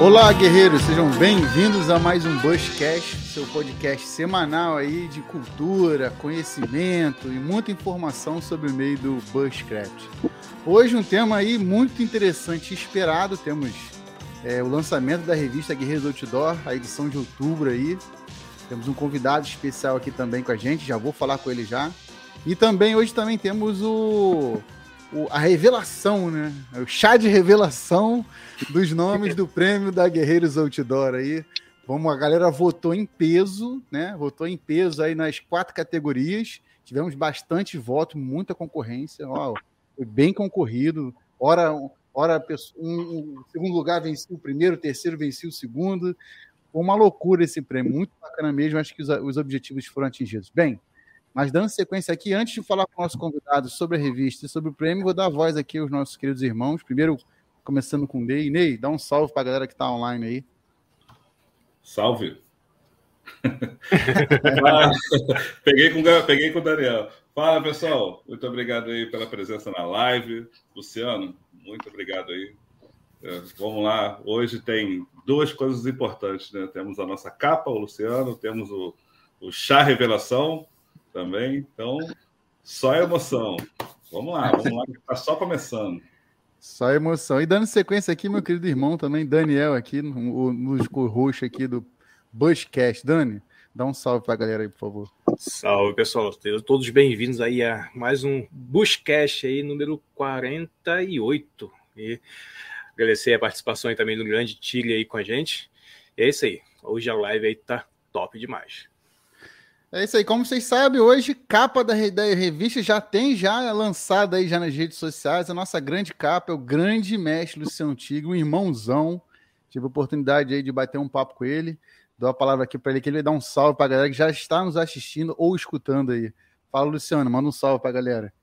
Olá, guerreiros, sejam bem-vindos a mais um Bushcast, seu podcast semanal aí de cultura, conhecimento e muita informação sobre o meio do Bushcraft. Hoje um tema aí muito interessante e esperado, temos é, o lançamento da revista Guerreiros Outdoor, a edição de outubro aí. Temos um convidado especial aqui também com a gente, já vou falar com ele já. E também hoje também temos o, o a revelação, né? O chá de revelação dos nomes do prêmio da Guerreiros Outdoor aí. Vamos, a galera votou em peso, né? Votou em peso aí nas quatro categorias. Tivemos bastante voto, muita concorrência. Ó, foi bem concorrido. Ora, ora um, um, segundo lugar venceu o primeiro, o terceiro venceu o segundo. Foi uma loucura esse prêmio, muito bacana mesmo. Acho que os, os objetivos foram atingidos. Bem, mas dando sequência aqui, antes de falar com o nosso convidado sobre a revista e sobre o prêmio, vou dar voz aqui aos nossos queridos irmãos. Primeiro, começando com o Ney. Ney, dá um salve para a galera que está online aí. Salve! ah, peguei, com, peguei com o Daniel. Fala, pessoal. Muito obrigado aí pela presença na live. Luciano, muito obrigado aí. É, vamos lá. Hoje tem duas coisas importantes, né? Temos a nossa capa, o Luciano, temos o, o chá revelação também. Então, só emoção. Vamos lá, vamos lá, que está só começando. Só emoção. E dando sequência aqui, meu querido irmão também, Daniel, aqui, no, no roxo aqui do Bushcast. Dani, dá um salve para a galera aí, por favor. Salve, pessoal. Sejam todos bem-vindos aí a mais um Bushcast aí, número 48. E agradecer a participação aí também do grande Tigre aí com a gente. E é isso aí. Hoje a live aí tá top demais. É isso aí, como vocês sabem, hoje capa da, revista já tem já lançada aí já nas redes sociais. A nossa grande capa é o grande mestre Luciano Tigre, um irmãozão. Tive a oportunidade aí de bater um papo com ele. Dou a palavra aqui para ele que ele vai dar um salve para a galera que já está nos assistindo ou escutando aí. Fala, Luciano, manda um salve para a galera.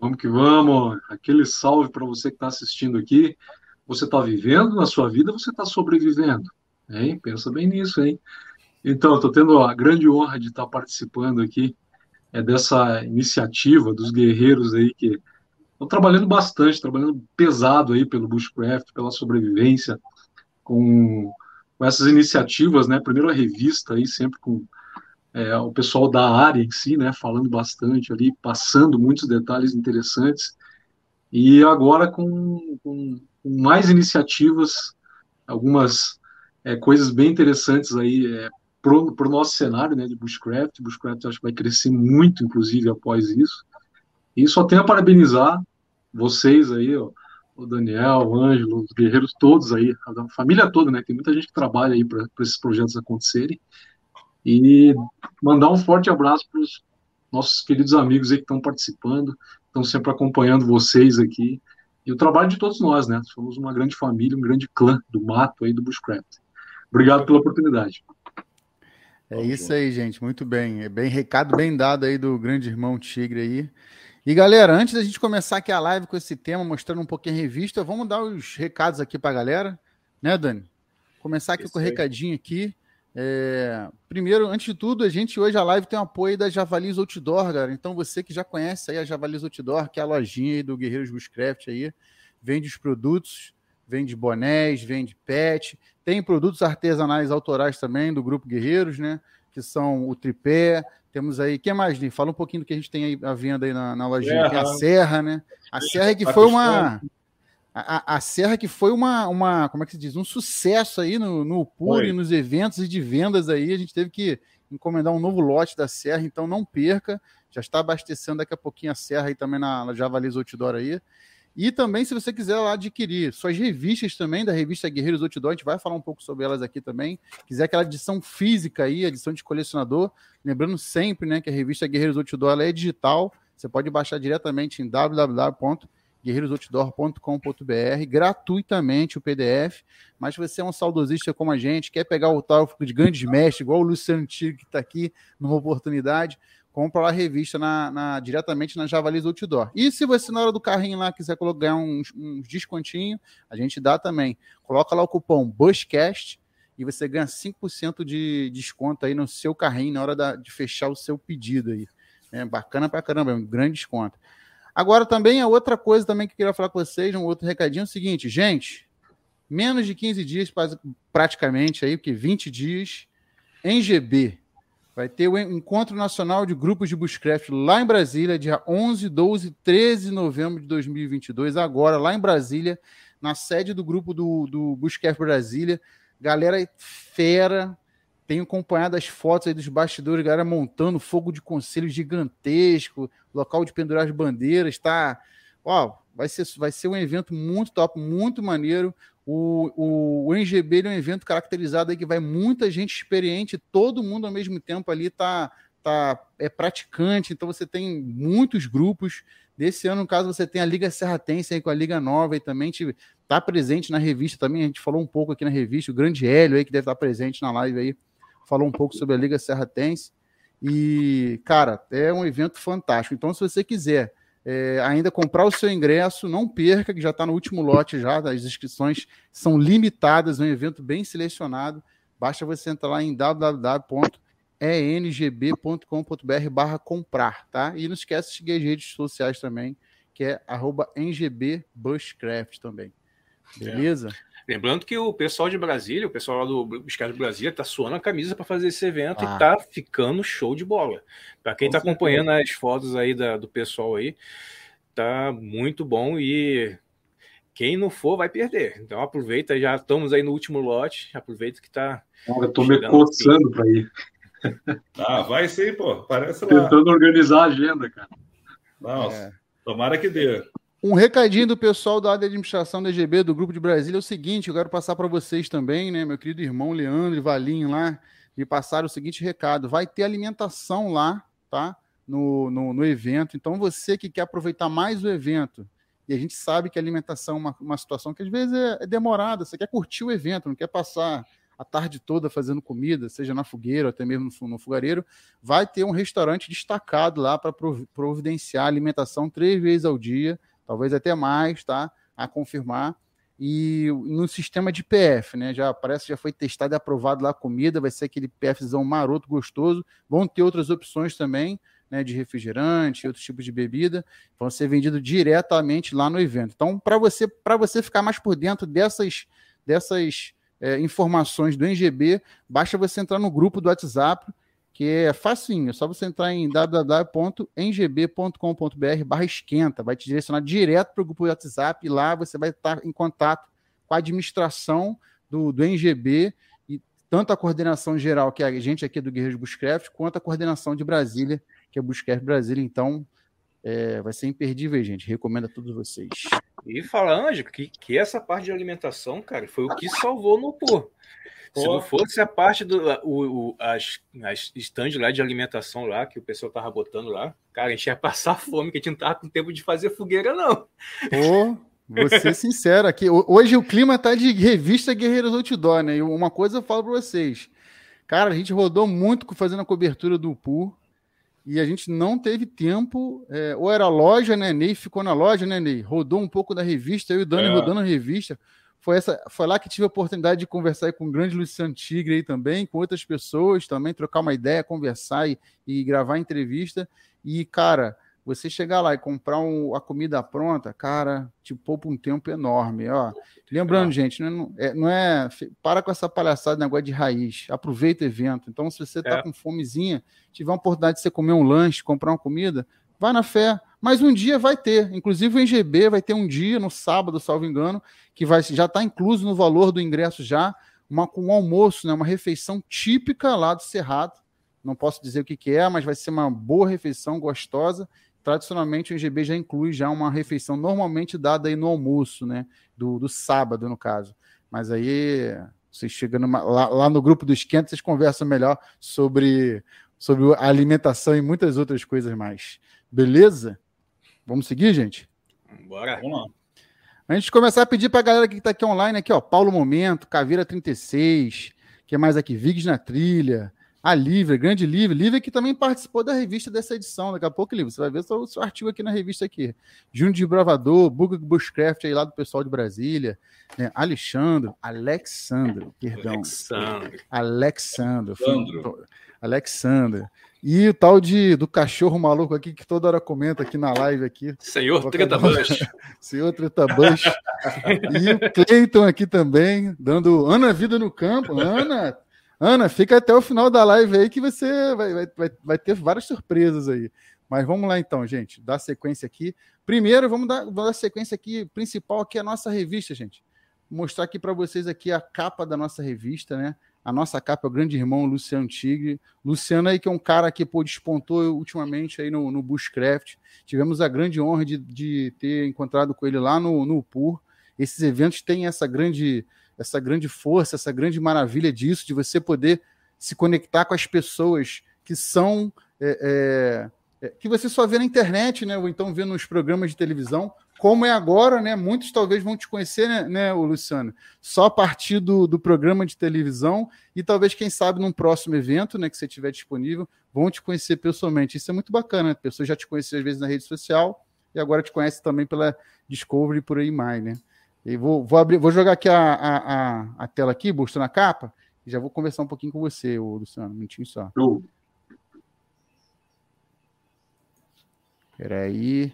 Vamos que vamos. Aquele salve para você que está assistindo aqui. Você está vivendo na sua vida, você está sobrevivendo. Hein? Pensa bem nisso, hein? Então, estou tendo a grande honra de estar participando aqui é, dessa iniciativa dos guerreiros aí que estão trabalhando bastante, trabalhando pesado aí pelo bushcraft, pela sobrevivência, com com essas iniciativas, né? Primeiro a revista aí, sempre com é, o pessoal da área em si, né? Falando bastante ali, passando muitos detalhes interessantes. E agora com, com, com mais iniciativas, algumas é, coisas bem interessantes aí é, para o nosso cenário né, de Bushcraft. Bushcraft acho que vai crescer muito, inclusive, após isso. E só tenho a parabenizar vocês aí, ó, o Daniel, o Ângelo, os guerreiros todos aí, a família toda, né? Tem muita gente que trabalha aí para esses projetos acontecerem. E mandar um forte abraço para os nossos queridos amigos aí que estão participando, estão sempre acompanhando vocês aqui. E o trabalho de todos nós, né? Somos uma grande família, um grande clã do mato aí do Bushcraft. Obrigado pela oportunidade. É isso aí, gente. Muito bem. É bem recado bem dado aí do grande irmão Tigre aí. E galera, antes da gente começar aqui a live com esse tema, mostrando um pouquinho a revista, vamos dar os recados aqui para a galera, né, Dani? Começar aqui Isso com o recadinho aqui. É... Primeiro, antes de tudo, a gente hoje a live tem o apoio da Javalis Outdoor, galera. Então você que já conhece aí a Javalis Outdoor, que é a lojinha aí do Guerreiros Bushcraft aí, vende os produtos, vende bonés, vende pet, tem produtos artesanais autorais também do Grupo Guerreiros, né? Que são o tripé, temos aí, o que mais, Lin? Fala um pouquinho do que a gente tem aí à venda aí na, na lojinha. Tem a Serra, né? A Serra que foi uma. A, a, Serra que foi uma, uma, como é que se diz? Um sucesso aí no, no PUR, nos eventos e de vendas aí. A gente teve que encomendar um novo lote da Serra, então não perca. Já está abastecendo daqui a pouquinho a Serra aí também na, na Javalis Outdoor aí. E também, se você quiser lá adquirir suas revistas também, da revista Guerreiros Outdoor, a gente vai falar um pouco sobre elas aqui também. Quiser aquela edição física aí, edição de colecionador, lembrando sempre né, que a revista Guerreiros Outdoor é digital, você pode baixar diretamente em www.guerreirosoutdoor.com.br, gratuitamente o PDF. Mas se você é um saudosista como a gente, quer pegar o autógrafo de grandes mestres, igual o Luciano Tigo que está aqui numa oportunidade, compra lá a revista na, na, diretamente na Javalis Outdoor. E se você, na hora do carrinho lá, quiser colocar uns, uns descontinho, a gente dá também. Coloca lá o cupom BUSCAST e você ganha 5% de desconto aí no seu carrinho na hora da, de fechar o seu pedido aí. É bacana pra caramba, é um grande desconto. Agora também a outra coisa também que eu queria falar com vocês, um outro recadinho é o seguinte, gente, menos de 15 dias, praticamente aí, que 20 dias, em GB. Vai ter o Encontro Nacional de Grupos de Bushcraft lá em Brasília, dia 11, 12 e 13 de novembro de 2022, agora lá em Brasília, na sede do grupo do, do Bushcraft Brasília. Galera fera, tenho acompanhado as fotos aí dos bastidores, galera montando fogo de conselho gigantesco, local de pendurar as bandeiras, tá? Ó, vai ser, vai ser um evento muito top, muito maneiro. O, o, o NGB é um evento caracterizado aí que vai muita gente experiente, todo mundo ao mesmo tempo ali tá, tá é praticante, então você tem muitos grupos. Desse ano, no caso, você tem a Liga Serratense aí com a Liga Nova e também está presente na revista também. A gente falou um pouco aqui na revista, o grande Hélio aí, que deve estar presente na live aí, falou um pouco sobre a Liga Serratense. E, cara, é um evento fantástico. Então, se você quiser é, ainda comprar o seu ingresso, não perca, que já está no último lote já, as inscrições são limitadas, é um evento bem selecionado. Basta você entrar lá em www.engb.com.br barra comprar, tá? E não esquece de seguir as redes sociais também, que é arroba ngbbushcraft também. Beleza? É. Lembrando que o pessoal de Brasília, o pessoal lá do Buscar de Brasília, tá suando a camisa para fazer esse evento ah. e tá ficando show de bola. Para quem Com tá certeza. acompanhando as fotos aí da, do pessoal aí, tá muito bom e quem não for vai perder. Então aproveita, já estamos aí no último lote, aproveita que tá. Eu tô me coçando para ir. Ah, vai sim, pô. Parece Tentando lá. organizar a agenda, cara. Nossa, é. tomara que dê. Um recadinho do pessoal da área de administração da EGB, do Grupo de Brasília, é o seguinte: eu quero passar para vocês também, né? Meu querido irmão Leandro e Valinho lá, me passaram o seguinte recado: vai ter alimentação lá, tá? No, no, no, evento. Então, você que quer aproveitar mais o evento, e a gente sabe que a alimentação é uma, uma situação que às vezes é, é demorada, você quer curtir o evento, não quer passar a tarde toda fazendo comida, seja na fogueira ou até mesmo no, no fogareiro, vai ter um restaurante destacado lá para providenciar alimentação três vezes ao dia talvez até mais, tá? A confirmar. E no sistema de PF, né? Já parece já foi testado e aprovado lá a comida, vai ser aquele PFzão maroto, gostoso. Vão ter outras opções também, né? De refrigerante, outros tipos de bebida, vão ser vendidos diretamente lá no evento. Então, para você, para você ficar mais por dentro dessas, dessas é, informações do NGB, basta você entrar no grupo do WhatsApp que é facinho, é só você entrar em www.ngb.com.br barra esquenta, vai te direcionar direto para o grupo WhatsApp e lá você vai estar em contato com a administração do, do NGB e tanto a coordenação geral, que é a gente aqui do Guerreiros Bushcraft, quanto a coordenação de Brasília, que é Bushcraft Brasília, então é, vai ser imperdível, gente, recomendo a todos vocês. E falando, que, que essa parte de alimentação, cara, foi o que salvou no pô. Se não fosse a parte do o, o, as, as stands lá de alimentação lá, que o pessoal tava botando lá, cara, a gente ia passar fome, que a gente não tava com tempo de fazer fogueira, não. Pô, vou ser sincero aqui. Hoje o clima tá de revista Guerreiros Outdoor, né? E uma coisa eu falo para vocês. Cara, a gente rodou muito fazendo a cobertura do PUR e a gente não teve tempo. É, ou era loja, né? Ney ficou na loja, né, Ney? Rodou um pouco da revista, eu e o Dani é. rodando a revista. Foi, essa, foi lá que tive a oportunidade de conversar com o grande Luciano Tigre aí também, com outras pessoas também, trocar uma ideia, conversar e, e gravar entrevista. E, cara, você chegar lá e comprar um, a comida pronta, cara, te poupa um tempo enorme. Ó. Lembrando, gente, não é, não é, Para com essa palhaçada, negócio de raiz. Aproveita o evento. Então, se você tá é. com fomezinha, tiver uma oportunidade de você comer um lanche, comprar uma comida, vai na fé. Mas um dia vai ter. Inclusive o NGB vai ter um dia, no sábado, salvo engano, que vai, já está incluso no valor do ingresso já, uma, com um almoço, né, uma refeição típica lá do Cerrado. Não posso dizer o que, que é, mas vai ser uma boa refeição, gostosa. Tradicionalmente o NGB já inclui já uma refeição normalmente dada aí no almoço, né? Do, do sábado, no caso. Mas aí vocês chegando lá, lá, no grupo do Esquenta, vocês conversam melhor sobre, sobre a alimentação e muitas outras coisas mais. Beleza? Vamos seguir, gente? Bora. Vamos lá. Antes de começar a pedir para a galera que está aqui online, aqui, ó, Paulo Momento, Caveira 36, que mais aqui? Vigs na Trilha, a Lívia, grande Lívia, Lívia que também participou da revista dessa edição, daqui a pouco, Lívia, você vai ver o seu artigo aqui na revista aqui. Júnior de Bravador, Bug Bushcraft aí lá do pessoal de Brasília, né? Alexandre, Alexandre, perdão. Alexandre. Alexandre. Alexandre. Alexandre. E o tal de, do cachorro maluco aqui, que toda hora comenta aqui na live aqui. Senhor Treta Bush. Senhor Treta Bush. e o Cleiton aqui também, dando Ana Vida no Campo. Ana, Ana, fica até o final da live aí que você vai, vai, vai, ter várias surpresas aí. Mas vamos lá então, gente, dar sequência aqui. Primeiro, vamos dar, vamos dar sequência aqui, principal aqui a nossa revista, gente. Mostrar aqui para vocês aqui a capa da nossa revista, né? A nossa capa é o grande irmão Luciano Tigre. Luciano aí que é um cara que pô, despontou ultimamente aí no, no Bushcraft. Tivemos a grande honra de, de ter encontrado com ele lá no, no PUR. Esses eventos têm essa grande, essa grande força, essa grande maravilha disso, de você poder se conectar com as pessoas que são... É, é, é que você só vê na internet, né? Ou então vê nos programas de televisão, como é agora, né? Muitos talvez vão te conhecer, né, né Luciano? Só a partir do, do programa de televisão e talvez, quem sabe, num próximo evento, né, que você tiver disponível, vão te conhecer pessoalmente. Isso é muito bacana, né? A pessoa já te conheceu às vezes na rede social e agora te conhece também pela Discovery por aí mais, né? E vou, vou, abrir, vou jogar aqui a, a, a, a tela aqui, mostrando a capa, e já vou conversar um pouquinho com você, Luciano, um minutinho só. Peraí.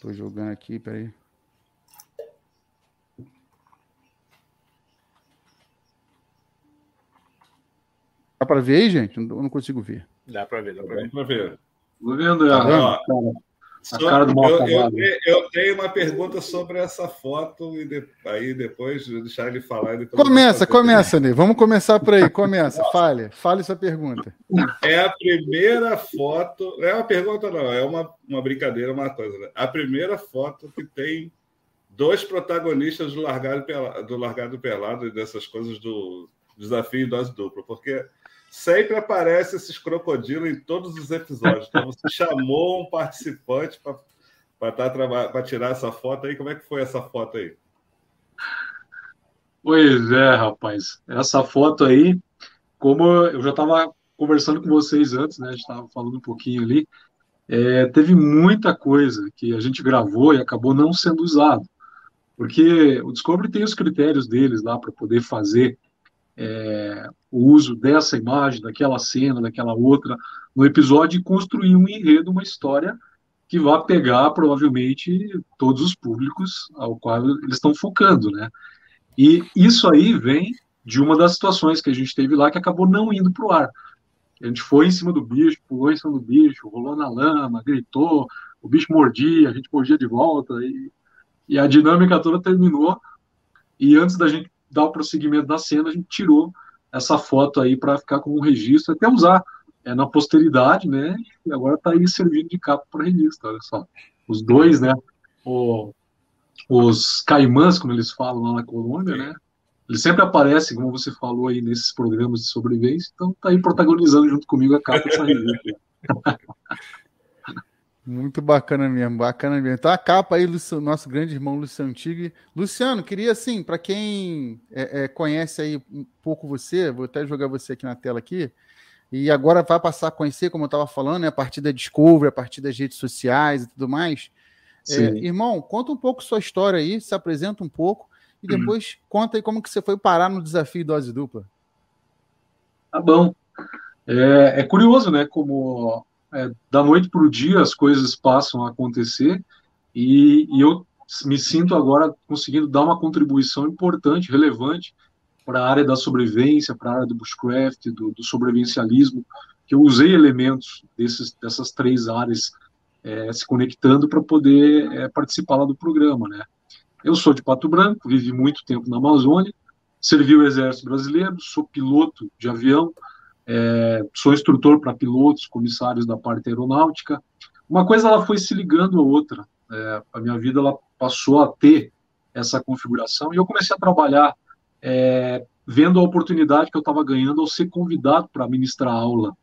Tô jogando aqui, peraí. Para ver aí, gente? Eu não consigo ver. Dá para ver, dá para ver. Dá pra ver. Tô vendo, tá vendo? A cara do eu, eu, eu, tenho uma pergunta sobre essa foto e de, aí depois deixar ele falar. começa, começa, Ney. Vamos começar por aí. Começa, fale. Fale sua pergunta. É a primeira foto. Não é uma pergunta, não. É uma, uma brincadeira, uma coisa. Né? A primeira foto que tem dois protagonistas do Largado Pelado, do largado pelado e dessas coisas do desafio dose dupla. Porque sempre aparece esses crocodilos em todos os episódios. Então você chamou um participante para tá, tirar essa foto aí. Como é que foi essa foto aí? Pois é, rapaz. Essa foto aí, como eu já estava conversando com vocês antes, né? A gente estava falando um pouquinho ali. É, teve muita coisa que a gente gravou e acabou não sendo usado. Porque o Discovery tem os critérios deles lá para poder fazer é, o uso dessa imagem, daquela cena, daquela outra, no episódio e construir um enredo, uma história que vá pegar provavelmente todos os públicos ao qual eles estão focando, né? E isso aí vem de uma das situações que a gente teve lá que acabou não indo para o ar. A gente foi em cima do bicho, pulou em cima do bicho, rolou na lama, gritou, o bicho mordia, a gente mordia de volta e, e a dinâmica toda terminou. E antes da gente dar o prosseguimento da cena, a gente tirou essa foto aí para ficar como um registro, até usar é, na posteridade, né? E agora está aí servindo de capa para revista, olha só. Os dois, né? O, os caimãs, como eles falam lá na Colômbia, né? Eles sempre aparecem, como você falou aí, nesses programas de sobrevivência, então tá aí protagonizando junto comigo a capa dessa revista. Muito bacana mesmo, bacana mesmo. Então a capa aí, do nosso grande irmão Luciano Tigre. Luciano, queria assim, para quem é, é, conhece aí um pouco você, vou até jogar você aqui na tela aqui, e agora vai passar a conhecer, como eu estava falando, né, a partir da Discovery, a partir das redes sociais e tudo mais. É, irmão, conta um pouco sua história aí, se apresenta um pouco, e uhum. depois uhum. conta aí como que você foi parar no desafio dose dupla. Tá bom. É, é curioso, né, como é, da noite para o dia as coisas passam a acontecer e, e, eu me sinto agora conseguindo dar uma contribuição importante, relevante para a área da sobrevivência, para a área do bushcraft, do, do sobrevivencialismo, que eu usei elementos desses, dessas três áreas é, se conectando para poder é, participar lá do programa, né? Eu sou de Pato Branco, vivi muito tempo na Amazônia, servi o Exército Brasileiro, sou piloto de avião, é, sou instrutor para pilotos, comissários da parte aeronáutica. Uma coisa ela foi se ligando à outra. É, a minha vida ela passou a ter essa configuração e eu comecei a trabalhar é, vendo a oportunidade que eu estava ganhando ao ser convidado para ministrar aula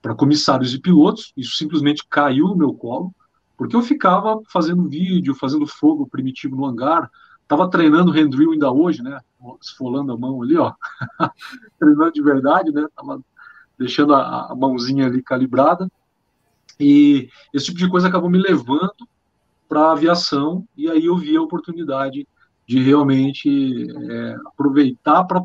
para comissários e pilotos. Isso simplesmente caiu no meu colo, porque eu ficava fazendo vídeo, fazendo fogo primitivo no hangar, estava treinando hand drill ainda hoje, né? Esfolando a mão ali, ó. treinando de verdade, né? Tava deixando a, a mãozinha ali calibrada. E esse tipo de coisa acabou me levando para a aviação, e aí eu vi a oportunidade de realmente é, aproveitar para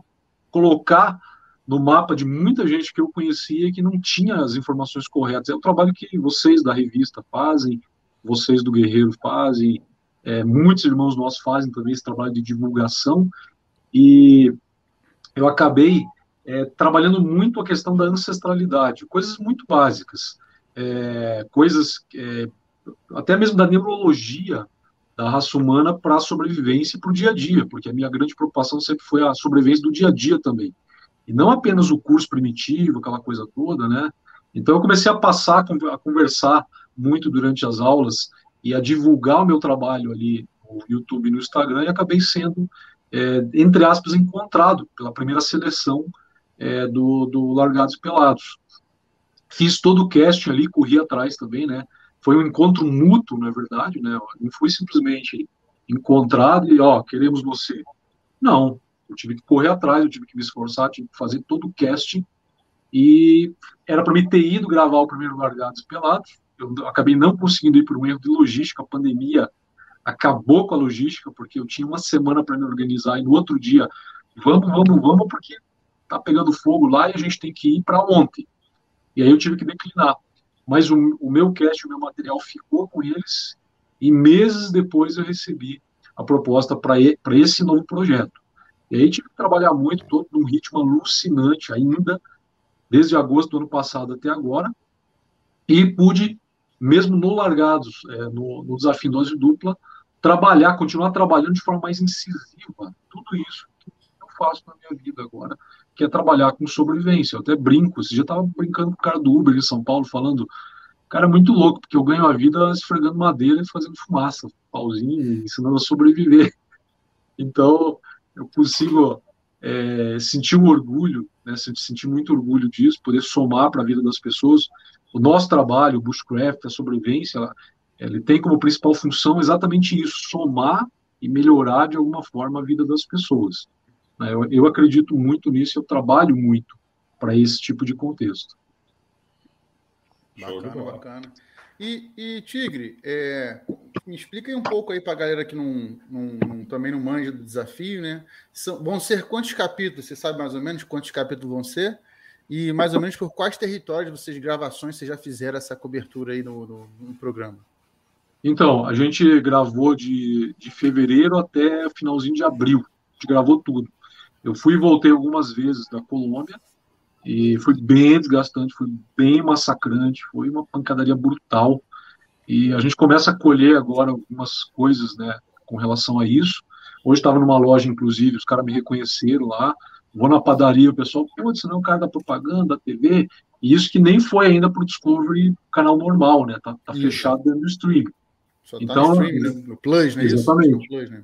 colocar no mapa de muita gente que eu conhecia que não tinha as informações corretas. É o trabalho que vocês da revista fazem, vocês do Guerreiro fazem, é, muitos irmãos nossos fazem também esse trabalho de divulgação, e eu acabei é, trabalhando muito a questão da ancestralidade, coisas muito básicas, é, coisas é, até mesmo da neurologia da raça humana para a sobrevivência e para o dia a dia, porque a minha grande preocupação sempre foi a sobrevivência do dia a dia também. E não apenas o curso primitivo, aquela coisa toda, né? Então eu comecei a passar, a conversar muito durante as aulas e a divulgar o meu trabalho ali no YouTube e no Instagram e acabei sendo, é, entre aspas, encontrado pela primeira seleção é, do, do Largados Pelados. Fiz todo o casting ali, corri atrás também, né? Foi um encontro mútuo, na é verdade, né? Não fui simplesmente encontrado e, ó, queremos você. Não, eu tive que correr atrás, eu tive que me esforçar, tive que fazer todo o casting e era para mim ter ido gravar o primeiro Largados Pelados. Eu acabei não conseguindo ir por um erro de logística, a pandemia acabou com a logística, porque eu tinha uma semana para me organizar e no outro dia, vamos, vamos, vamos, porque tá pegando fogo lá e a gente tem que ir para ontem. E aí eu tive que declinar. Mas o, o meu cast, o meu material ficou com eles e meses depois eu recebi a proposta para esse novo projeto. E aí tive que trabalhar muito, todo num ritmo alucinante ainda, desde agosto do ano passado até agora, e pude, mesmo no largados, é, no, no desafio dose dupla, trabalhar, continuar trabalhando de forma mais incisiva. Tudo isso que eu faço na minha vida agora, que é trabalhar com sobrevivência. Eu até brinco, dia eu estava brincando com o cara do Uber em São Paulo, falando, cara, é muito louco, porque eu ganho a vida esfregando madeira e fazendo fumaça, pauzinho, ensinando a sobreviver. Então, eu consigo é, sentir o orgulho, né, sentir muito orgulho disso, poder somar para a vida das pessoas. O nosso trabalho, o Bushcraft, a sobrevivência, ele tem como principal função exatamente isso, somar e melhorar de alguma forma a vida das pessoas. Né. Eu, eu acredito muito nisso, eu trabalho muito para esse tipo de contexto. Bacana, bacana. E, e Tigre, é, me explica aí um pouco aí para a galera que não, não, não, também não manja do desafio, né? São, vão ser quantos capítulos? Você sabe mais ou menos quantos capítulos vão ser? E mais ou menos por quais territórios vocês, gravações, vocês já fizeram essa cobertura aí no, no, no programa? Então, a gente gravou de, de fevereiro até finalzinho de abril. A gente gravou tudo. Eu fui e voltei algumas vezes da Colômbia, e foi bem desgastante, foi bem massacrante, foi uma pancadaria brutal. E a gente começa a colher agora algumas coisas, né, com relação a isso. Hoje estava numa loja, inclusive, os caras me reconheceram lá. Vou na padaria, o pessoal, putz, não, o cara da propaganda, da TV. E isso que nem foi ainda para o Discovery canal normal, né? Tá, tá fechado dentro do stream. Só tá então, no, stream, né? no Plus, né? Exatamente. Plus, né?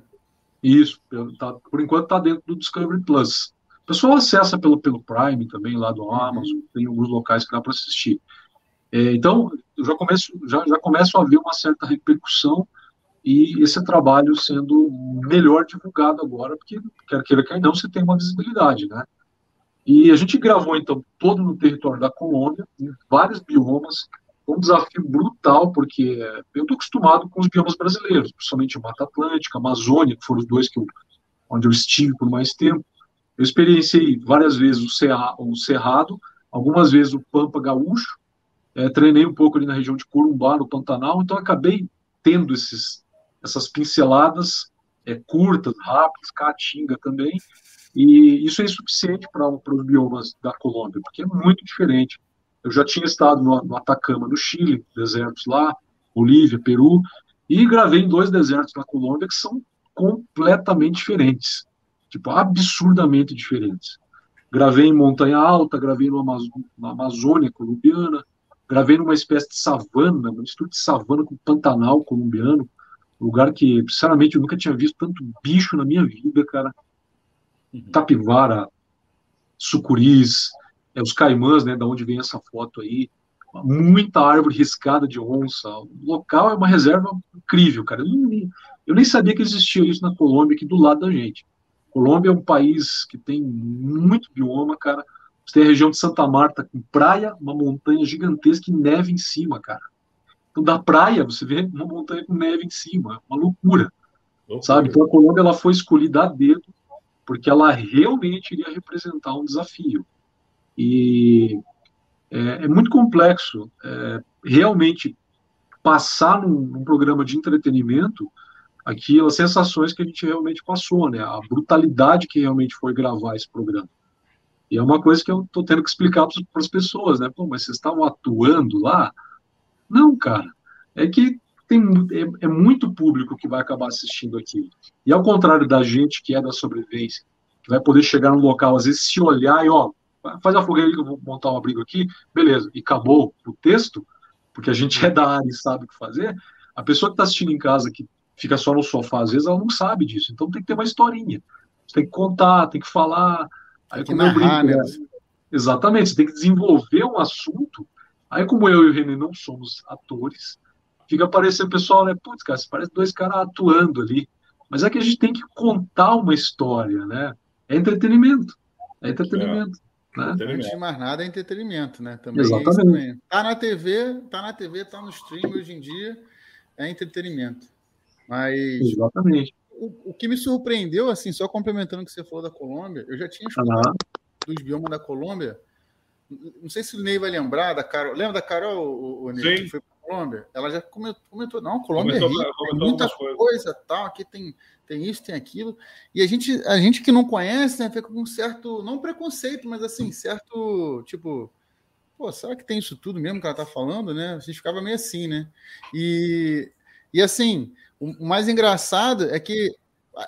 Isso tá, por enquanto está dentro do Discovery Plus. O pessoal acessa pelo, pelo Prime também, lá do Amazon, uhum. tem alguns locais que dá para assistir. É, então, eu já começo, já, já começo a ver uma certa repercussão e esse trabalho sendo melhor divulgado agora, porque quer queira, quer não, você tem uma visibilidade, né? E a gente gravou, então, todo no território da Colômbia, em vários biomas, um desafio brutal, porque eu estou acostumado com os biomas brasileiros, principalmente Mata Atlântica, Amazônia, que foram os dois que eu, onde eu estive por mais tempo. Eu experienciei várias vezes o, o Cerrado, algumas vezes o Pampa Gaúcho, é, treinei um pouco ali na região de Corumbá, no Pantanal, então acabei tendo esses, essas pinceladas é, curtas, rápidas, caatinga também, e isso é insuficiente para os biomas da Colômbia, porque é muito diferente. Eu já tinha estado no, no Atacama, no Chile, desertos lá, Bolívia, Peru, e gravei em dois desertos na Colômbia que são completamente diferentes tipo, absurdamente diferentes. Gravei em Montanha Alta, gravei no na Amazônia colombiana, gravei numa espécie de savana, uma mistura de savana com Pantanal colombiano, lugar que, sinceramente, eu nunca tinha visto tanto bicho na minha vida, cara. Uhum. Capivara, sucuris, é, os caimãs, né, da onde vem essa foto aí, muita árvore riscada de onça. O local é uma reserva incrível, cara. Eu nem, eu nem sabia que existia isso na Colômbia, aqui do lado da gente. Colômbia é um país que tem muito bioma, cara. Você tem a região de Santa Marta com praia, uma montanha gigantesca e neve em cima, cara. Então, da praia, você vê uma montanha com neve em cima, uma loucura. sabe? Então a Colômbia ela foi escolhida a dedo porque ela realmente iria representar um desafio. E é, é muito complexo é, realmente passar num, num, programa de entretenimento aquelas sensações que a gente realmente passou, né? A brutalidade que realmente foi gravar esse programa. E é uma coisa que eu estou tendo que explicar para as pessoas, né? Pô, mas vocês estavam atuando lá? Não, cara. É que tem, é, é, muito público que vai acabar assistindo aquilo. E ao contrário da gente que é da sobrevivência, que vai poder chegar no local, às vezes se olhar e, ó, faz a fogueira que eu vou montar um abrigo aqui, beleza, e acabou o texto, porque a gente é da área e sabe o que fazer. A pessoa que está assistindo em casa, que fica só no sofá, às vezes ela não sabe disso. Então tem que ter uma historinha. Você tem que contar, tem que falar, Aí, como narrar, eu brinco, né? exatamente, você tem que desenvolver um assunto. Aí, como eu e o René não somos atores, fica parecendo pessoal, né? Putz, cara, parece dois caras atuando ali. Mas é que a gente tem que contar uma história, né? É entretenimento. É entretenimento. É. Né? Antes de mais nada, é entretenimento, né? Também Exatamente. É também. Tá na TV, tá na TV, tá no stream hoje em dia, é entretenimento. Mas. Exatamente o, o, que me surpreendeu, assim, só complementando o que você falou da Colômbia, eu já tinha escutado uhum. dos biomas da Colômbia. Não sei se o Ney vai lembrar da Carol. Lembra da Carol, o, o Ney, Sim. que foi Colômbia? Ela já comentou, comentou não, Colômbia comentou, é rica, tem muita coisa, coisa, tal, aqui tem, tem isso, tem aquilo. E a gente, a gente que não conhece, né, fica com um certo, não preconceito, mas assim, certo, tipo, pô, será que tem isso tudo mesmo que ela tá falando, né? A gente ficava meio assim, né? E, e assim, o mais engraçado é que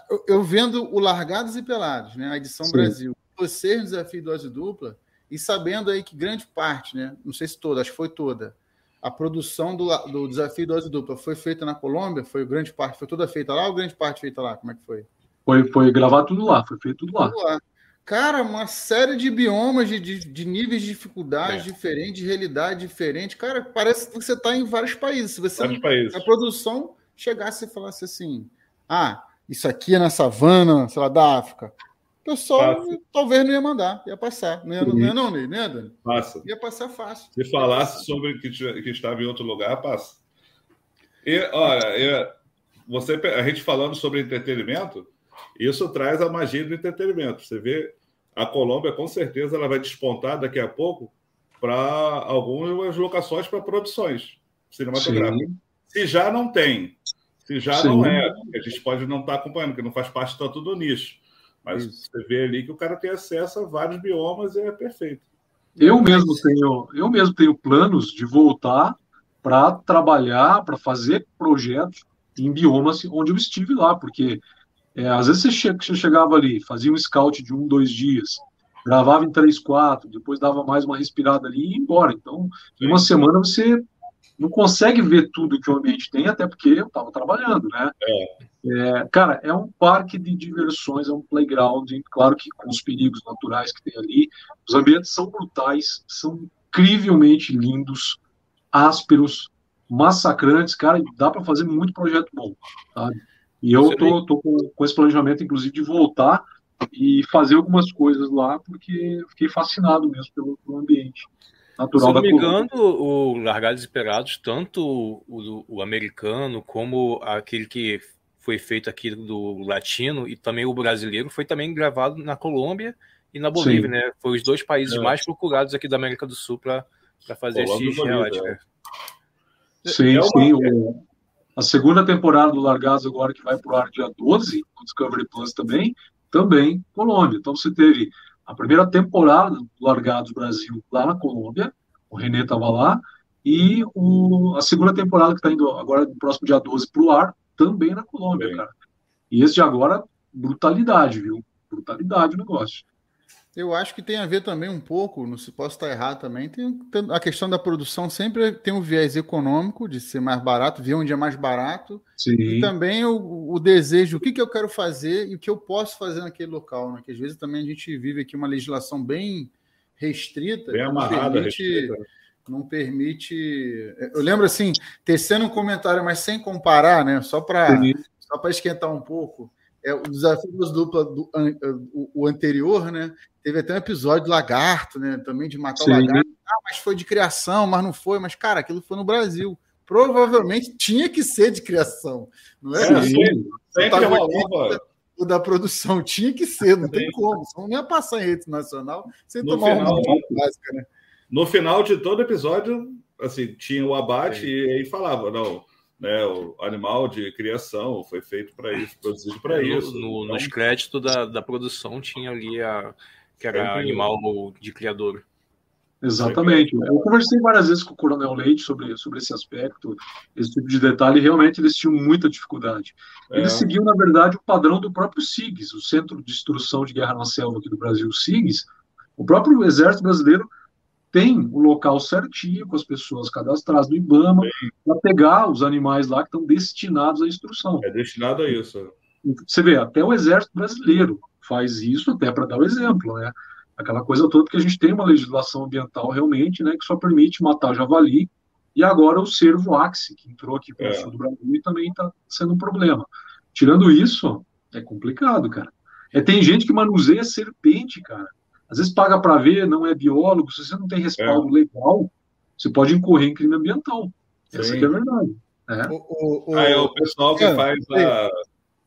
eu, eu vendo o Largados e Pelados, né, a edição Sim. Brasil, você no desafio dose dupla, e sabendo aí que grande parte, né, não sei se toda, acho que foi toda, a produção do, do desafio dose dupla foi feita na Colômbia, foi grande parte, foi toda feita lá ou grande parte feita lá? Como é que foi? Foi, foi gravado tudo lá, foi feito tudo lá. Tudo lá. Cara, uma série de biomas, de, de, de níveis de dificuldade é. diferentes, de realidade diferente. Cara, parece que você está em vários países. Se você vários países. a produção chegasse e falasse assim: ah, isso aqui é na savana, sei lá, da África. O pessoal Passa. talvez não ia mandar, ia passar. Não ia, não, ia, não, não, ia, Dani? Passa. Ia passar fácil. Se falasse sobre que, que estava em outro lugar, passa. E, olha, você, a gente falando sobre entretenimento, isso traz a magia do entretenimento. Você vê, a Colômbia, com certeza, ela vai despontar daqui a pouco para algumas locações para produções cinematográficas. Sim. Se já não tem, se já Sim. não é, a gente pode não estar tá acompanhando, porque não faz parte tanto do nicho. Mas Isso. você vê ali que o cara tem acesso a vários biomas e é perfeito. Eu mesmo tenho, eu mesmo tenho planos de voltar para trabalhar, para fazer projetos em biomas onde eu estive lá, porque é, às vezes você, che você chegava ali, fazia um scout de um, dois dias, gravava em três, quatro, depois dava mais uma respirada ali e ia embora. Então, em uma semana você não consegue ver tudo que o ambiente tem, até porque eu estava trabalhando, né? É. É, cara, é um parque de diversões, é um playground, claro que com os perigos naturais que tem ali. Os ambientes são brutais, são incrivelmente lindos, ásperos, massacrantes, cara, dá para fazer muito projeto bom, sabe? E eu tô, tô com, com, esse planejamento, inclusive, de voltar e fazer algumas coisas lá, porque fiquei fascinado mesmo pelo, pelo ambiente natural Se não me engano, o Largados e Pelados, tanto o, o, americano como aquele que foi feito aqui do latino e também o brasileiro foi também gravado na Colômbia e na Bolívia, sim. né? Foi os dois países é. mais procurados aqui da América do Sul para fazer esses relatos. É. Sim, é sim. O, a segunda temporada do Largados agora que vai para o ar dia 12, no Discovery Plus também, também Colômbia. Então você teve a primeira temporada do Largados Brasil lá na Colômbia, o René estava lá, e o, a segunda temporada que está indo agora no próximo dia 12 para o ar, também na Colômbia, Bem. cara. E esse de agora, brutalidade, viu? Brutalidade o negócio. Eu acho que tem a ver também um pouco, não se posso estar errado também, tem, a questão da produção sempre tem um viés econômico, de ser mais barato, ver onde é mais barato, Sim. e também o, o, desejo, o que, que eu quero fazer e o que eu posso fazer naquele local, né? que às vezes também a gente vive aqui uma legislação bem restrita, bem amarrada, não permite, restrita. não permite... Eu lembro assim, tecendo um comentário, mas sem comparar, né? só para só esquentar um pouco, é, o desafio das duplas do o, o, anterior, né? Teve até um episódio do lagarto, né? Também de matar Sim. o lagarto. Ah, mas foi de criação, mas não foi. Mas, cara, aquilo foi no Brasil. Provavelmente tinha que ser de criação, não é? Sim. sempre rolava o da produção. Tinha que ser, não tem como. Você não ia passar em rede nacional sem no tomar final, uma básica, né? No final de todo episódio, assim, tinha o abate Sim. e aí falava, não, né, o animal de criação foi feito para isso, produzido para isso. No, então, nos créditos da, da produção tinha ali a que era animal de criador. Exatamente. Eu conversei várias vezes com o Coronel Leite sobre, sobre esse aspecto, esse tipo de detalhe, e realmente eles tinham muita dificuldade. Eles é. seguiam, na verdade, o padrão do próprio SIGS, o Centro de Instrução de Guerra na Selva aqui do Brasil, o SIGS. O próprio Exército Brasileiro tem o local certinho, com as pessoas cadastradas no IBAMA, para pegar os animais lá que estão destinados à instrução. É destinado a isso. Você vê, até o Exército Brasileiro faz isso, até para dar o exemplo, né? aquela coisa toda, porque a gente tem uma legislação ambiental realmente, né, que só permite matar javali, e agora o cervo axe, que entrou aqui para o é. sul do Brasil e também está sendo um problema. Tirando isso, é complicado, cara. É, tem gente que manuseia serpente, cara. Às vezes paga para ver, não é biólogo, se você não tem respaldo é. legal, você pode incorrer em crime ambiental. Sim. Essa é a verdade. É. O, o, o, ah, é o pessoal que faz a,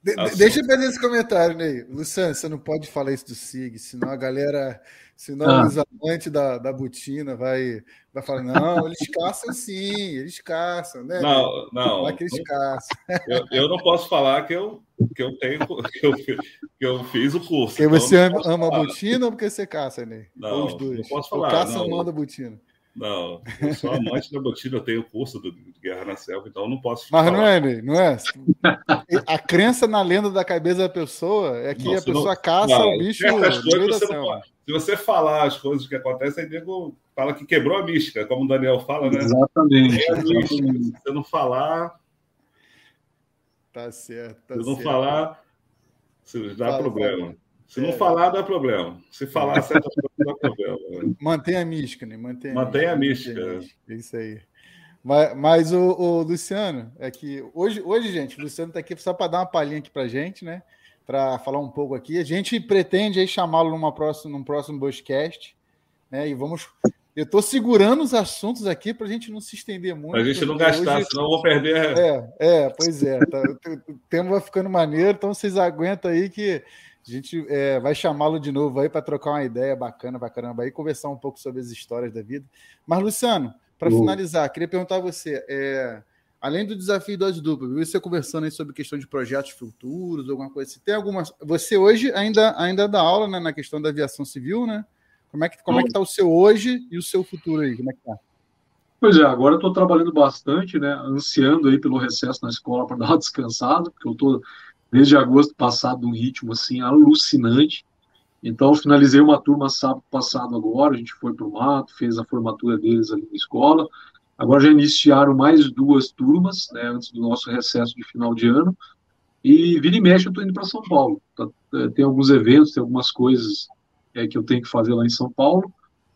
de, deixa eu fazer esse comentário, Ney. Luciano, você não pode falar isso do SIG, senão a galera, senão ah. os amantes da, da botina vai, vai falar, não, eles caçam sim, eles caçam, né? Não, não. É que eles caçam. Eu, eu, não posso falar que eu, que eu tenho, que eu, que eu fiz o curso. Porque então você ama, ama a botina ou porque você caça, Ney? Não, ou os dois. não posso falar. O caça não. manda botina. Não, eu sou amante da botina, eu tenho curso de Guerra na Selva, então eu não posso. Mas não é, Ney, não é? A crença na lenda da cabeça da pessoa é que não, a pessoa não, caça não, o bicho no meio da selva. Se você falar as coisas que acontecem, aí nego fala que quebrou a mística, como o Daniel fala, né? Exatamente. É Se você não falar. Tá certo. Tá se não certo. falar, dá fala, problema. Fala. Se não é. falar, dá problema. Se falar certas coisas, dá problema. Né? Mantém a mística, né? Mantém a, Mantém a mística. A mística. É isso aí. Mas, mas o, o, Luciano, é que hoje, hoje, gente, o Luciano está aqui só para dar uma palhinha aqui para gente, né? Para falar um pouco aqui. A gente pretende chamá-lo numa próxima, num próximo podcast, né? E vamos. Eu estou segurando os assuntos aqui para a gente não se estender muito. A gente não gastar, hoje... senão eu vou perder. É, é, pois é. Tá, o tempo vai ficando maneiro, então vocês aguentam aí que a gente é, vai chamá-lo de novo aí para trocar uma ideia bacana caramba e conversar um pouco sobre as histórias da vida. Mas, Luciano, para finalizar, queria perguntar a você: é, além do desafio dose dupla, viu você conversando aí sobre questão de projetos futuros, alguma coisa assim. Tem alguma. Você hoje ainda, ainda dá aula né, na questão da aviação civil, né? Como é que como é que está o seu hoje e o seu futuro aí? Como é que tá? Pois é, agora estou trabalhando bastante, né? Ansiando aí pelo recesso na escola para dar uma descansada, porque eu estou desde agosto passado, um ritmo assim alucinante. Então, finalizei uma turma sábado passado agora, a gente foi para o mato, fez a formatura deles ali na escola. Agora já iniciaram mais duas turmas, né, antes do nosso recesso de final de ano. E vira e mexe eu estou indo para São Paulo. Tá, é, tem alguns eventos, tem algumas coisas é, que eu tenho que fazer lá em São Paulo.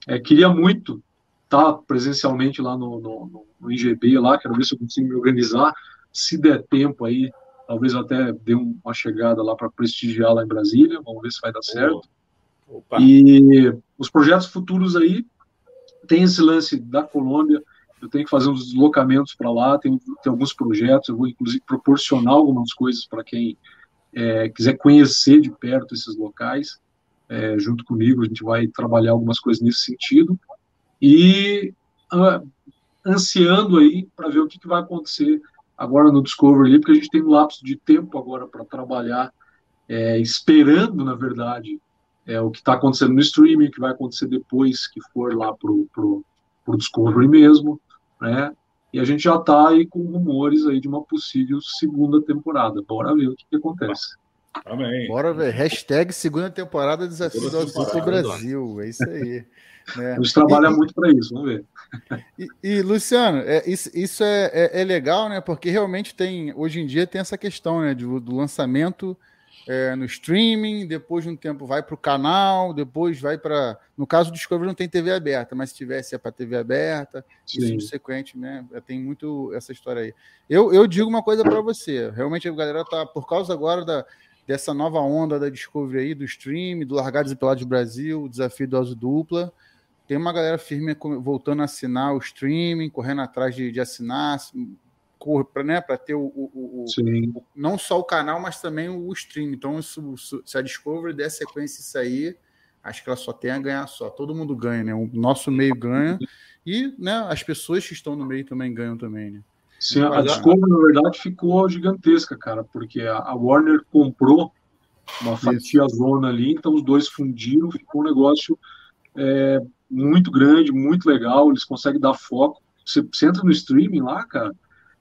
É, queria muito estar tá presencialmente lá no, no, no IGB, lá, quero ver se eu consigo me organizar, se der tempo aí, Talvez até dê uma chegada lá para prestigiar lá em Brasília. Vamos ver se vai dar certo. Opa. E os projetos futuros aí tem esse lance da Colômbia. Eu tenho que fazer uns deslocamentos para lá. Tem, tem, alguns projetos. Eu vou inclusive proporcionar algumas coisas para quem é, quiser conhecer de perto esses locais. É, junto comigo, a gente vai trabalhar algumas coisas nesse sentido. E uh, ansiando aí para ver o que, que vai acontecer agora no Discovery, porque a gente tem um lapso de tempo agora para trabalhar, é, esperando, na verdade, é, o que está acontecendo no streaming, o que vai acontecer depois que for lá para o Discovery mesmo, né? E a gente já está aí com rumores aí de uma possível segunda temporada. Bora ver o que, que acontece. Amém. Bora ver. Hashtag segunda temporada Desafio do Brasil. É isso aí. Né? A gente trabalha e, muito para isso, vamos ver. E, e Luciano, é, isso, isso é, é, é, legal, né? Porque realmente tem, hoje em dia tem essa questão né, do, do lançamento é, no streaming, depois de um tempo vai para o canal, depois vai para. No caso do Discovery não tem TV aberta, mas se tivesse é para TV aberta, Sim. isso subsequente, né? É, tem muito essa história aí. Eu, eu digo uma coisa para você, realmente a galera tá, por causa agora da, dessa nova onda da Discovery aí, do stream, do Largados e Pelados Brasil, o desafio dose dupla tem uma galera firme voltando a assinar o streaming, correndo atrás de, de assinar, para né, ter o, o, o, não só o canal, mas também o stream. Então, isso, se a Discovery der sequência isso aí, acho que ela só tem a ganhar só. Todo mundo ganha, né? O nosso meio ganha e né, as pessoas que estão no meio também ganham também, né? Sim, a Discovery, na verdade, ficou gigantesca, cara, porque a Warner comprou uma fatia zona ali, então os dois fundiram, ficou um negócio é, muito grande, muito legal, eles conseguem dar foco. Você, você entra no streaming lá, cara,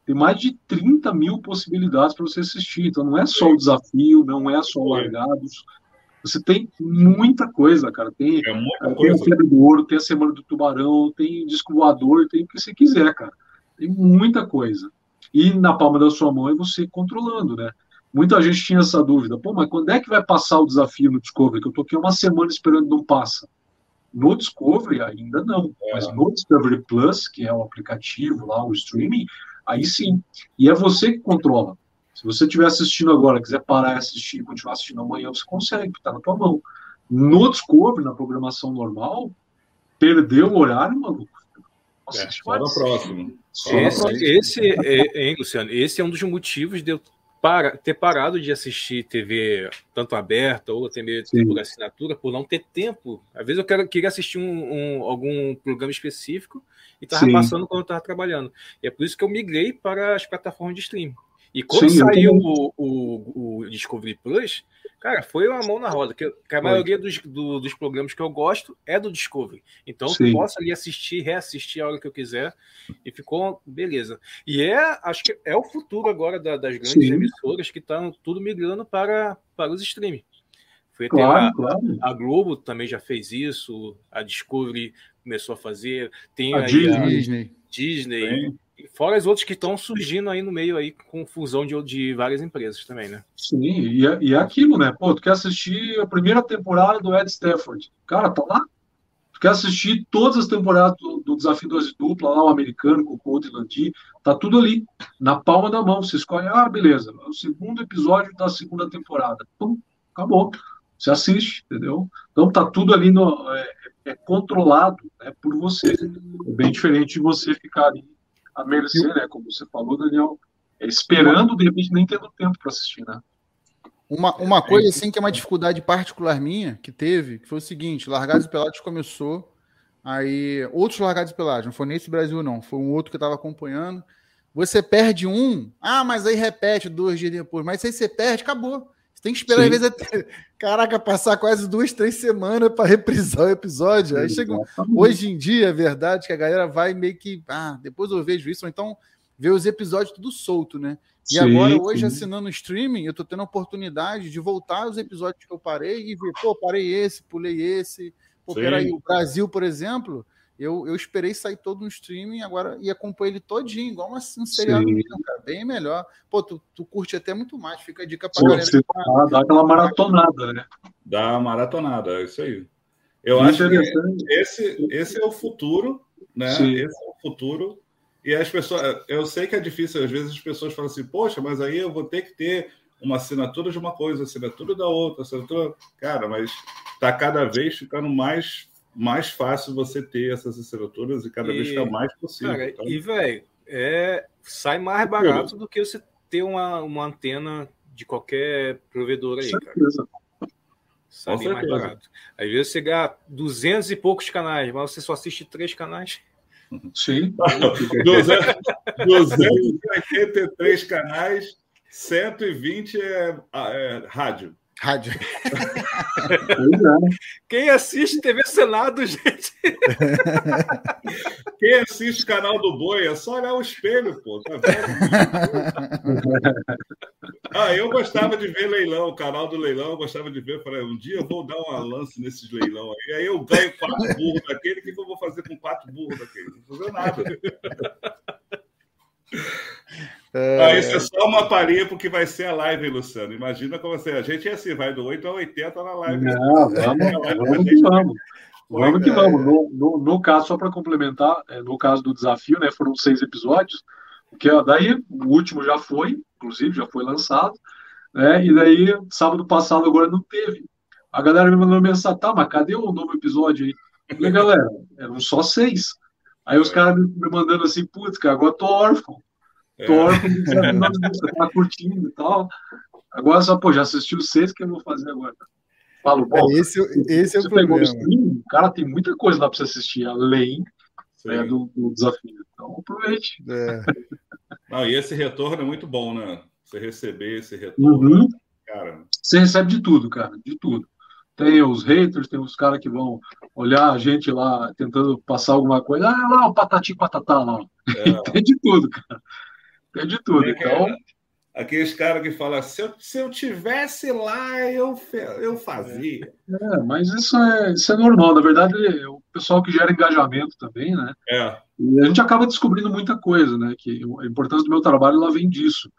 tem mais de 30 mil possibilidades para você assistir. Então não é só o desafio, não é só o largados. Você tem muita coisa, cara. Tem, é muita tem a Febre do Ouro, tem a Semana do Tubarão, tem Disco Voador, tem o que você quiser, cara. Tem muita coisa. E na palma da sua mão é você controlando, né? Muita gente tinha essa dúvida. Pô, mas quando é que vai passar o desafio no Discovery? Que eu tô aqui uma semana esperando não passa. No Discovery ainda não, é. mas no Discovery Plus, que é o aplicativo lá, o streaming, aí sim. E é você que controla. Se você estiver assistindo agora, quiser parar e assistir e continuar assistindo amanhã, você consegue, está na tua mão. No Discovery, na programação normal, perdeu o horário, maluco. Nossa, é, só no próximo. Esse, esse é, hein, Luciano, esse é um dos motivos de eu para, ter parado de assistir TV tanto aberta ou TV por assinatura por não ter tempo. Às vezes eu quero, queria assistir um, um algum programa específico e estava passando quando eu estava trabalhando. E é por isso que eu migrei para as plataformas de streaming. E quando Sim, saiu o, o, o, Discovery Plus, cara, foi uma mão na roda. Que, que a maioria dos, do, dos programas que eu gosto é do Discovery. Então eu posso ali assistir, reassistir a hora que eu quiser. E ficou beleza. E é, acho que é o futuro agora da, das grandes Sim. emissoras que estão tudo migrando para, para os streaming. Foi claro, a, claro. a, Globo também já fez isso, a Discovery começou a fazer, tem a Disney. A Disney. Fora as outras que estão surgindo aí no meio aí com fusão de, de várias empresas também, né? Sim, e é, e é aquilo, né? Pô, tu quer assistir a primeira temporada do Ed Stafford. Cara, tá lá. Tu quer assistir todas as temporadas do, do Desafio 12 Dupla, lá o americano, com o Cody Landy, tá tudo ali, na palma da mão. Você escolhe, ah, beleza, é o segundo episódio da segunda temporada. Pum, acabou. Você assiste, entendeu? Então tá tudo ali no, é, é controlado né, por você. É bem diferente de você ficar ali a mercê, né? Como você falou, Daniel, é esperando, de repente, nem tendo tempo para assistir, né? Uma, uma coisa assim que é uma dificuldade particular minha que teve, que foi o seguinte: Largados e Pelados começou, aí outros Largados e Pelados, não foi nesse Brasil não, foi um outro que eu estava acompanhando. Você perde um, ah, mas aí repete dois dias depois, mas aí você perde, acabou. Você tem que esperar, Sim. às vezes, até, caraca, passar quase duas, três semanas para reprisar o episódio. Aí chega. Hoje em dia, é verdade que a galera vai meio que. Ah, depois eu vejo isso, ou então ver os episódios tudo solto, né? E sim, agora, hoje, sim. assinando o streaming, eu tô tendo a oportunidade de voltar aos episódios que eu parei e ver, pô, parei esse, pulei esse. Pô, peraí, o Brasil, por exemplo, eu, eu esperei sair todo no streaming agora e acompanho ele todinho, igual uma, um seriado mesmo, cara, bem melhor. Pô, tu, tu curte até muito mais, fica a dica pra Pô, galera. Você dá, dá aquela maratonada, né? Dá uma maratonada, é isso aí. Eu acho que esse, esse é o futuro, né? Sim. Esse é o futuro. E as pessoas, eu sei que é difícil, às vezes as pessoas falam assim, poxa, mas aí eu vou ter que ter uma assinatura de uma coisa, assinatura da outra, assinatura. Cara, mas tá cada vez ficando mais mais fácil você ter essas assinaturas e cada e, vez fica mais possível. Cara, tá? E, velho, é, sai mais barato do que você ter uma, uma antena de qualquer provedor aí, cara. Sai mais barato. Às vezes você ganha 200 e poucos canais, mas você só assiste três canais. Sim. 283 canais, 120 é, é rádio. Rádio. É. Quem assiste TV Senado, gente? Quem assiste o canal do Boi é só olhar o espelho, pô. Tá vendo? ah, eu gostava de ver leilão, o canal do leilão, eu gostava de ver. Falei, um dia eu vou dar uma lance nesses leilão aí. Aí eu ganho quatro burros daquele, o que eu vou fazer com quatro burros daquele? Não vou fazer nada. É... Ah, isso é só uma palhinha porque vai ser a live, Luciano. Imagina como você. A gente é assim, vai do 8 a 80 na live. Não, vamos, vamos que vamos. Vamos que vamos. No, no, no caso, só para complementar, é, no caso do desafio, né, foram seis episódios, que daí o último já foi, inclusive, já foi lançado, né, e daí sábado passado agora não teve. A galera me mandou mensagem, tá, mas cadê o novo episódio aí? Eu falei, galera, eram só seis. Aí os caras me mandando assim, putz, cara, agora tô órfão. É. Thor, você tá curtindo e tal. Agora só, pô, já assistiu seis, que eu vou fazer agora? Falo, bom, é, esse, esse é o problema. Stream, cara, tem muita coisa lá para você assistir, além né, do, do, desafio. Então, aproveite. É. Não, e esse retorno é muito bom, né? Você receber esse retorno. Uhum. Cara. Você recebe de tudo, cara, de tudo. Tem os haters, tem os caras que vão olhar a gente lá tentando passar alguma coisa. Ah, lá, o patati patatá lá. É. tem de tudo, cara. Tem de tudo. É então. É, aqueles caras que falam, se eu, se eu tivesse lá, eu, eu fazia. É, mas isso é, isso é normal. Na verdade, o pessoal que gera engajamento também, né? É. E a gente acaba descobrindo muita coisa, né? Que a importância do meu trabalho ela vem disso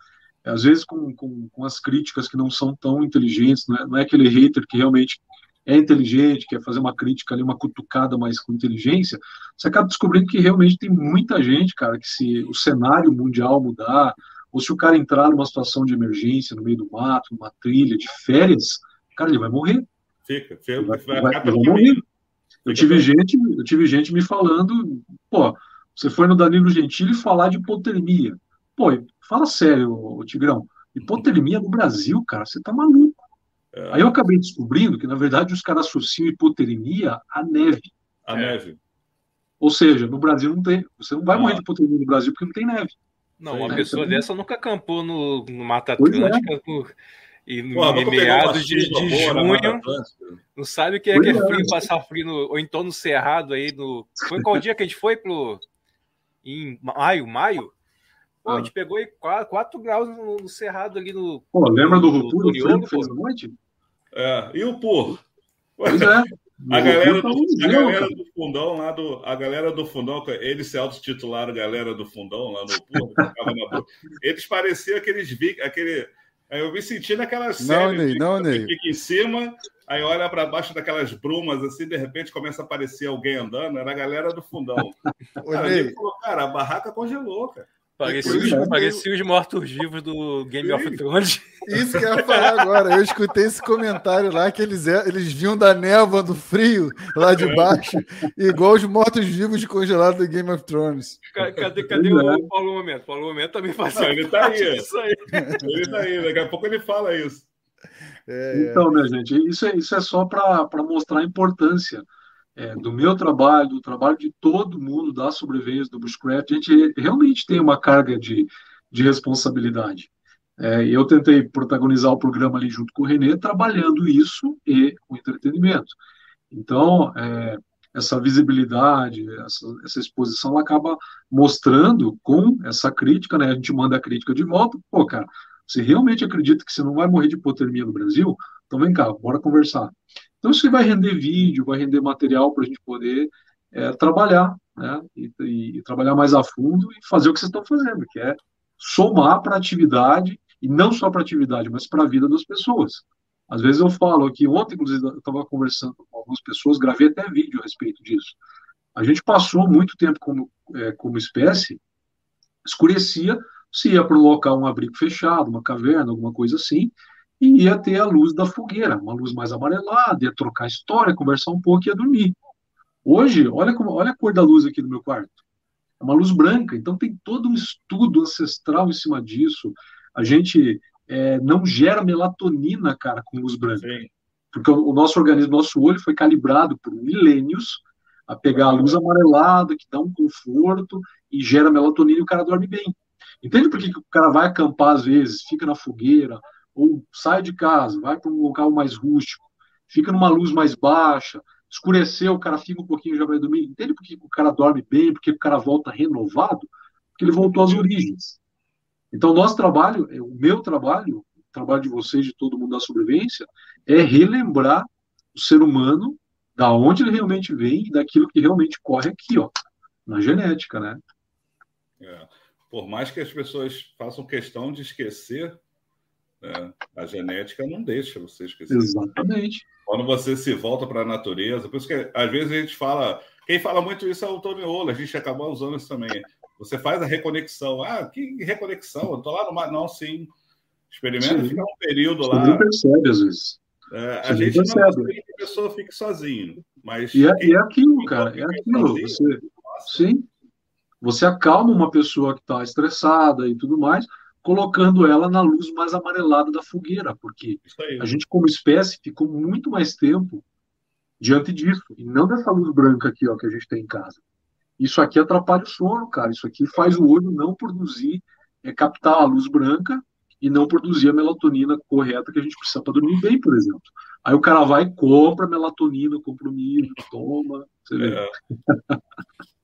às vezes com, com, com, as críticas que não são tão inteligentes, não é, não é, aquele hater que realmente é inteligente, quer fazer uma crítica ali, uma cutucada mais com inteligência, você acaba descobrindo que realmente tem muita gente, cara, que se o cenário mundial mudar, ou se o cara entrar numa situação de emergência, no meio do mato, numa trilha, de férias, cara, ele vai morrer. Fica, fica vai, vai, vai, vai morrer. Eu tive, gente, eu tive gente me falando, pô, você foi no Danilo Gentili falar de hipotermia. Pô, fala sério, Tigrão. Hipotermia no Brasil, cara, você tá maluco. É. Aí eu acabei descobrindo que, na verdade, os caras associam hipotermia à neve. A é. neve. Ou seja, no Brasil não tem. Você não vai ah. morrer de hipotermia no Brasil porque não tem neve. Não, uma pessoa então, dessa nunca acampou no, no Mata é. Atlântica é. por, e no, Pô, em meados de, de junho. Não sabe o que é, que é frio, passar frio, no, ou então no Cerrado aí. No, foi qual dia que a gente foi pro. Em maio, maio? Pô, a gente pegou aí 4, 4 graus no, no, Cerrado ali no. Pô, lembra do Rupuro que fez a noite? É, e o Pur? Pois é. A galera, do, a galera do fundão lá do. A galera do fundão, eles se autotitularam galera do fundão lá no Pur, eles pareciam aqueles aquele. Eu me senti naquela série não, Ney, não, Ney. fica em cima, aí olha para baixo daquelas brumas, assim, de repente começa a aparecer alguém andando, era a galera do fundão. Cara, falou, cara, a barraca congelou, cara. Parecia, os, parecia os mortos-vivos do Game of Thrones. Isso que eu ia falar agora. Eu escutei esse comentário lá que eles, é, eles vinham da névoa, do frio, lá de baixo, igual os mortos-vivos congelados do Game of Thrones. Cadê, cadê o Paulo Momento? Paulo Momento também faz Não, ele tá aí. Isso aí. Ele tá aí. Daqui a pouco ele fala isso. É, é. então, minha gente, isso é, isso é só para mostrar a importância é, do meu trabalho, do trabalho de todo mundo da sobrevivência do Bushcraft, a gente realmente tem uma carga de, de responsabilidade. É, eu tentei protagonizar o programa ali junto com o Renê, trabalhando isso e o entretenimento. Então, é, essa visibilidade, essa, essa, exposição, ela acaba mostrando com essa crítica, né? A gente manda a crítica de volta. Pô, cara, você realmente acredita que você não vai morrer de hipotermia no Brasil? Então vem cá, bora conversar. Então, isso vai render vídeo, vai render material para a gente poder é, trabalhar, né? E, e, e, trabalhar mais a fundo e fazer o que vocês estão fazendo, que é somar para a atividade, e não só para a atividade, mas para a vida das pessoas. Às vezes eu falo aqui, ontem, inclusive, eu estava conversando com algumas pessoas, gravei até vídeo a respeito disso. A gente passou muito tempo como, é, como espécie, escurecia, se ia para um local, um abrigo fechado, uma caverna, alguma coisa assim, e ia ter a luz da fogueira, uma luz mais amarelada, ia trocar história, conversar um pouco e ia dormir. Hoje, olha, como, olha a cor da luz aqui do meu quarto. É uma luz branca, então tem todo um estudo ancestral em cima disso. A gente é, não gera melatonina, cara, com luz branca. Sim. Porque o, o nosso organismo, nosso olho foi calibrado por milênios a pegar a luz amarelada, que dá um conforto e gera melatonina e o cara dorme bem. Entende por que, que o cara vai acampar às vezes, fica na fogueira, ou sai de casa, vai para um local mais rústico, fica numa luz mais baixa, escureceu, o cara fica um pouquinho já vai dormir. Entende por que o cara dorme bem, porque o cara volta renovado? Porque ele voltou às origens. Então, nosso trabalho, é, o meu trabalho, o trabalho de vocês, de todo mundo da sobrevivência, é relembrar o ser humano da onde ele realmente vem e daquilo que realmente corre aqui, ó, na genética, né? É. Por mais que as pessoas façam questão de esquecer, né? A genética não deixa você esquecer. Exatamente. Quando você se volta para a natureza, por isso que às vezes a gente fala. Quem fala muito isso é o Tony Ola, a gente acabou usando isso também. Você faz a reconexão. Ah, que reconexão? Eu tô lá no mar. Não, sim. Experimenta ficar um período lá. Você nem percebe, às vezes. É, a gente percebe. não quer que a pessoa fique sozinho. Mas e é, e é aquilo, cara. É aquilo. Sozinho, você... Sim. você acalma uma pessoa que está estressada e tudo mais, colocando ela na luz mais amarelada da fogueira, porque a gente, como espécie, ficou muito mais tempo diante disso, e não dessa luz branca aqui ó, que a gente tem em casa. Isso aqui atrapalha o sono, cara. Isso aqui faz o olho não produzir, é, captar a luz branca e não produzir a melatonina correta que a gente precisa para dormir bem, por exemplo. Aí o cara vai, compra melatonina, compra o milho, toma. É.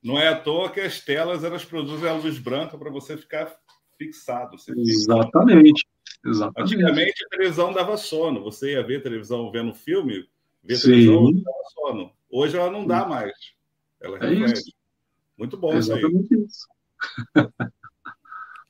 Não é à toa que as telas elas produzem a luz branca para você ficar fixado. Você Exatamente. Exatamente. Antigamente a televisão dava sono. Você ia ver televisão vendo filme, ver televisão dava sono. Hoje ela não dá mais. Ela é isso. Muito bom Exatamente isso aí. Isso.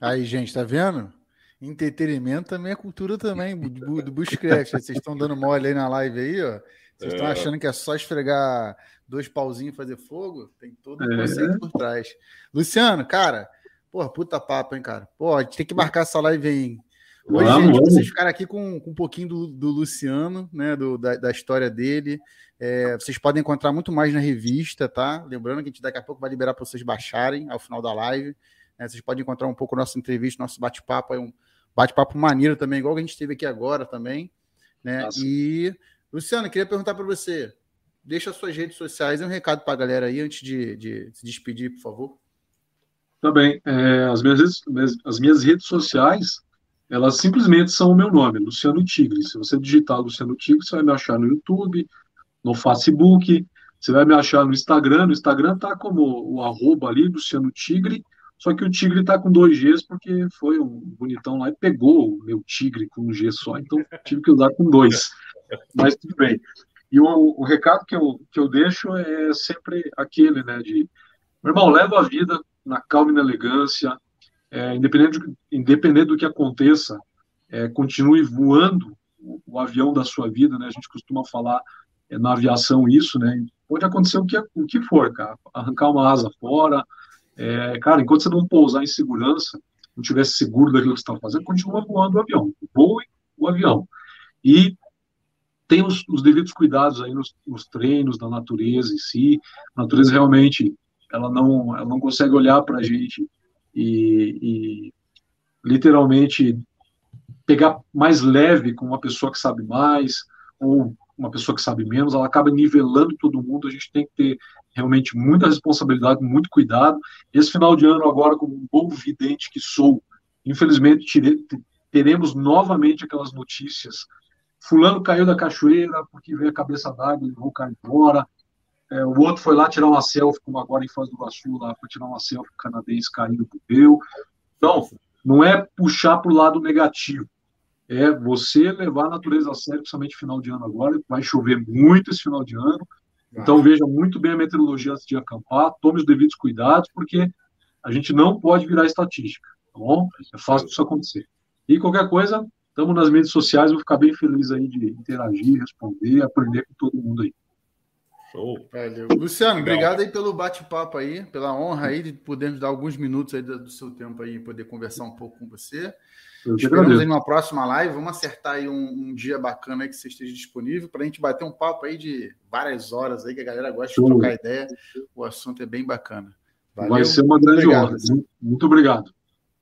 aí, gente, tá vendo? Entretenimento também é cultura também, do, do Bushcraft. Vocês estão dando mole aí na live aí, ó. Vocês estão é. achando que é só esfregar dois pauzinhos e fazer fogo? Tem todo o um é. conceito por trás. Luciano, cara, porra, puta papo, hein, cara? Pô, a gente tem que marcar essa live aí. Hoje, vamos, gente, vocês ficaram aqui com, com, um pouquinho do, do Luciano, né? Do, da, da história dele. É, vocês podem encontrar muito mais na revista, tá? Lembrando que a gente daqui a pouco vai liberar para vocês baixarem ao final da live. Né? Vocês podem encontrar um pouco nossa entrevista, nosso bate-papo, é um bate-papo maneiro também, igual que a gente teve aqui agora também. Né? E, Luciano, queria perguntar para você. Deixa as suas redes sociais e um recado para a galera aí antes de, de, se despedir, por favor. Bem. É, as, minhas, as minhas redes sociais, elas simplesmente são o meu nome, Luciano Tigre. Se você digitar Luciano Tigre, você vai me achar no YouTube, no Facebook, você vai me achar no Instagram. No Instagram tá como o arroba ali, Luciano Tigre, só que o Tigre tá com dois Gs porque foi um bonitão lá e pegou o meu Tigre com um G só, então tive que usar com dois. Mas tudo bem. E o, o recado que eu, que eu deixo é sempre aquele, né, de meu irmão, leva a vida na calma e na elegância, é, independente, independente do que aconteça, é, continue voando o, o, avião da sua vida, né? A gente costuma falar é, na aviação isso, né? Pode acontecer o que, o que for, cara. Arrancar uma asa fora. É, cara, enquanto você não pousar em segurança, não estiver seguro daquilo que você está fazendo, continua voando o avião. Voe o avião. E tem os, os devidos cuidados aí nos, nos, treinos da natureza em si. A natureza realmente ela não, ela não consegue olhar para a gente e, e literalmente pegar mais leve com uma pessoa que sabe mais ou uma pessoa que sabe menos, ela acaba nivelando todo mundo. A gente tem que ter realmente muita responsabilidade, muito cuidado. Esse final de ano, agora, como um bom vidente que sou, infelizmente tire, teremos novamente aquelas notícias. Fulano caiu da cachoeira porque veio a cabeça d'água e vou cair embora. É, o outro foi lá tirar uma selfie, como agora em Foz do Iguaçu, lá foi tirar uma selfie canadense caindo pro meu. Então, não é puxar para o lado negativo é você levar a natureza a sério, principalmente final de ano agora. Vai chover muito esse final de ano. Então veja muito bem a meteorologia antes de acampar, tome os devidos cuidados, porque a gente não pode virar estatística, tá bom? É fácil isso acontecer. E qualquer coisa, estamos nas mídias sociais, vou ficar bem feliz aí de interagir, responder, aprender com todo mundo aí. Show. Valeu. Luciano, Legal. obrigado aí pelo bate-papo aí, pela honra aí de podermos dar alguns minutos aí do, seu tempo aí, poder conversar um pouco com você. Esperamos aí numa próxima live. Vamos acertar aí um, um dia bacana aí que você esteja disponível para a gente bater um papo aí de várias horas aí, que a galera gosta de trocar ideia. O assunto é bem bacana. Valeu. Vai ser uma grande honra. Muito obrigado.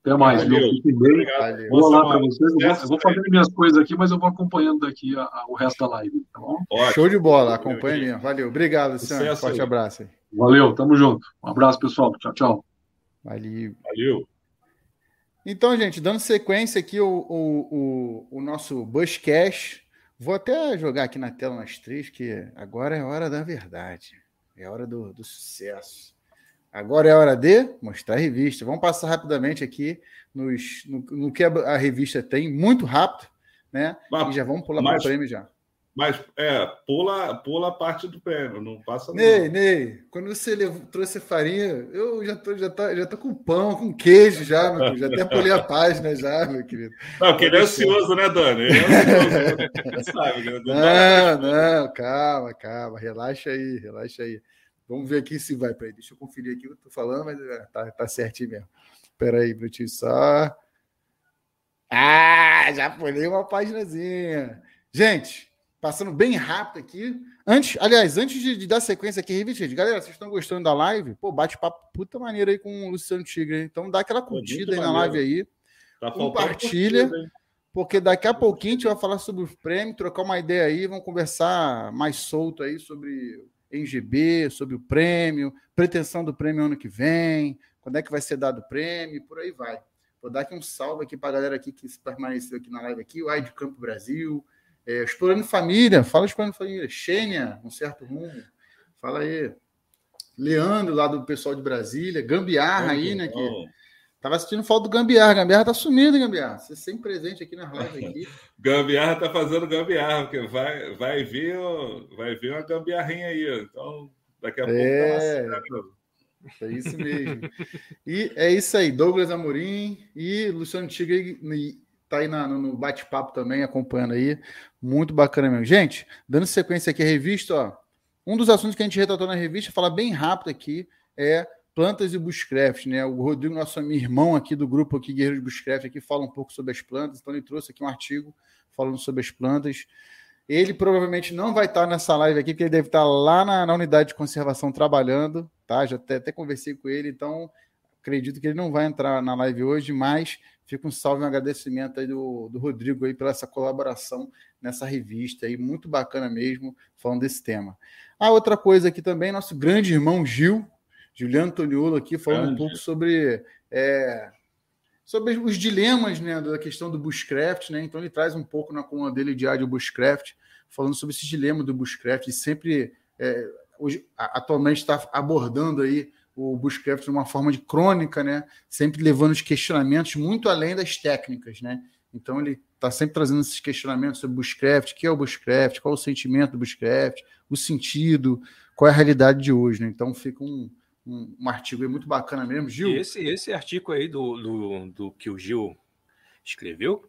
Até mais, Valeu. viu? Fiquem bem. Vou lá para vocês. Eu vou, eu vou fazendo minhas coisas aqui, mas eu vou acompanhando daqui a, a, o resto da live, tá bom? Show de bola, acompanhe. Valeu. Obrigado, Luciano. Forte abraço aí. Valeu, tamo junto. Um abraço, pessoal. Tchau, tchau. Valeu. Valeu. Então, gente, dando sequência aqui o, o, o, o nosso Bushcash. Vou até jogar aqui na tela nós três, que agora é hora da verdade. É hora do, do sucesso. Agora é hora de mostrar a revista. Vamos passar rapidamente aqui nos, no, no que a, revista tem, muito rápido, né? Mas, e já vamos pular para o prêmio já. Mas é, pula, pula a parte do prêmio, não passa Ney, não. Ney, quando você levou, trouxe a farinha, eu já tô, já, tá, já tô com pão, com queijo já, meu. Já até pulei a página já, meu querido. Não, porque ele é ansioso, né, Dani? Ele é ansioso. Você sabe, né? Não, não, calma, calma. Relaxa aí, relaxa aí. Vamos ver aqui se vai. para deixa eu conferir aqui o que eu tô falando, mas é, tá, tá certinho mesmo. Espera aí, só. Ah, já pulei uma páginazinha. Gente, Passando bem rápido aqui, Antes, aliás, antes de, de dar sequência aqui, revista, galera, vocês estão gostando da live? Pô, bate-papo puta maneira aí com o Luciano Tigre. Então dá aquela curtida aí na live aí. Tá compartilha. porque daqui a pouquinho a gente vai falar sobre os prêmios, trocar uma ideia aí, vamos conversar mais solto aí sobre NGB, sobre o prêmio, pretensão do prêmio ano que vem, quando é que vai ser dado o prêmio, por aí vai. Vou dar aqui um salve aqui para a galera aqui que permaneceu aqui na live aqui, o Ai de Campo Brasil, é, Explorando Família, fala Explorando Família. Xênia, um certo rumo. Fala aí. Leandro, lá do pessoal de Brasília. Gambiarra aí, né? Que tava assistindo falta do Gambiarra. Gambiarra tá sumido, Gambiarra. Você sempre presente aqui na live aqui. Gambiarra tá fazendo Gambiarra, porque vai, vai, vir, vai vir uma Gambiarrinha aí. Então, daqui a é... pouco tá É isso mesmo. e é isso aí, Douglas Amorim e Luciano Tigre tá aí na, no bate-papo também, acompanhando aí. Muito bacana mesmo. Gente, dando sequência aqui à revista, ó. Um dos assuntos que a gente retratou na revista, falar bem rápido aqui, é plantas e bushcraft, né? O Rodrigo, nosso irmão aqui do grupo aqui, Guerreiros Bushcraft, aqui fala um pouco sobre as plantas, então ele trouxe aqui um artigo falando sobre as plantas. Ele provavelmente não vai estar nessa live aqui, porque ele deve estar lá na, na unidade de conservação trabalhando, tá? Já até, até conversei com ele, então acredito que ele não vai entrar na live hoje, mas Fica um salve e um agradecimento aí do, do Rodrigo aí pela essa colaboração nessa revista aí, muito bacana mesmo, falando desse tema. A outra coisa aqui também, nosso grande irmão Gil, Juliano Toniolo aqui, falando grande. um pouco sobre, é, sobre os dilemas né, da questão do bushcraft, né? Então ele traz um pouco na coluna dele diário bushcraft, falando sobre esse dilema do bushcraft, e sempre é, hoje, atualmente está abordando aí o Bushcraft de uma forma de crônica, né? Sempre levando os questionamentos muito além das técnicas, né? Então ele está sempre trazendo esses questionamentos sobre Bushcraft, o que é o Bushcraft, qual é o sentimento do Bushcraft, o sentido, qual é a realidade de hoje, né? Então fica um, um, um artigo muito bacana mesmo, Gil. Esse, esse artigo aí do, do, do que o Gil escreveu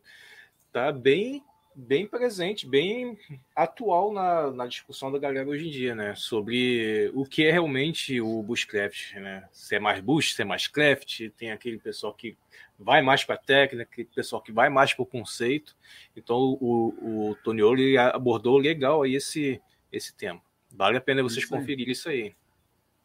tá bem bem presente, bem atual na, na discussão da galera hoje em dia, né? Sobre o que é realmente o bushcraft, né? Se é mais bush, se é mais craft, tem aquele pessoal que vai mais para a técnica, aquele pessoal que vai mais para o conceito. Então o, o Tonioli abordou legal aí esse, esse tema. Vale a pena vocês conferirem isso aí.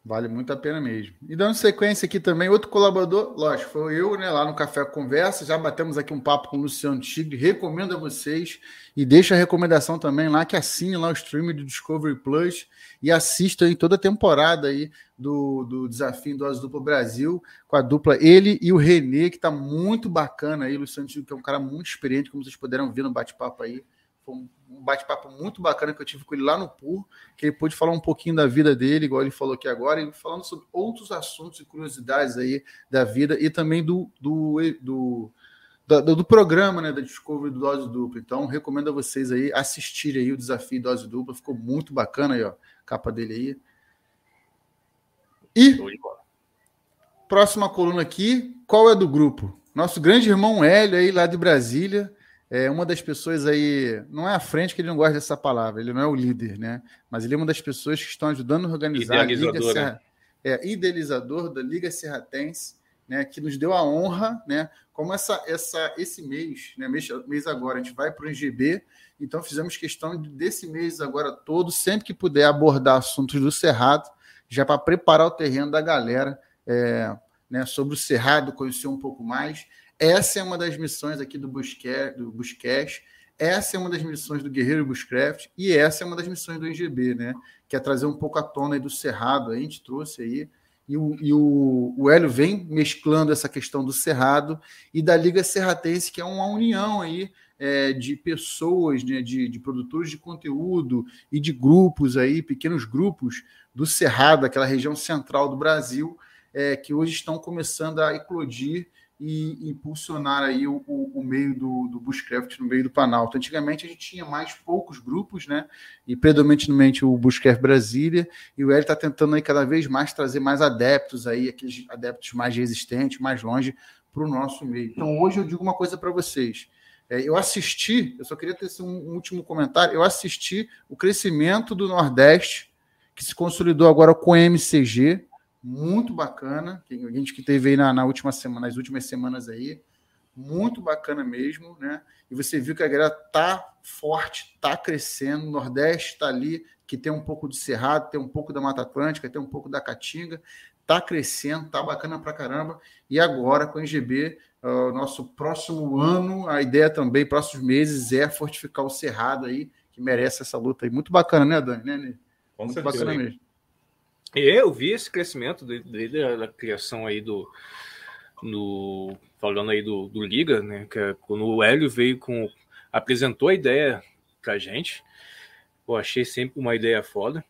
Vale muito a pena mesmo. E dando sequência aqui também, outro colaborador, lógico, foi eu, né, lá no Café Conversa, já batemos aqui um papo com o Luciano Tigre, recomendo a vocês e deixa a recomendação também lá que assine lá o stream do Discovery Plus e assista aí toda a temporada aí do, do Desafio Dose Dupla Brasil, com a dupla ele e o Renê, que tá muito bacana aí, o Luciano Tigre, que é um cara muito experiente, como vocês puderam ver no bate-papo aí, foi um bate-papo muito bacana que eu tive com ele lá no PUR, que ele pôde falar um pouquinho da vida dele, igual ele falou aqui agora, e falando sobre outros assuntos e curiosidades aí da vida e também do, do, do, do, do programa, né, da Discovery do Dose Dupla. Então, recomendo a vocês aí assistirem aí o desafio Dose Dupla, ficou muito bacana aí, ó, capa dele aí. E próxima coluna aqui, qual é do grupo? Nosso grande irmão Hélio aí lá de Brasília, é uma das pessoas aí, não é à frente que ele não gosta dessa palavra, ele não é o líder, né? Mas ele é uma das pessoas que estão ajudando a organizar a Liga Serra, é, idealizador da Liga Serratense, né? Que nos deu a honra, né? Como essa, essa, esse mês, né? Mês, mês agora, a gente vai para o NGB, então fizemos questão desse mês agora todo, sempre que puder abordar assuntos do Cerrado, já para preparar o terreno da galera, é, né? Sobre o Cerrado, conhecer um pouco mais essa é uma das missões aqui do Busquets, do Busquets. Essa é uma das missões do Guerreiro Bushcraft e essa é uma das missões do NGB, né? Que é trazer um pouco a tona aí do Cerrado. A gente trouxe aí e o, e o, o Hélio vem mesclando essa questão do Cerrado e da Liga Serratense, que é uma união aí é, de pessoas, né, de, de produtores de conteúdo e de grupos aí, pequenos grupos do Cerrado, aquela região central do Brasil, é, que hoje estão começando a eclodir e impulsionar aí o, o, o, meio do, do Bushcraft no meio do Planalto. Antigamente a gente tinha mais poucos grupos, né? E predominantemente o Bushcraft Brasília, e o Hélio está tentando aí cada vez mais trazer mais adeptos aí, aqueles adeptos mais resistentes, mais longe para o nosso meio. Então hoje eu digo uma coisa para vocês. É, eu assisti, eu só queria ter um, um último comentário, eu assisti o crescimento do Nordeste, que se consolidou agora com o MCG, muito bacana. A gente que teve aí na, na última semana, nas últimas semanas aí, muito bacana mesmo, né? E você viu que a galera tá forte, tá crescendo, o Nordeste está ali que tem um pouco de Cerrado, tem um pouco da Mata Atlântica, tem um pouco da Caatinga, tá crescendo, tá bacana pra caramba. E agora com o NGB, o uh, nosso próximo ano, a ideia também, próximos meses, é fortificar o Cerrado aí, que merece essa luta aí. Muito bacana, né, Dani? Né, Com Muito certeza. bacana mesmo. Eu vi esse crescimento desde a criação aí do. No, falando aí do, do Liga, né? Que é quando o Hélio veio com. apresentou a ideia pra gente. Eu achei sempre uma ideia foda.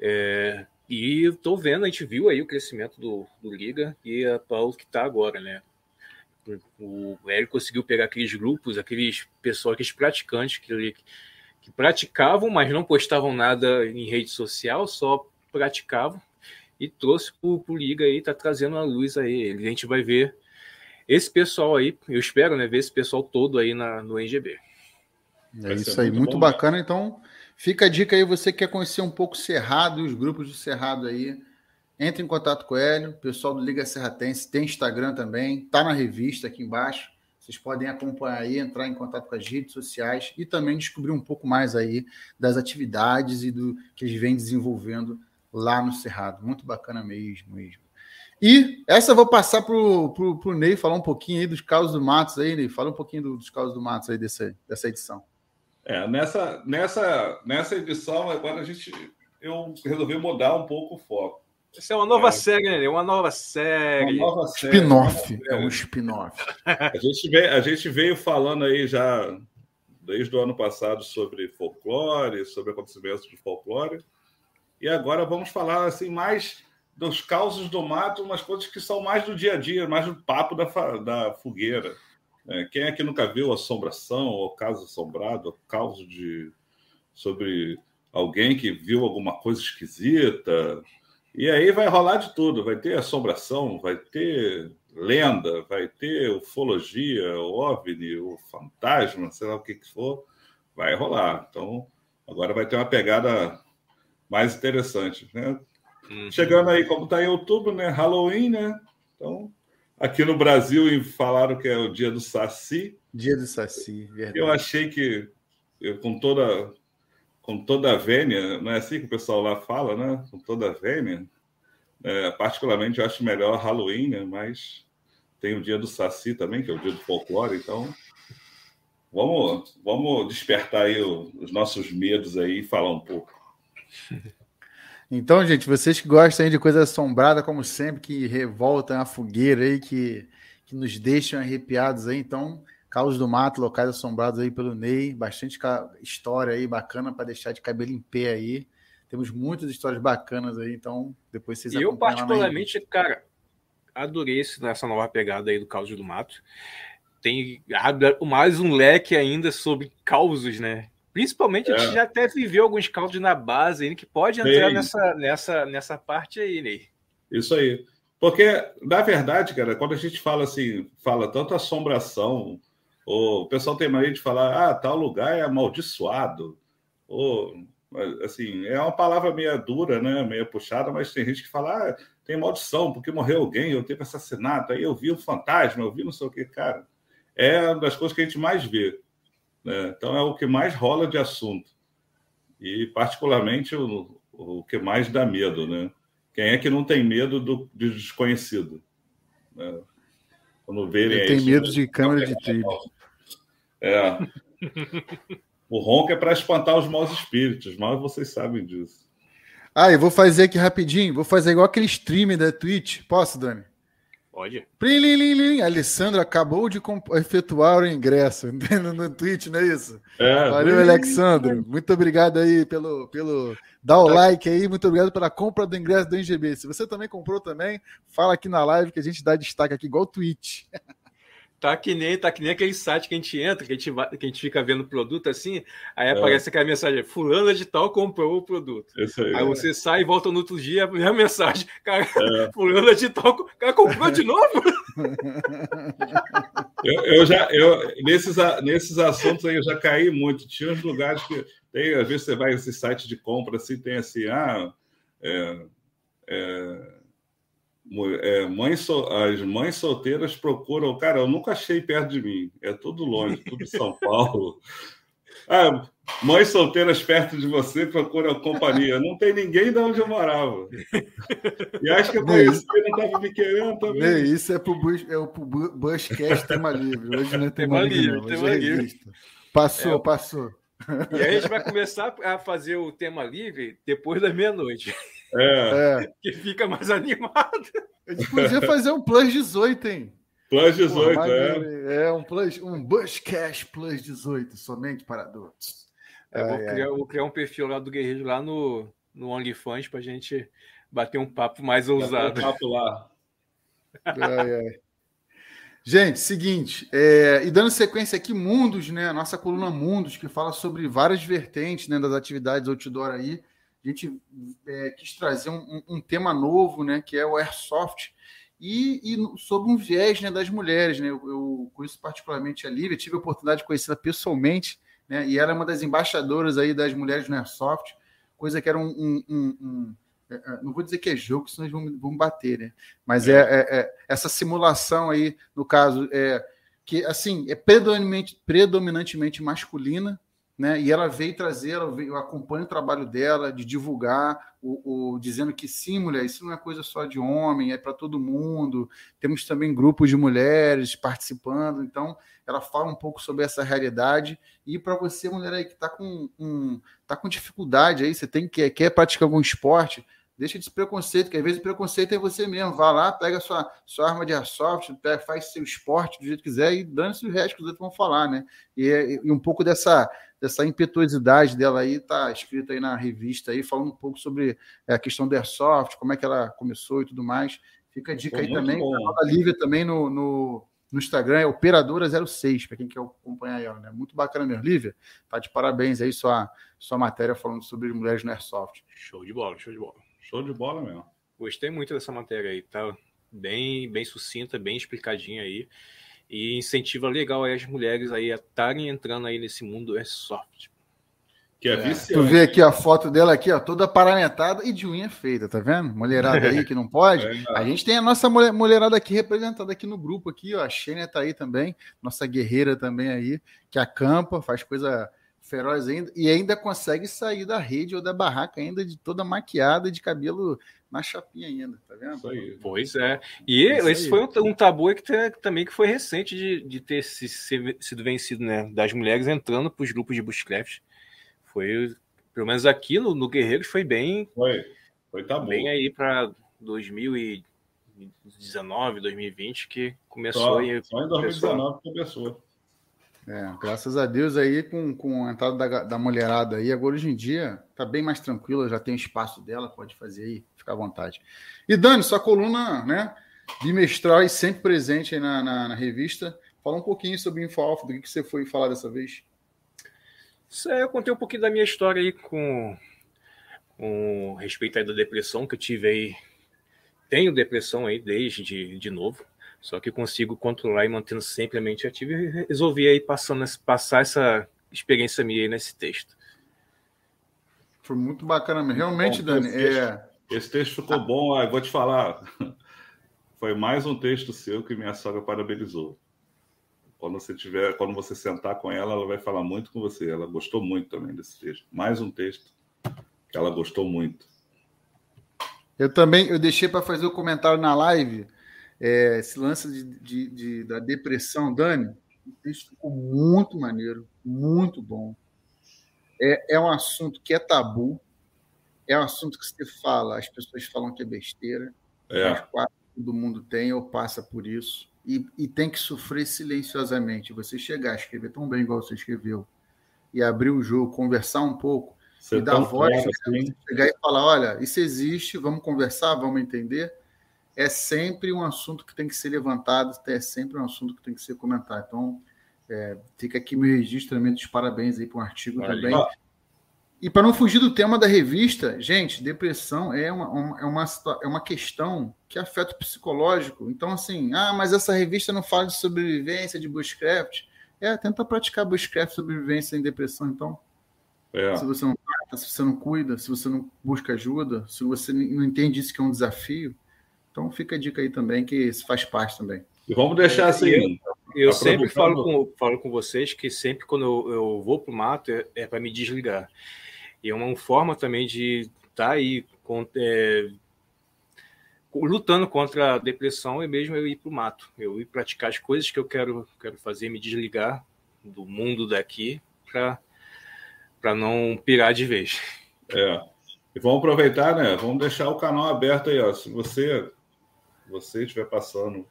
É, e estou vendo, a gente viu aí o crescimento do, do Liga e a Paulo que está agora, né? O Hélio conseguiu pegar aqueles grupos, aqueles pessoal, aqueles praticantes que, que praticavam, mas não postavam nada em rede social, só praticavam e trouxe para o Liga aí, tá trazendo a luz aí. A gente vai ver esse pessoal aí, eu espero, né, ver esse pessoal todo aí na, no NGB. É isso aí, muito, muito bacana. Né? Então, fica a dica aí, você que quer conhecer um pouco o Cerrado, os grupos do Cerrado aí, entre em contato com o Hélio, o pessoal do Liga Serratense, tem Instagram também, tá na revista aqui embaixo. Vocês podem acompanhar aí, entrar em contato com as redes sociais e também descobrir um pouco mais aí das atividades e do que eles vêm desenvolvendo lá no Cerrado. Muito bacana mesmo, mesmo. E essa eu vou passar para o Ney falar um pouquinho aí dos casos do Matos aí, Ney. Fala um pouquinho do, dos casos do Matos aí dessa, dessa edição. É, nessa, nessa, nessa edição, agora a gente eu resolvi mudar um pouco o foco. Isso é uma nova é. série, né? Uma nova série. Uma nova série. Spin-off. É um spin-off. a, gente veio, a gente veio falando aí já desde o ano passado sobre folclore, sobre acontecimentos de folclore. E agora vamos falar assim mais dos causos do mato, umas coisas que são mais do dia a dia, mais do papo da, da fogueira. É, quem é que nunca viu assombração, ou caso assombrado, ou causa de sobre alguém que viu alguma coisa esquisita, e aí vai rolar de tudo, vai ter assombração, vai ter lenda, vai ter ufologia, OVNI, o fantasma, sei lá o que que for, vai rolar. Então, agora vai ter uma pegada mais interessante, né? Uhum. Chegando aí, como está em outubro, né? Halloween, né? Então, aqui no Brasil falaram que é o dia do Saci. Dia do Saci, verdade. Eu achei que, eu, com toda com toda a vênia, não é assim que o pessoal lá fala, né? Com toda a vênia. É, particularmente, eu acho melhor Halloween, né? mas tem o dia do Saci também, que é o dia do folclore, então vamos, vamos despertar aí os nossos medos aí e falar um pouco. Então, gente, vocês que gostam de coisa assombrada, como sempre, que revoltam a fogueira aí, que, que nos deixam arrepiados aí, então Caos do Mato, locais assombrados aí pelo Ney, bastante história aí bacana para deixar de cabelo em pé aí. Temos muitas histórias bacanas aí, então depois vocês Eu particularmente, cara, adorei essa nova pegada aí do Caos do Mato. Tem mais um leque ainda sobre causos, né? Principalmente é. a gente já até viveu alguns causos na base que pode entrar nessa, nessa, nessa parte aí, Ney. Isso aí. Porque, na verdade, cara, quando a gente fala assim, fala tanto assombração, o pessoal tem mania de falar, ah, tal lugar é amaldiçoado. Ou, assim, é uma palavra meio dura, né? Meio puxada, mas tem gente que fala, ah, tem maldição, porque morreu alguém, eu teve assassinato, aí eu vi um fantasma, eu vi não sei o que, cara. É uma das coisas que a gente mais vê. Né? Então é o que mais rola de assunto. E, particularmente, o, o que mais dá medo, né? Quem é que não tem medo do, do desconhecido? Né? Quando verem. Tem medo de câmera de trilho. É. O ronco é para espantar os maus espíritos, mas vocês sabem disso. Ah, eu vou fazer aqui rapidinho. Vou fazer igual aquele stream da Twitch. Posso, Dani? Pode. Plim, Alessandro acabou de efetuar o ingresso no, no Twitch, não é isso? É, Valeu, Alexandro. Muito obrigado aí pelo, pelo Dá o tá. like aí, muito obrigado pela compra do ingresso do NGB. Se você também comprou também, fala aqui na live que a gente dá destaque aqui, igual o Twitch. Tá que nem, tá que nem aquele site que a gente entra, que a gente, que a gente fica vendo o produto assim, aí é. aparece aquela mensagem, fulano de tal comprou o produto. Aí, aí, você sai e volta no outro dia, a mensagem, cara, é. fulano de tal, cara comprou de novo? eu, eu, já, eu, nesses, nesses assuntos aí eu já caí muito, tinha uns lugares que, tem, às vezes você vai nesse site de compra assim, tem assim, ah, é, é é, mães so, as mães solteiras procuram. Cara, eu nunca achei perto de mim. É tudo longe, tudo em São Paulo. Ah, mães solteiras perto de você procuram companhia. Não tem ninguém de onde eu morava. E acho que eu conheci, não estava me querendo também. Bem, isso é para é o Bushcast tema livre. Hoje não é tema, tema livre, livre tema é livre. Passou, é, passou. E aí a gente vai começar a fazer o tema livre depois da meia-noite. É. é. Que fica mais animado. A gente podia fazer um Plus 18, hein? Plus 18, Pô, é. É um, plus, um Bushcash Plus 18, somente para adultos. É, vou, criar, vou, criar, um perfil lá do Guerreiro lá no, no OnlyFans para a gente bater um papo mais ousado. Um papo lá. Ai, ai. Gente, seguinte, é, e dando sequência aqui, Mundos, né? Nossa coluna Mundos, que fala sobre várias vertentes né, das atividades outdoor aí. A gente é, quis trazer um, um, tema novo, né? Que é o Airsoft e, e sobre um viés né, das mulheres. Né? Eu, eu, conheço particularmente a Lívia, tive a oportunidade de conhecê-la pessoalmente, né? e ela é uma das embaixadoras aí das mulheres no Airsoft, coisa que era um, um, um, um é, é, não vou dizer que é jogo, senão eles vão, vão bater, né? Mas é. É, é, é essa simulação aí, no caso, é que assim é predominantemente, predominantemente masculina, né? E ela veio trazer, eu acompanho o trabalho dela de divulgar, o, o, dizendo que sim, mulher, isso não é coisa só de homem, é para todo mundo. Temos também grupos de mulheres participando, então ela fala um pouco sobre essa realidade. E para você, mulher aí que está com, um, tá com dificuldade aí, você tem que quer praticar algum esporte, Deixa desse preconceito, que às vezes o preconceito é você mesmo. Vá lá, pega sua, sua arma de airsoft, pega, faz seu esporte do jeito que quiser e dane-se o resto que os outros vão falar, né? E, e, um pouco dessa, dessa impetuosidade dela aí tá escrita aí na revista aí, falando um pouco sobre é, a questão do airsoft, como é que ela começou e tudo mais. Fica a dica Pô, aí também. Bom. A Lívia também no, no, no Instagram é operadora06, para quem quer acompanhar ela, né? Muito bacana mesmo. Lívia, tá de parabéns aí sua, sua matéria falando sobre mulheres no airsoft. Show de bola, show de bola. Show de bola mesmo. Gostei muito dessa matéria aí, tá bem, bem sucinta, bem explicadinha aí. E incentiva legal aí as mulheres aí a estarem entrando aí nesse mundo airsoft. Que é, é. Tu vê aqui a foto dela aqui, ó, toda paranetada e de unha feita, tá vendo? Mulherada aí que não pode. É, a gente tem a nossa mulher, mulherada aqui representada aqui no grupo aqui, ó. A Xênia tá aí também, nossa guerreira também aí, que acampa, faz coisa feroz ainda, e ainda consegue sair da rede ou da barraca ainda de toda maquiada de cabelo na chapinha ainda, tá vendo? Pois é. E esse foi um, um tabu que também que foi recente de, de ter se, se, sido vencido, né? Das mulheres entrando para os grupos de bushcraft. Foi, pelo menos aqui no, no Guerreiros, foi bem. Foi, foi tabu. Bem aí para 2019, 2020 que começou. Só, aí, só em 2019 começou. É, graças a Deus aí, com, com a entrada da, da mulherada aí, agora hoje em dia tá bem mais tranquila, já tem espaço dela, pode fazer aí, fica à vontade. E Dani, sua coluna, né, bimestral e sempre presente aí na, na, na revista, fala um pouquinho sobre o InfoAlpha, do que, que você foi falar dessa vez. Isso é, eu contei um pouquinho da minha história aí com, com respeito aí da depressão que eu tive aí, tenho depressão aí desde de, de novo, só que consigo controlar e mantendo sempre a mente ativa e resolvi aí passando, passar essa experiência minha aí nesse texto. Foi muito bacana mesmo. Realmente, bom, Dani, esse texto, é... esse texto ficou bom. Ah, vou te falar. Foi mais um texto seu que minha sogra parabenizou. Quando você tiver, quando você sentar com ela, ela vai falar muito com você. Ela gostou muito também desse texto. Mais um texto que ela gostou muito. Eu também, eu deixei para fazer o comentário na live é, esse lance de, de, de, da depressão, Dani, o texto ficou muito maneiro, muito bom. É, é um assunto que é tabu, é um assunto que você fala, as pessoas falam que é besteira, é. mas quase todo mundo tem ou passa por isso, e, e tem que sofrer silenciosamente. Você chegar a escrever tão bem igual você escreveu, e abrir o jogo, conversar um pouco, você e dar voz, assim. chegar e falar: olha, isso existe, vamos conversar, vamos entender é sempre um assunto que tem que ser levantado, é sempre um assunto que tem que ser comentado. Então, é, fica aqui meu registro também dos parabéns aí para o artigo também. E para não fugir do tema da revista, gente, depressão é uma, uma, é, uma, é uma questão que afeta o psicológico. Então, assim, ah, mas essa revista não fala de sobrevivência, de bushcraft. É, tenta praticar bushcraft, sobrevivência em depressão, então. É. Se você não se você não cuida, se você não busca ajuda, se você não entende isso que é um desafio, então fica a dica aí também, que isso faz parte também. E vamos deixar assim, Eu sempre falo com, falo com vocês que sempre quando eu, eu vou para o mato é, é para me desligar. E é uma forma também de estar tá aí com, é, lutando contra a depressão e mesmo eu ir para o mato. Eu ir praticar as coisas que eu quero, quero fazer, me desligar do mundo daqui para não pirar de vez. É. E vamos aproveitar, né? Vamos deixar o canal aberto aí, ó. Se você você estiver passando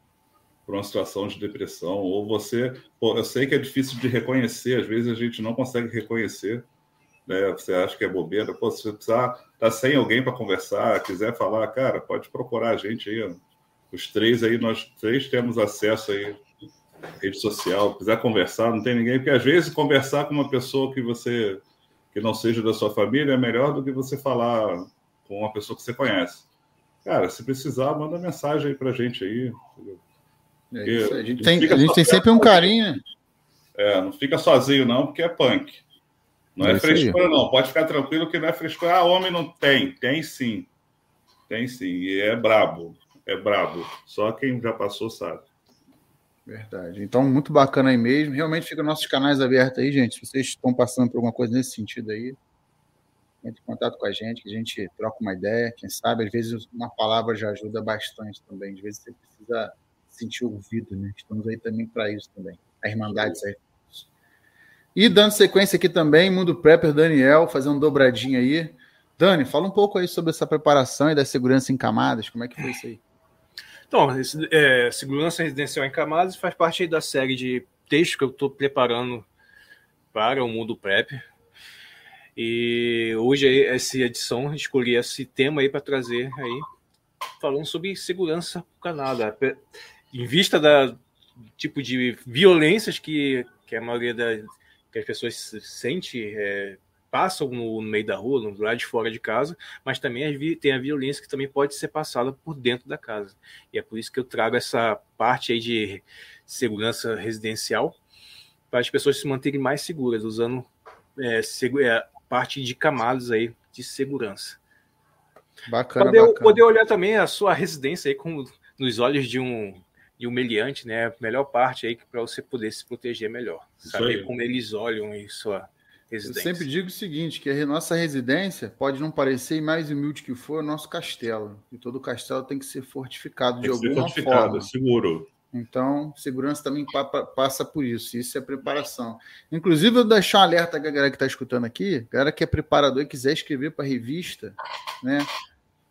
por uma situação de depressão, ou você, pô, eu sei que é difícil de reconhecer, às vezes a gente não consegue reconhecer, né? Você acha que é bobeira, pô, se você precisar tá sem alguém para conversar, quiser falar, cara, pode procurar a gente aí, os três aí, nós três temos acesso aí rede social, quiser conversar, não tem ninguém, porque às vezes conversar com uma pessoa que você que não seja da sua família é melhor do que você falar com uma pessoa que você conhece. Cara, se precisar, manda mensagem aí pra gente aí. É isso, a gente tem, a gente tem sempre um carinho. É, não fica sozinho, não, porque é punk. Não é, é frescura, não. Pode ficar tranquilo que não é frescura. Ah, homem não tem. Tem sim. Tem sim. E é brabo. É brabo. Só quem já passou sabe. Verdade. Então, muito bacana aí mesmo. Realmente fica nossos canais abertos aí, gente. Se vocês estão passando por alguma coisa nesse sentido aí, entre em contato com a gente, que a gente troca uma ideia. Quem sabe, às vezes, uma palavra já ajuda bastante também. Às vezes você precisa sentir ouvido, né? Estamos aí também para isso também. A Irmandade serve. E dando sequência aqui também, Mundo Prepper Daniel, fazendo dobradinha aí. Dani, fala um pouco aí sobre essa preparação e da segurança em camadas. Como é que foi isso aí? Então, esse, é, segurança residencial em camadas faz parte da série de textos que eu estou preparando para o Mundo Prep. E hoje, essa edição, escolhi esse tema aí para trazer aí, falando sobre segurança no Canadá. Em vista da tipo de violências que, que a maioria da, que as pessoas sentem é, passam no, no, meio da rua, no lado de fora de casa, mas também tem a violência que também pode ser passada por dentro da casa. E é por isso que eu trago essa parte aí de segurança residencial para as pessoas se manterem mais seguras, usando é, é, parte de camadas aí de segurança. Bacana, poder, bacana. poder olhar também a sua residência aí com, nos olhos de um de um meliante, né? A melhor parte aí para você poder se proteger melhor. Saber como eles olham em sua residência. Eu sempre digo o seguinte, que a nossa residência pode não parecer mais humilde que for, é o nosso castelo. E todo castelo tem que ser fortificado tem de alguma fortificado, forma. seguro. Então, segurança também passa por isso. Isso é preparação. Inclusive, eu deixar um alerta a galera que está escutando aqui, galera que é preparador e quiser escrever para revista, né?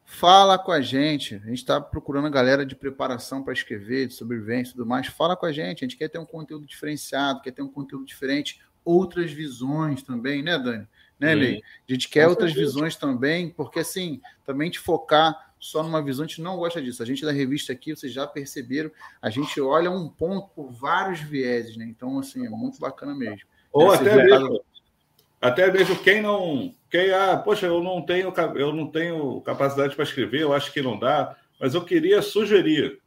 Fala com a gente. A gente está procurando a galera de preparação para escrever, de sobrevivência e tudo mais. Fala com a gente. A gente quer ter um conteúdo diferenciado, quer ter um conteúdo diferente outras visões também, né, Dani? Né, Lei? A gente quer outras visões também, porque assim, também te focar só numa visão, a gente não gosta disso. A gente da revista aqui, vocês já perceberam, a gente olha um ponto por vários vieses, né? Então, assim, é muito bacana mesmo. Ou até mesmo, até mesmo quem não. Quem, ah, poxa, eu não tenho, eu não tenho capacidade para escrever, eu acho que não dá, mas eu queria sugerir.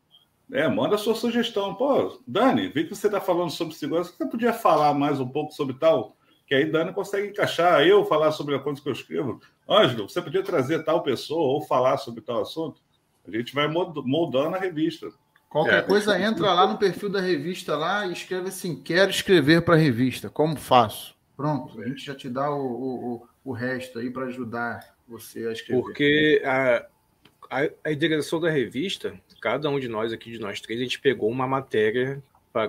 É, manda a sua sugestão. Pô, Dani, vi que você está falando sobre segurança, você podia falar mais um pouco sobre tal? Que aí Dani consegue encaixar eu falar sobre a coisa que eu escrevo. Ângelo, você podia trazer tal pessoa ou falar sobre tal assunto? A gente vai moldando a revista. Qualquer é, coisa, entra lá no perfil da revista lá e escreve assim: quero escrever para a revista. Como faço? Pronto, a gente já te dá o, o, o resto aí para ajudar você a escrever. Porque a, a, a direção da revista cada um de nós aqui, de nós três, a gente pegou uma matéria,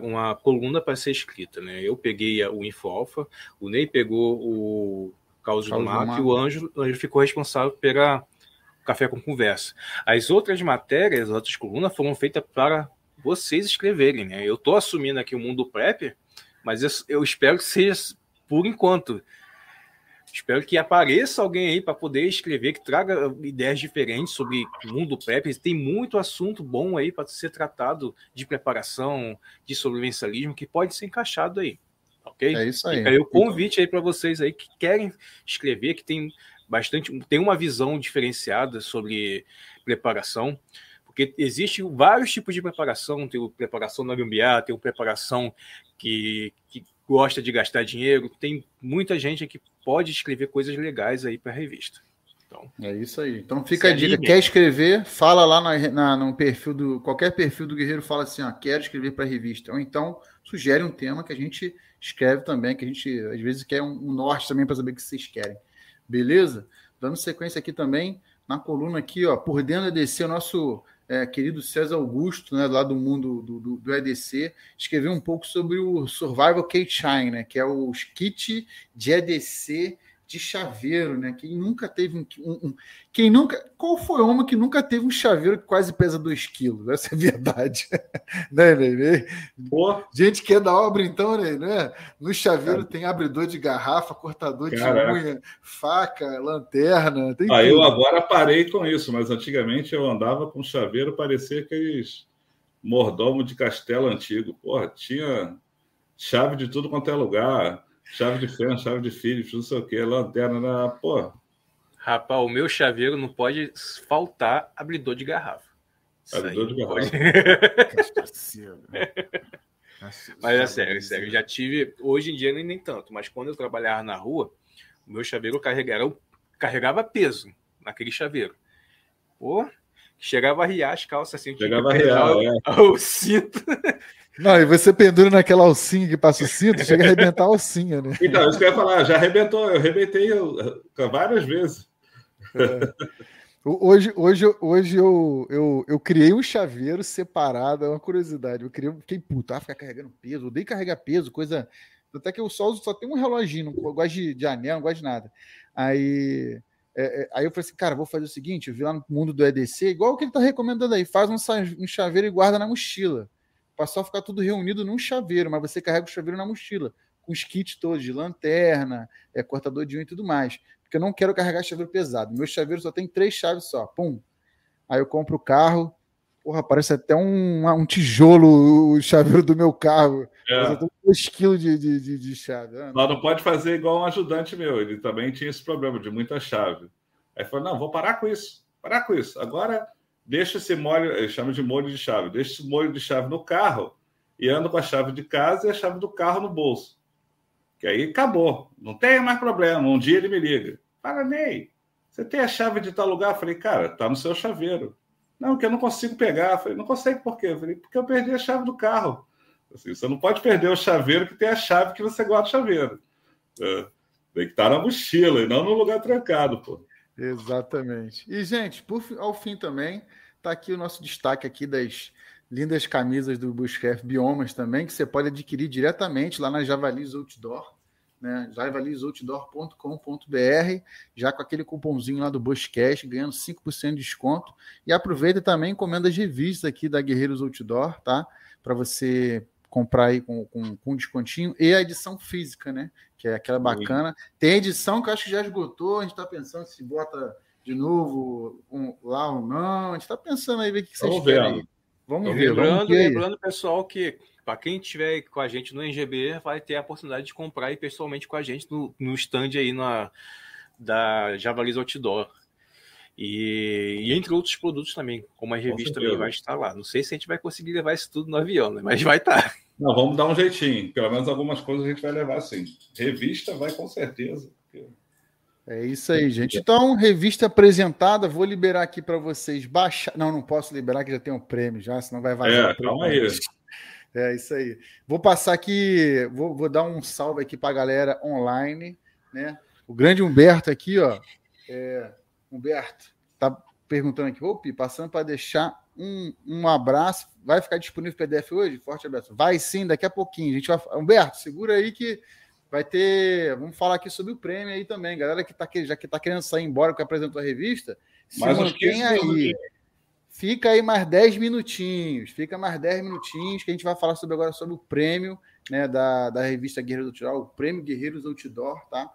uma coluna para ser escrita, né? Eu peguei o InfoAlpha, o Ney pegou o Caos do Mato e o Anjo, o Anjo ficou responsável pela Café com Conversa. As outras matérias, as outras colunas foram feitas para vocês escreverem, né? Eu estou assumindo aqui o mundo prep, mas eu, eu espero que seja por enquanto. Espero que apareça alguém aí para poder escrever, que traga ideias diferentes sobre o mundo PrEP. Tem muito assunto bom aí para ser tratado de preparação, de sobrevivencialismo, que pode ser encaixado aí. Ok? É isso aí. Fica aí o convite aí para vocês aí que querem escrever, que tem bastante, tem uma visão diferenciada sobre preparação. Porque existe vários tipos de preparação, tem o preparação no gambiarra, tem o preparação que, que gosta de gastar dinheiro, tem muita gente que pode escrever coisas legais aí para a revista. Então, é isso aí. Então fica a dica. Quer escrever? Fala lá na, na, no perfil do. Qualquer perfil do Guerreiro fala assim: ó, quero escrever para a revista. Ou então sugere um tema que a gente escreve também, que a gente às vezes quer um, um norte também para saber o que vocês querem. Beleza? Dando sequência aqui também, na coluna aqui, ó, por dentro da DC, o nosso é, querido César Augusto, né, lá do mundo do, do, do, EDC, escreveu um pouco sobre o Survival K-Shine, né, que é o kit de EDC de chaveiro, né? Quem nunca teve um, um, um, Quem nunca. Qual foi o homem que nunca teve um chaveiro que quase pesa 2 quilos? Essa é a verdade. né, né, né? Gente que é da obra, então, né? No chaveiro tem abridor de garrafa, cortador Caraca. de unha, faca, lanterna. Tem ah, eu agora parei com isso, mas antigamente eu andava com chaveiro, parecia aqueles mordomo de castelo antigo. Porra, tinha chave de tudo quanto é lugar Chave de feno, chave de Philips, não sei o que, lanterna na. Pô. Rapaz, o meu chaveiro não pode faltar abridor de garrafa. abridor de garrafa. mas é sério, é sério. Eu já tive. Hoje em dia nem, nem tanto, mas quando eu trabalhava na rua, o meu chaveiro carregava, carregava peso naquele chaveiro. Pô, chegava a riar as calças assim. Chegava a riar, é. o cinto. Não, e você pendura naquela alcinha que passa o cinto, chega a arrebentar a alcinha, né? Então, isso que eu ia falar, já arrebentou, eu arrebentei várias vezes. É. Hoje, hoje, hoje eu, eu, eu criei um chaveiro separado, é uma curiosidade. Eu criei, fiquei puto, ah, ficar carregando peso, odeio carregar peso, coisa. Até que eu só uso, só tem um reloginho, não gosto de, de anel, não gosto de nada. Aí, é, é, aí eu falei assim, cara, vou fazer o seguinte: eu vi lá no mundo do EDC, igual o que ele tá recomendando aí, faz um, um chaveiro e guarda na mochila para só ficar tudo reunido num chaveiro, mas você carrega o chaveiro na mochila, com os kits todos de lanterna, é, cortador de unha e tudo mais. Porque eu não quero carregar chaveiro pesado. Meu chaveiro só tem três chaves só. Pum. Aí eu compro o carro. Porra, parece até um, um tijolo o chaveiro do meu carro. É. Eu 2 quilos de, de, de, chave. Ah, não. não pode fazer igual um ajudante meu. Ele também tinha esse problema de muita chave. Aí falou: não, vou parar com isso. Parar com isso. Agora deixa esse molho, chamo de molho de chave, deixa esse molho de chave no carro e ando com a chave de casa e a chave do carro no bolso. Que aí acabou, não tem mais problema. Um dia ele me liga: Fala, Ney, você tem a chave de tal lugar? Eu falei, cara, tá no seu chaveiro. Não, que eu não consigo pegar. Eu falei, não consegue por quê? Eu falei, porque eu perdi a chave do carro. Assim, você não pode perder o chaveiro que tem a chave que você guarda o chaveiro. É, tem que estar na mochila e não no lugar trancado, pô. Exatamente. E, gente, por, ao fim também, Está aqui o nosso destaque aqui das lindas camisas do Bushcraft Biomas também, que você pode adquirir diretamente lá na Javalis Outdoor, né? javalisoutdoor.com.br, já com aquele cupomzinho lá do Bushcast, ganhando 5% de desconto. E aproveita também encomenda as revistas aqui da Guerreiros Outdoor, tá? Para você comprar aí com, com, com descontinho. E a edição física, né? Que é aquela bacana. Tem edição que eu acho que já esgotou, a gente está pensando se bota de novo um, lá ou não? A gente está pensando aí ver o que vocês querem. Vamos ver. Lembrando, vamos lembrando, pessoal, que para quem estiver com a gente no NGB, vai ter a oportunidade de comprar aí pessoalmente com a gente no, no stand aí na, da Javalis Outdoor. E, e, entre outros produtos também, como a revista também vai estar lá. Não sei se a gente vai conseguir levar isso tudo no avião, né? mas vai estar. Não, vamos dar um jeitinho. Pelo menos algumas coisas a gente vai levar sim. Revista vai com certeza. É isso aí, gente. Então, revista apresentada, vou liberar aqui para vocês baixar. Não, não posso liberar, que já tem um prêmio já, senão vai vazar. É, calma aí. É isso aí. Vou passar aqui, vou, vou dar um salve aqui para a galera online, né? O grande Humberto aqui, ó. É, Humberto, tá perguntando aqui, opa, passando para deixar um, um abraço. Vai ficar disponível o PDF hoje? Forte abraço. Vai sim, daqui a pouquinho. A gente vai. Humberto, segura aí que vai ter. Vamos falar aqui sobre o prêmio aí também. Galera que tá, já que está querendo sair embora que apresentou a revista, se Mas mantém aí. Fica aí mais 10 minutinhos. Fica mais 10 minutinhos que a gente vai falar sobre agora sobre o prêmio né, da, da revista Guerreiros Outdoor, o prêmio Guerreiros Outdoor, tá?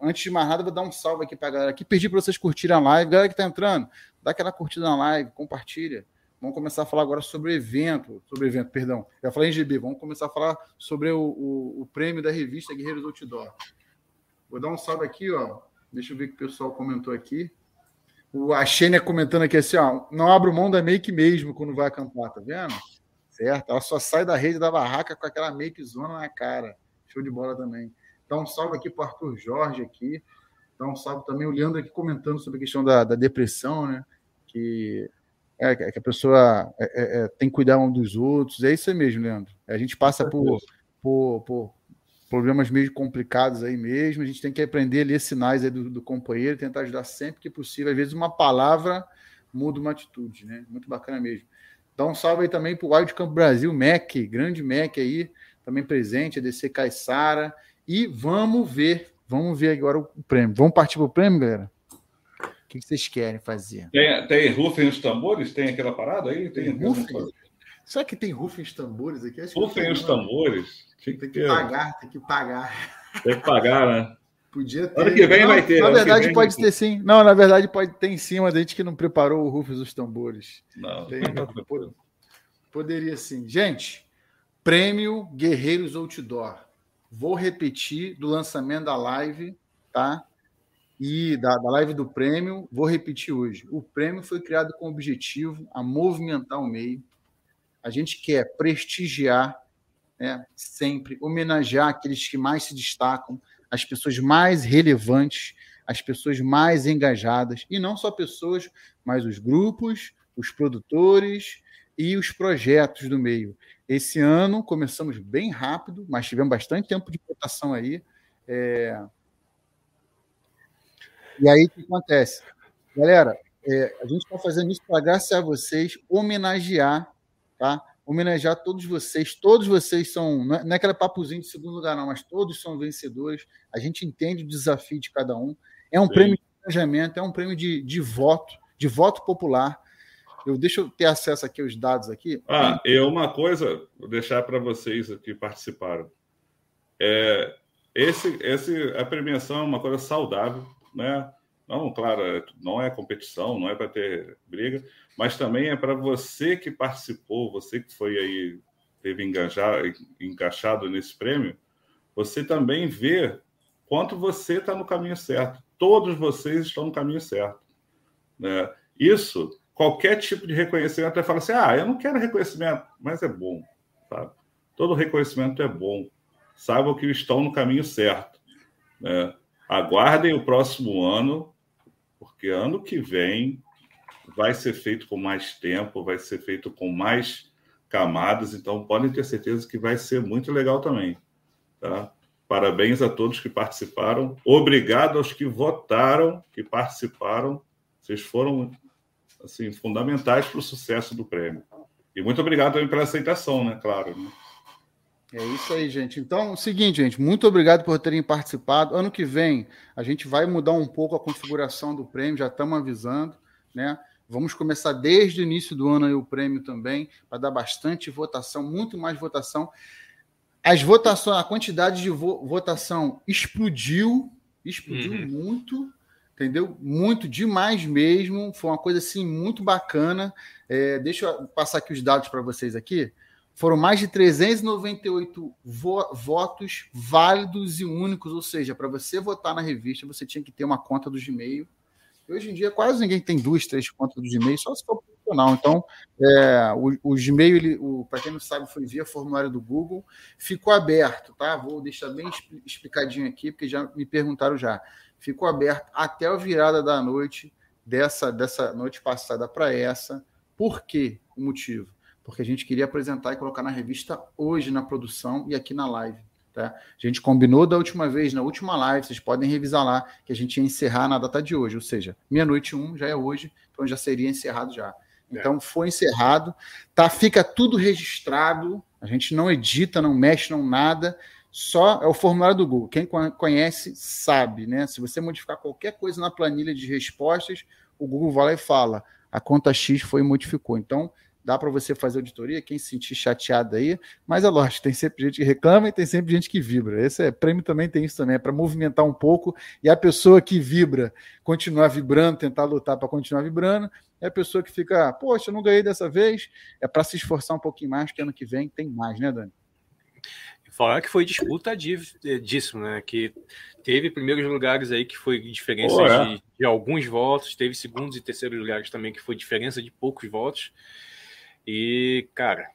Antes de mais nada, vou dar um salve aqui para a galera aqui. Pedir para vocês curtirem a live. Galera que está entrando, dá aquela curtida na live, compartilha. Vamos começar a falar agora sobre o evento, sobre evento, perdão. Já falei em GB, vamos começar a falar sobre o, o, o prêmio da revista Guerreiros Outdoor. Vou dar um salve aqui, ó. Deixa eu ver o que o pessoal comentou aqui. O, a Xênia comentando aqui assim, ó, não abro mão da make mesmo quando vai acampar, tá vendo? Certo? Ela só sai da rede da barraca com aquela make zona na cara. Show de bola também. Então, um salve aqui para Arthur Jorge aqui. Dá um salve também o Leandro aqui comentando sobre a questão da, da depressão, né? Que, é, que a pessoa é, é, é, tem que cuidar um dos outros. É isso aí mesmo, Leandro. A gente passa por, por, por problemas meio complicados aí mesmo. A gente tem que aprender a ler sinais aí do, do companheiro, tentar ajudar sempre que possível. Às vezes uma palavra muda uma atitude, né? Muito bacana mesmo. Dá um salve aí também para o Wild Campo Brasil, Mac, grande Mac aí, também presente, a DC Caissara. E vamos ver, vamos ver agora o prêmio. Vamos partir para o prêmio, galera? O que vocês querem fazer? Tem, tem rufem os tambores? Tem aquela parada aí? Tem, tem rufem? Será que tem rufem os tambores aqui? rufem os tambores? Tem que, tem que pagar, tem que pagar. Tem que pagar, né? Podia ter. Ano que vem não, vai ter. Na verdade, pode ter sim. Não, na verdade, pode ter em cima da gente que não preparou o Rufus dos tambores. Não. Tem, poderia sim. Gente, prêmio Guerreiros Outdoor. Vou repetir do lançamento da live, tá? E da, da live do prêmio, vou repetir hoje. O prêmio foi criado com o objetivo a movimentar o meio. A gente quer prestigiar, né, sempre, homenagear aqueles que mais se destacam, as pessoas mais relevantes, as pessoas mais engajadas, e não só pessoas, mas os grupos, os produtores e os projetos do meio. Esse ano começamos bem rápido, mas tivemos bastante tempo de votação aí. É... E aí o que acontece? Galera, é, a gente está fazendo isso para, graças a vocês, homenagear tá? homenagear todos vocês. Todos vocês são, não é, não é aquele papozinho de segundo lugar, não, mas todos são vencedores. A gente entende o desafio de cada um. É um Sim. prêmio de engajamento, é um prêmio de, de voto, de voto popular. Eu deixa eu ter acesso aqui aos dados aqui. Ah, e uma coisa, vou deixar para vocês que participaram. É, esse, esse, a premiação é uma coisa saudável, né? Não, claro, é, não é competição, não é para ter briga, mas também é para você que participou, você que foi aí, teve engajar, encaixado nesse prêmio, você também vê quanto você está no caminho certo. Todos vocês estão no caminho certo. Né? Isso, qualquer tipo de reconhecimento, até fala assim: ah, eu não quero reconhecimento, mas é bom. Sabe? Todo reconhecimento é bom. Saibam que estão no caminho certo. Né? Aguardem o próximo ano porque ano que vem vai ser feito com mais tempo, vai ser feito com mais camadas, então podem ter certeza que vai ser muito legal também. Tá? Parabéns a todos que participaram. Obrigado aos que votaram, que participaram. Vocês foram assim fundamentais para o sucesso do prêmio. E muito obrigado também pela aceitação, né? Claro. Né? É isso aí, gente. Então, é o seguinte, gente, muito obrigado por terem participado. Ano que vem, a gente vai mudar um pouco a configuração do prêmio, já estamos avisando, né? Vamos começar desde o início do ano aí o prêmio também, para dar bastante votação, muito mais votação. As votações, a quantidade de vo votação explodiu, explodiu uhum. muito, entendeu? Muito demais mesmo. Foi uma coisa assim muito bacana. É, deixa eu passar aqui os dados para vocês aqui. Foram mais de 398 vo votos válidos e únicos, ou seja, para você votar na revista, você tinha que ter uma conta do Gmail. Hoje em dia, quase ninguém tem duas, três contas do Gmail, só se for profissional. Então, é, o, o, Gmail, para quem não sabe, foi via formulário do Google, ficou aberto, tá? Vou deixar bem explicadinho aqui, porque já me perguntaram já. Ficou aberto até a virada da noite dessa, dessa noite passada para essa. Por quê? O motivo? porque a gente queria apresentar e colocar na revista hoje na produção e aqui na live. Tá? A gente combinou da última vez, na última live, vocês podem revisar lá, que a gente ia encerrar na data de hoje, ou seja, meia-noite um já é hoje, então já seria encerrado já. É. Então é. foi encerrado, tá? Fica tudo registrado, a gente não edita, não mexe, não nada, só é o formulário do Google. Quem conhece sabe, né? Se você modificar qualquer coisa na planilha de respostas, o Google vai lá e fala: a conta X foi e modificou. Então, dá para você fazer auditoria, quem se sentir chateado aí, mas é lógico, tem sempre gente que reclama e tem sempre gente que vibra. Esse é, prêmio também tem isso também, é para movimentar um pouco e a pessoa que vibra continuar vibrando, tentar lutar para continuar vibrando, é a pessoa que fica, poxa, eu não ganhei dessa vez, é para se esforçar um pouquinho mais, que ano que vem tem mais, né, Dani? Falar que foi disputa disso, né? Que teve primeiros lugares aí que foi diferença oh, é. de, de alguns votos, teve segundos e terceiros lugares também que foi diferença de poucos votos. E, cara,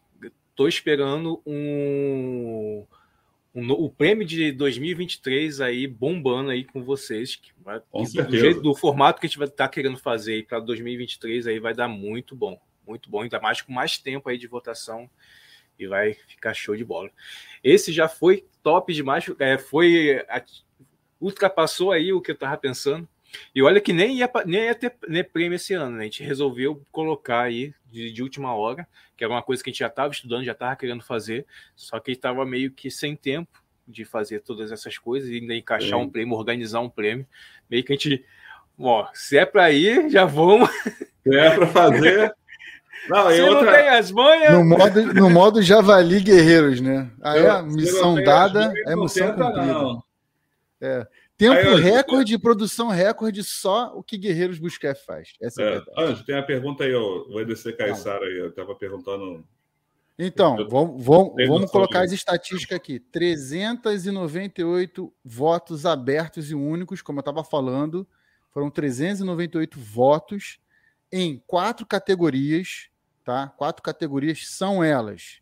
tô esperando um, um, o prêmio de 2023 aí bombando aí com vocês. Que vai, Com do, jeito, do formato que a gente vai estar querendo fazer para 2023 aí vai dar muito bom. Muito bom, ainda mais com mais tempo aí de votação e vai ficar show de bola. Esse já foi top demais, é, foi ultrapassou aí o que eu tava pensando. E olha que nem ia, nem ia ter nem prêmio esse ano, né? A gente resolveu colocar aí de, de última hora, que era uma coisa que a gente já estava estudando, já estava querendo fazer, só que estava meio que sem tempo de fazer todas essas coisas e ainda encaixar Sim. um prêmio, organizar um prêmio. Meio que a gente, ó, se é para ir, já vamos. É para fazer. Não, Se não outra. tem as manhas, No modo, no modo Javali Guerreiros, né? Aí Se a não missão dada as é missão tenta, cumprida. não. Tempo Aí, Anjo, recorde, produção recorde, só o que Guerreiros Busquets faz. Essa é, a É. verdade. Anjo, tem a pergunta aí, ó, o EDC Caissara aí. Eu estava perguntando. Então, Eu- vamos, vamos, vamos colocar as estatísticas aqui. 398 votos abertos e únicos, como eu estava falando. Foram 398 votos em quatro categorias, tá? Quatro categorias são elas.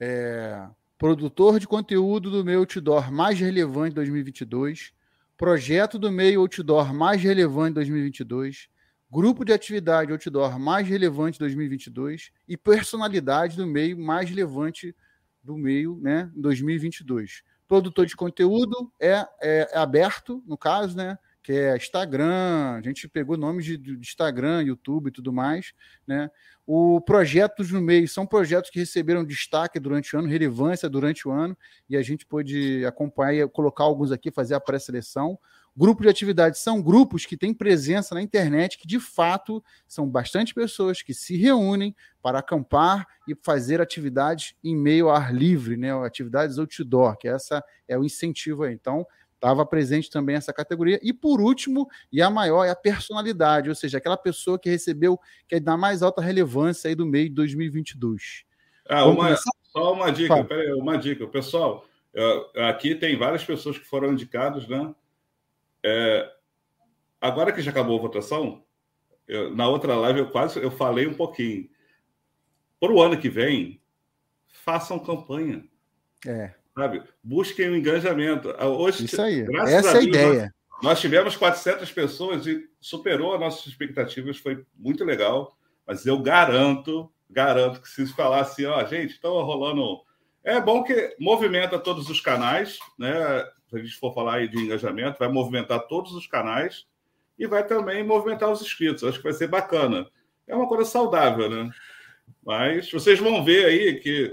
É, produtor de conteúdo do meio outdoor mais relevante de 2022, projeto do meio outdoor mais relevante de 2022, grupo de atividade outdoor mais relevante de 2022 e personalidade do meio mais relevante do meio, né, em 2022. Produtor de conteúdo é, é, é aberto, no caso, né, que é Instagram, a gente pegou nomes de, de Instagram, YouTube e tudo mais, né? O projetos no meio são projetos que receberam destaque durante o ano, relevância durante o ano, e a gente pôde acompanhar e colocar alguns aqui, fazer a pré-seleção. Grupo de atividades são grupos que têm presença na internet, que de fato são bastante pessoas que se reúnem para acampar e fazer atividades em meio ao ar livre, né? Atividades outdoor, que essa é o incentivo aí. Então, estava presente também essa categoria. E por último, e a maior, é a personalidade, ou seja, aquela pessoa que recebeu, que é da mais alta relevância aí do meio de 2022. Ah, Vamos uma, começar? só uma dica, Fala. peraí, uma dica. Pessoal, é, aqui tem várias pessoas que foram indicadas, né? É, agora que já acabou a votação, eu- na outra live eu quase eu falei um pouquinho. Para o ano que vem, façam campanha, É, sabe? Busquem o engajamento. Ah, Hoje, isso aí. Essa é a Deus, ideia. Nós tivemos 400 pessoas e superou as nossas expectativas, foi muito legal. Mas eu garanto, garanto que se falar assim, ó, gente, estão rolando. É bom que movimenta todos os canais, né? Se a gente for falar aí de engajamento, vai movimentar todos os canais e vai também movimentar os inscritos. Acho que vai ser bacana. É uma coisa saudável, né? Mas vocês vão ver aí que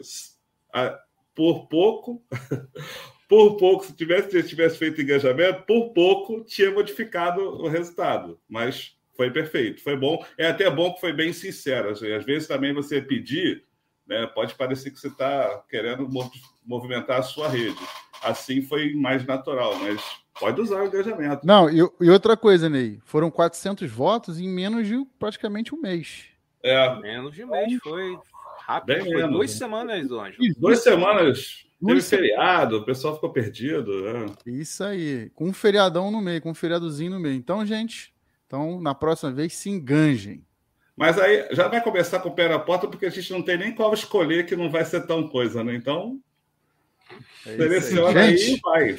por pouco por pouco, se tivesse, se tivesse feito engajamento, por pouco tinha modificado o resultado. Mas foi perfeito, foi bom. É até bom que foi bem sincero. assim, Às vezes também você pedir, né, pode parecer que você está querendo mov- movimentar a sua rede. Assim foi mais natural, mas pode usar o engajamento. Não, e, e outra coisa, Ney, foram 400 votos em menos de praticamente um mês. É, menos de um mês, foi rápido. Bem foi menos, duas né? semanas, Anjo. duas semanas teve Duas feriado, o pessoal ficou perdido. né? Isso aí, com um feriadão no meio, com um feriadozinho no meio. Então, gente, então na próxima vez se enganjem. Mas aí já vai começar com o pé na porta, porque a gente não tem nem qual escolher que não vai ser tão coisa, né? Então, É isso aí. seleciona aí, Gente, e vai.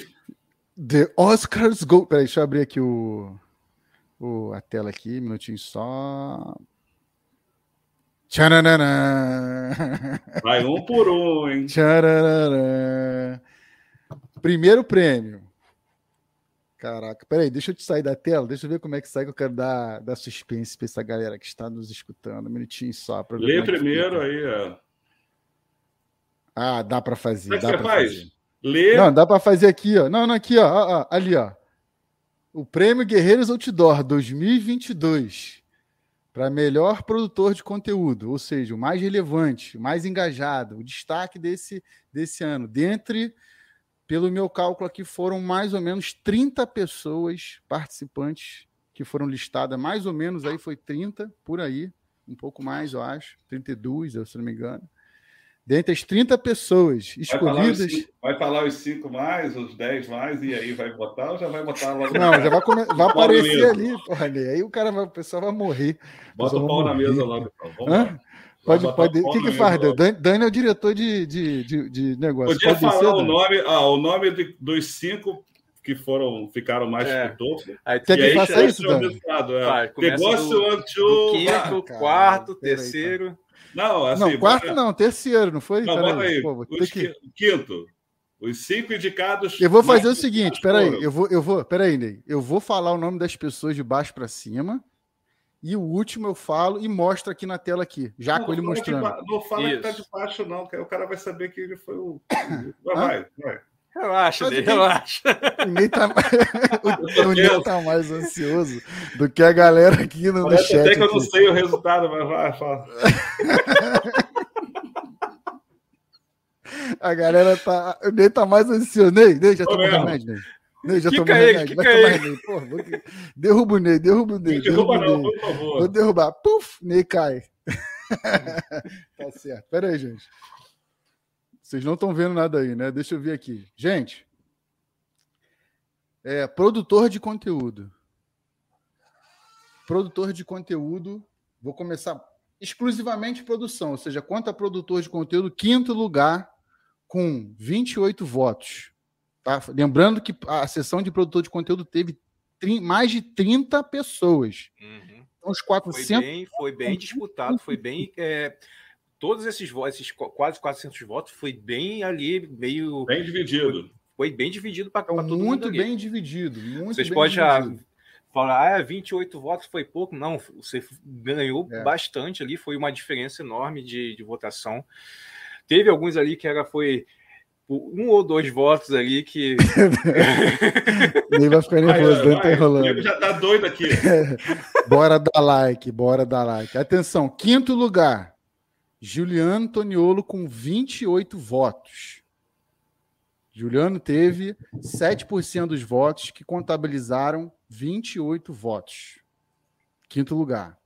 The Oscars Go. Peraí, deixa eu abrir aqui o, o, a tela aqui, um minutinho só. Tchananana. Vai um por um, hein? Tcharararã. Primeiro prêmio. Caraca, peraí, deixa eu te sair da tela, deixa eu ver como é que sai, que eu quero dar, dar suspense para essa galera que está nos escutando. Um minutinho só. pra Lê é primeiro fica. aí, ó. Ah, dá para fazer. Como é que dá você pra faz? fazer. Lê. Não, dá para fazer aqui, ó. Não, não, aqui, ó, ó, ó, ali, ó. O Prêmio Guerreiros Outdoor 2022 para melhor produtor de conteúdo, ou seja, o mais relevante, o mais engajado, o destaque desse, desse ano. Dentre, pelo meu cálculo aqui, foram mais ou menos 30 pessoas participantes que foram listadas, mais ou menos aí foi 30, por aí, um pouco mais, eu acho, 32, eu, se não me engano. Dentre as 30 pessoas Vai falar, os escolhidas. cinco, vai falar os cinco mais, os dez mais, e aí vai botar ou já vai botar logo? Não, já vai, come... vai aparecer mesmo. ali, porra, Ney. Aí o cara vai, o pessoal vai morrer. Bota o pau na morrer. mesa logo. Então. Pode, pode. O que, que faz, Dani? Dani é o diretor de, de, de, de negócio. Podia pode falar o nome, ah, o nome de, dos cinco que foram, ficaram mais é. pro topo. Aí, Quer que faça isso, Dani? É. Vai, Negócio do, do quinto, ah, quarto, terceiro. Não, assim, não, quarto bora... não, terceiro, não foi? Não, bora aí. Pô, que... Quinto. Os cinco indicados. Eu vou fazer o seguinte, peraí, eu vou, eu vou, peraí, Ney. Eu vou falar o nome das pessoas de baixo para cima. E o último eu falo e mostro aqui na tela aqui, já com ele mostrando. não fala Isso. que tá de baixo, não, que o cara vai saber que ele foi o. Vai, vai. Relaxa, Ney, relaxa. O Ney tá, tá mais ansioso do que a galera aqui no, no chat. Até que eu não sei o resultado, mas vai, fala. A galera tá. O Ney tá mais ansioso. Ney, Ney já tomou remédio, Ney. Ney, já tomou remédio. Vai tomar remédio. Porra, vou... Derruba o Ney, derruba o Ney. Derruba, derruba não, Ney. por favor. Vou derrubar. Puf, Ney cai. tá certo. Pera aí, gente. Vocês não estão vendo nada aí, né? Deixa eu ver aqui. Gente, é, produtor de conteúdo. Produtor de conteúdo. Vou começar exclusivamente produção, ou seja, quanto a produtor de conteúdo, quinto lugar com 28 votos. Tá? Lembrando que a sessão de produtor de conteúdo teve mais de 30 pessoas. Uhum. Então, os 400... Foi bem, foi bem disputado, foi bem... É, todos esses votos, esses quase 400 votos, foi bem ali, meio... Bem dividido. Foi, foi bem dividido para todo mundo. Muito bem dividido. Muito Vocês podem já falar, ah, 28 votos foi pouco. Não, você ganhou é. bastante ali, foi uma diferença enorme de, de votação. Teve alguns ali que era, foi um ou dois votos ali que. Nem vai ficar nervoso, não tá enrolando. Já tá doido aqui. bora dar like, bora dar like. Atenção, quinto lugar. Juliano Toniolo com 28 votos. Juliano teve 7% dos votos que contabilizaram 28 votos. Quinto lugar.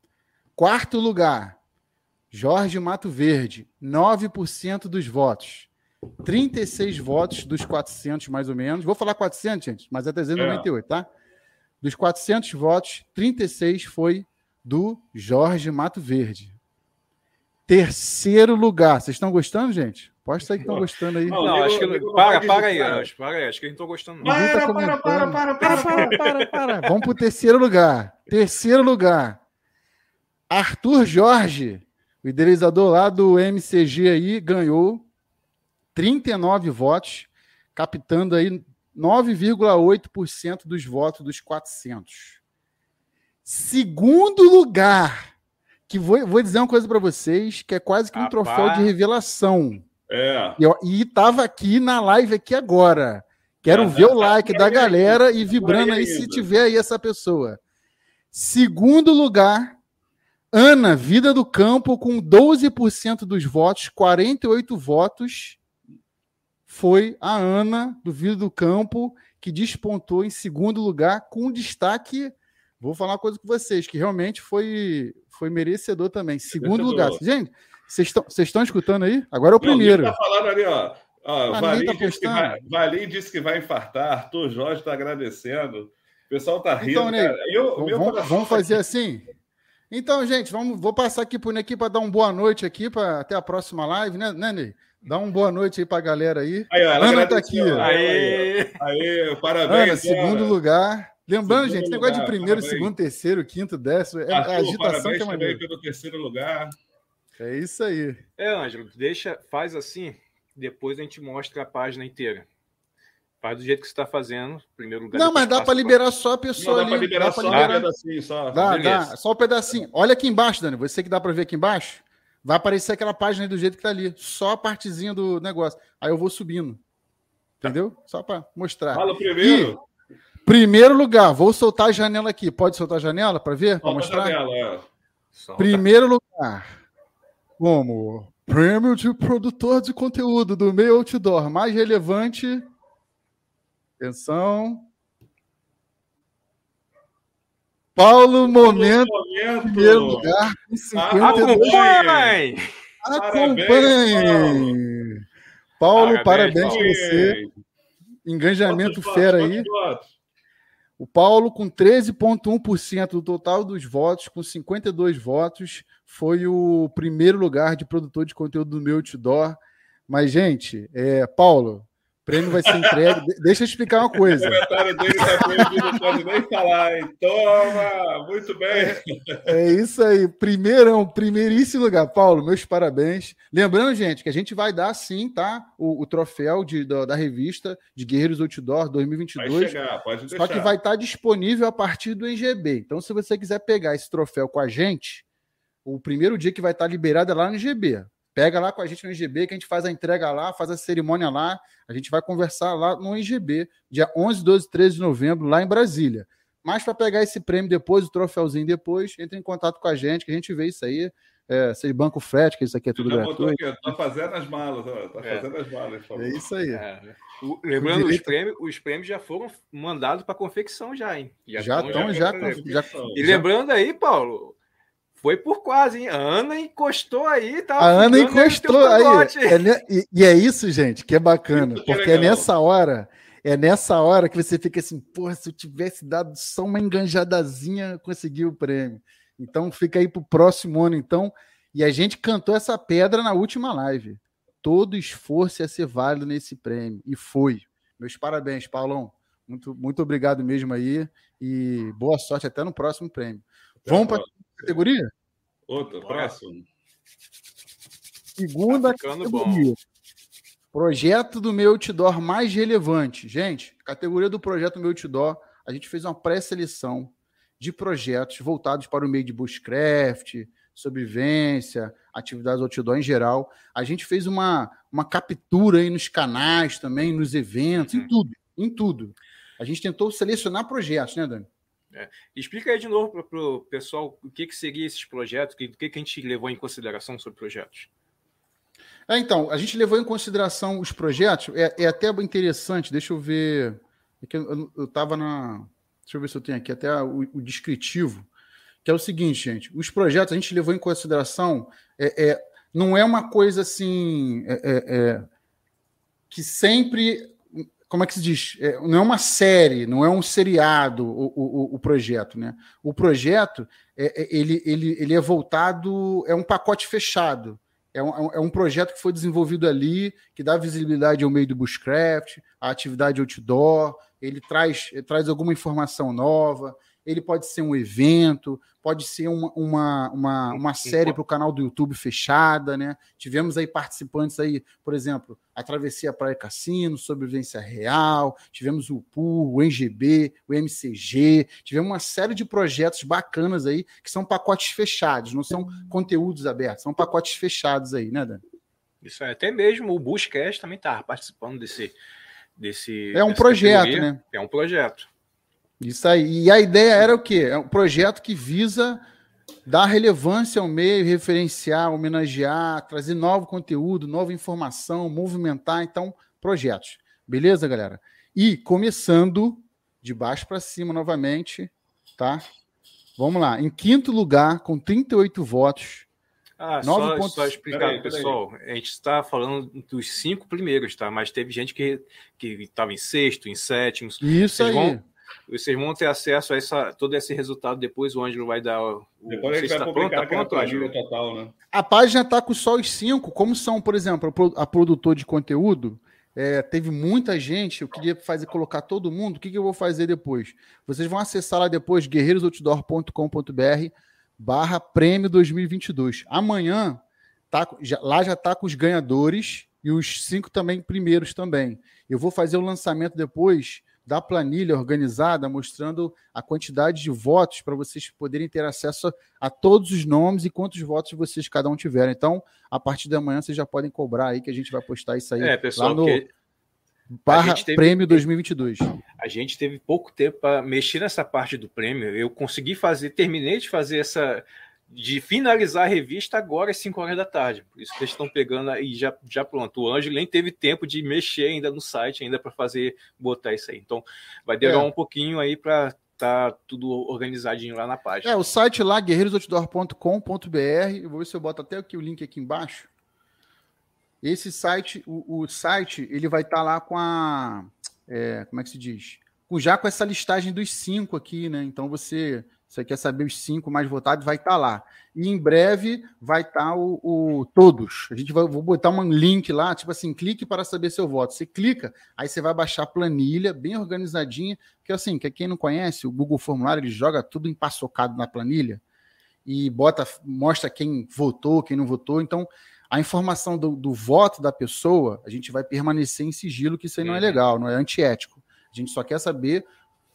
Quarto lugar, Jorge Mato Verde, 9% dos votos. 36 votos dos 400, mais ou menos. Vou falar 400, gente, mas é 398, é. tá? Dos 400 votos, 36 foi do Jorge Mato Verde. Terceiro lugar. Vocês estão gostando, gente? Pode ser que estão gostando aí. Não, não acho que. Para, para aí, acho, para aí. Acho que a gente não estou gostando. Não. Para, tá para, para, para, para, para, para, para, para. Vamos para o terceiro lugar. Terceiro lugar. Arthur Jorge, o idealizador lá do MCG aí, ganhou 39 votos, captando aí 9,8% dos votos dos 400. Segundo lugar, que vou, vou dizer uma coisa para vocês, que é quase que um Rapaz. troféu de revelação. É. E, estava aqui na live aqui agora. Quero ver o like da galera e vibrando aí se tiver aí essa pessoa. Segundo lugar, Ana, Vida do Campo, com 12% dos votos, 48 votos. Foi a Ana, do Vida do Campo, que despontou em segundo lugar, com destaque. Vou falar uma coisa com vocês, que realmente foi, foi merecedor também. Segundo lugar. Gente, vocês estão escutando aí? Agora é o primeiro. Não, tá falando ali, ó. ó ah, Valim, tá disse vai, Valim disse que vai infartar, Arthur Jorge está agradecendo. O pessoal tá rindo. Então, Ney, eu, vamos, vamos fazer assim? Então, gente, vamos, vou passar aqui por aqui para dar uma boa noite aqui, para até a próxima live, né, né Ney? Dá uma boa noite aí para a galera aí. aí Ana tá aqui. Aí, aí, parabéns. Ana, segundo lugar. Lembrando, segundo gente, negócio de primeiro, parabéns. segundo, terceiro, quinto, décimo, é Arthur, a agitação que é maneiro. pelo terceiro lugar. É isso aí. É, Ângelo, deixa, faz assim, depois a gente mostra a página inteira. Faz do jeito que você está fazendo, primeiro lugar. Não, mas dá para liberar só a pessoa Não, dá ali. Liberar dá para liberar só um pedacinho, só. Dá, dá, só um pedacinho. Olha aqui embaixo, Dani, você que dá para ver aqui embaixo, vai aparecer aquela página do jeito que está ali, só a partezinha do negócio. Aí eu vou subindo. Entendeu? Só para mostrar. Fala primeiro. E, primeiro lugar, vou soltar a janela aqui. Pode soltar a janela para ver? Para mostrar? A janela, é. Primeiro lugar como prêmio de produtor de conteúdo do meio outdoor mais relevante. Atenção. Paulo Momento, Momento. primeiro lugar, com 52. Acompanhe! Acompanhe! Paulo, parabéns, parabéns para você. Engajamento fera aí. O Paulo, com 13,1% do total dos votos, com 52 votos, foi o primeiro lugar de produtor de conteúdo do meu outdoor. Mas, gente, é, Paulo, prêmio vai ser entregue. Deixa eu explicar uma coisa. O comentário dele está proibido, não pode nem falar, hein? Toma! Muito bem! É, é isso aí. Primeirão, primeiríssimo lugar. Paulo, meus parabéns. Lembrando, gente, que a gente vai dar sim, tá? O, o troféu de, da, da, revista de Guerreiros Outdoor 2022. Vai chegar, pode deixar. Só que vai estar disponível a partir do IGB. Então, se você quiser pegar esse troféu com a gente, o primeiro dia que vai estar liberado é lá no IGB. Pega lá com a gente no IGB, que a gente faz a entrega lá, faz a cerimônia lá. A gente vai conversar lá no IGB, dia 11, 12, 13 de novembro, lá em Brasília. Mas para pegar esse prêmio depois, o troféuzinho depois, entre em contato com a gente, que a gente vê isso aí. É, seja banco frete, que isso aqui é tudo gratuito. Tá fazendo as malas, ó, tá é. fazendo as malas. É isso aí. É. O, lembrando, direito... os, prêmios, os prêmios já foram mandados para confecção já, hein? Já estão, já, já, já, E lembrando aí, Paulo, foi por quase, hein? A Ana encostou aí, tá? A Ana encostou aí. É, e, e, é isso, gente, que é bacana, que porque é nessa hora, é nessa hora que você fica assim, porra, se eu tivesse dado só uma enganjadazinha, consegui o prêmio. Então fica aí pro próximo ano, então. E a gente cantou essa pedra na última live. Todo esforço ia ser válido nesse prêmio. E foi. Meus parabéns, Paulão. Muito, muito obrigado mesmo aí. E boa sorte até no próximo prêmio. Vamos para categoria? Outra, próximo. Segunda tá categoria. Bom. Projeto do meu outdoor mais relevante. Gente, categoria do projeto meu outdoor, a gente fez uma pré-seleção de projetos voltados para o meio de bushcraft, sobrevivência, atividades outdoor em geral. A gente fez uma, uma captura aí nos canais também, nos eventos, uhum. em tudo, em tudo. A gente tentou selecionar projetos, né, Dani? É. Explica aí de novo para o pessoal o que, que seria esses projetos, o que, que, a gente levou em consideração sobre projetos. É, então, a gente levou em consideração os projetos, é, é até interessante, deixa eu ver. É eu estava na. Deixa eu ver se eu tenho aqui até o, o, descritivo, que é o seguinte, gente: os projetos a gente levou em consideração, é, é não é uma coisa assim. É, que sempre como é que se diz? É, não é uma série, não é um seriado o, o, o projeto, né? O projeto é, é, ele, ele, ele é voltado, é um pacote fechado. É um, é um projeto que foi desenvolvido ali, que dá visibilidade ao meio do bushcraft, à atividade outdoor, ele traz, traz alguma informação nova, ele pode ser um evento, pode ser uma, uma, uma, uma série para o canal do YouTube fechada, né? Tivemos aí participantes aí, por exemplo, a Travessia Praia Cassino, Sobrevivência Real, tivemos o PUR, o NGB, o MCG, tivemos uma série de projetos bacanas aí, que são pacotes fechados, não são conteúdos abertos, são pacotes fechados aí, né, Dani? Isso é, até mesmo o Bushcast também está participando desse, desse. É um projeto, categoria. né? É um projeto. Isso aí. E a ideia era o quê? É um projeto que visa dar relevância ao meio, referenciar, homenagear, trazer novo conteúdo, nova informação, movimentar. Então, projetos. Beleza, galera? E começando de baixo para cima novamente, tá? Vamos lá. Em quinto lugar, com 38 votos. Ah, só, pontos... só explicar, aí, pessoal. A gente está falando dos cinco primeiros, tá? Mas teve gente que estava em sexto, em sétimo. Isso Vocês aí. Vão vocês vão ter acesso a essa, todo esse resultado depois. O Ângelo vai dar. O, depois a gente vai publicar pronto, a página total, né? A página está com só os cinco. Como são, por exemplo, a produtor de conteúdo, é, teve muita gente. Eu queria fazer colocar todo mundo. O que, que eu vou fazer depois? Vocês vão acessar lá depois guerreirosoutdoor.com.br barra prêmio 2022. Amanhã tá, já, lá já está com os ganhadores e os cinco também primeiros também. Eu vou fazer o lançamento depois da planilha organizada, mostrando a quantidade de votos para vocês poderem ter acesso a todos os nomes e quantos votos vocês cada um tiveram. Então, a partir da manhã vocês já podem cobrar aí que a gente vai postar isso aí é, pessoal, lá no que... barra teve... prêmio 2022. A gente teve pouco tempo para mexer nessa parte do prêmio. Eu consegui fazer, terminei de fazer essa de finalizar a revista agora às 5 horas da tarde. Por isso que eles estão pegando aí já, já pronto. O Ângelo nem teve tempo de mexer ainda no site, ainda para fazer, botar isso aí. Então, vai demorar é. um pouquinho aí para tá tudo organizadinho lá na página. É, o site lá, guerreirosoutdoor.com.br. Eu vou ver se eu boto até aqui o link aqui embaixo. Esse site, o, o site, ele vai estar tá lá com a. É, como é que se diz? Já com essa listagem dos cinco aqui, né? Então você Você quer saber os cinco mais votados, vai estar tá lá. E em breve vai estar tá o, o, todos. A gente vai vou botar um link lá, tipo assim, clique para saber seu voto. Você clica, aí você vai baixar a planilha bem organizadinha, que assim, que quem não conhece, o Google Formulário ele joga tudo empaçocado na planilha e bota, mostra quem votou, quem não votou. Então, a informação do, do voto da pessoa, a gente vai permanecer em sigilo, que isso aí não é uhum. legal, não é antiético. A gente só quer saber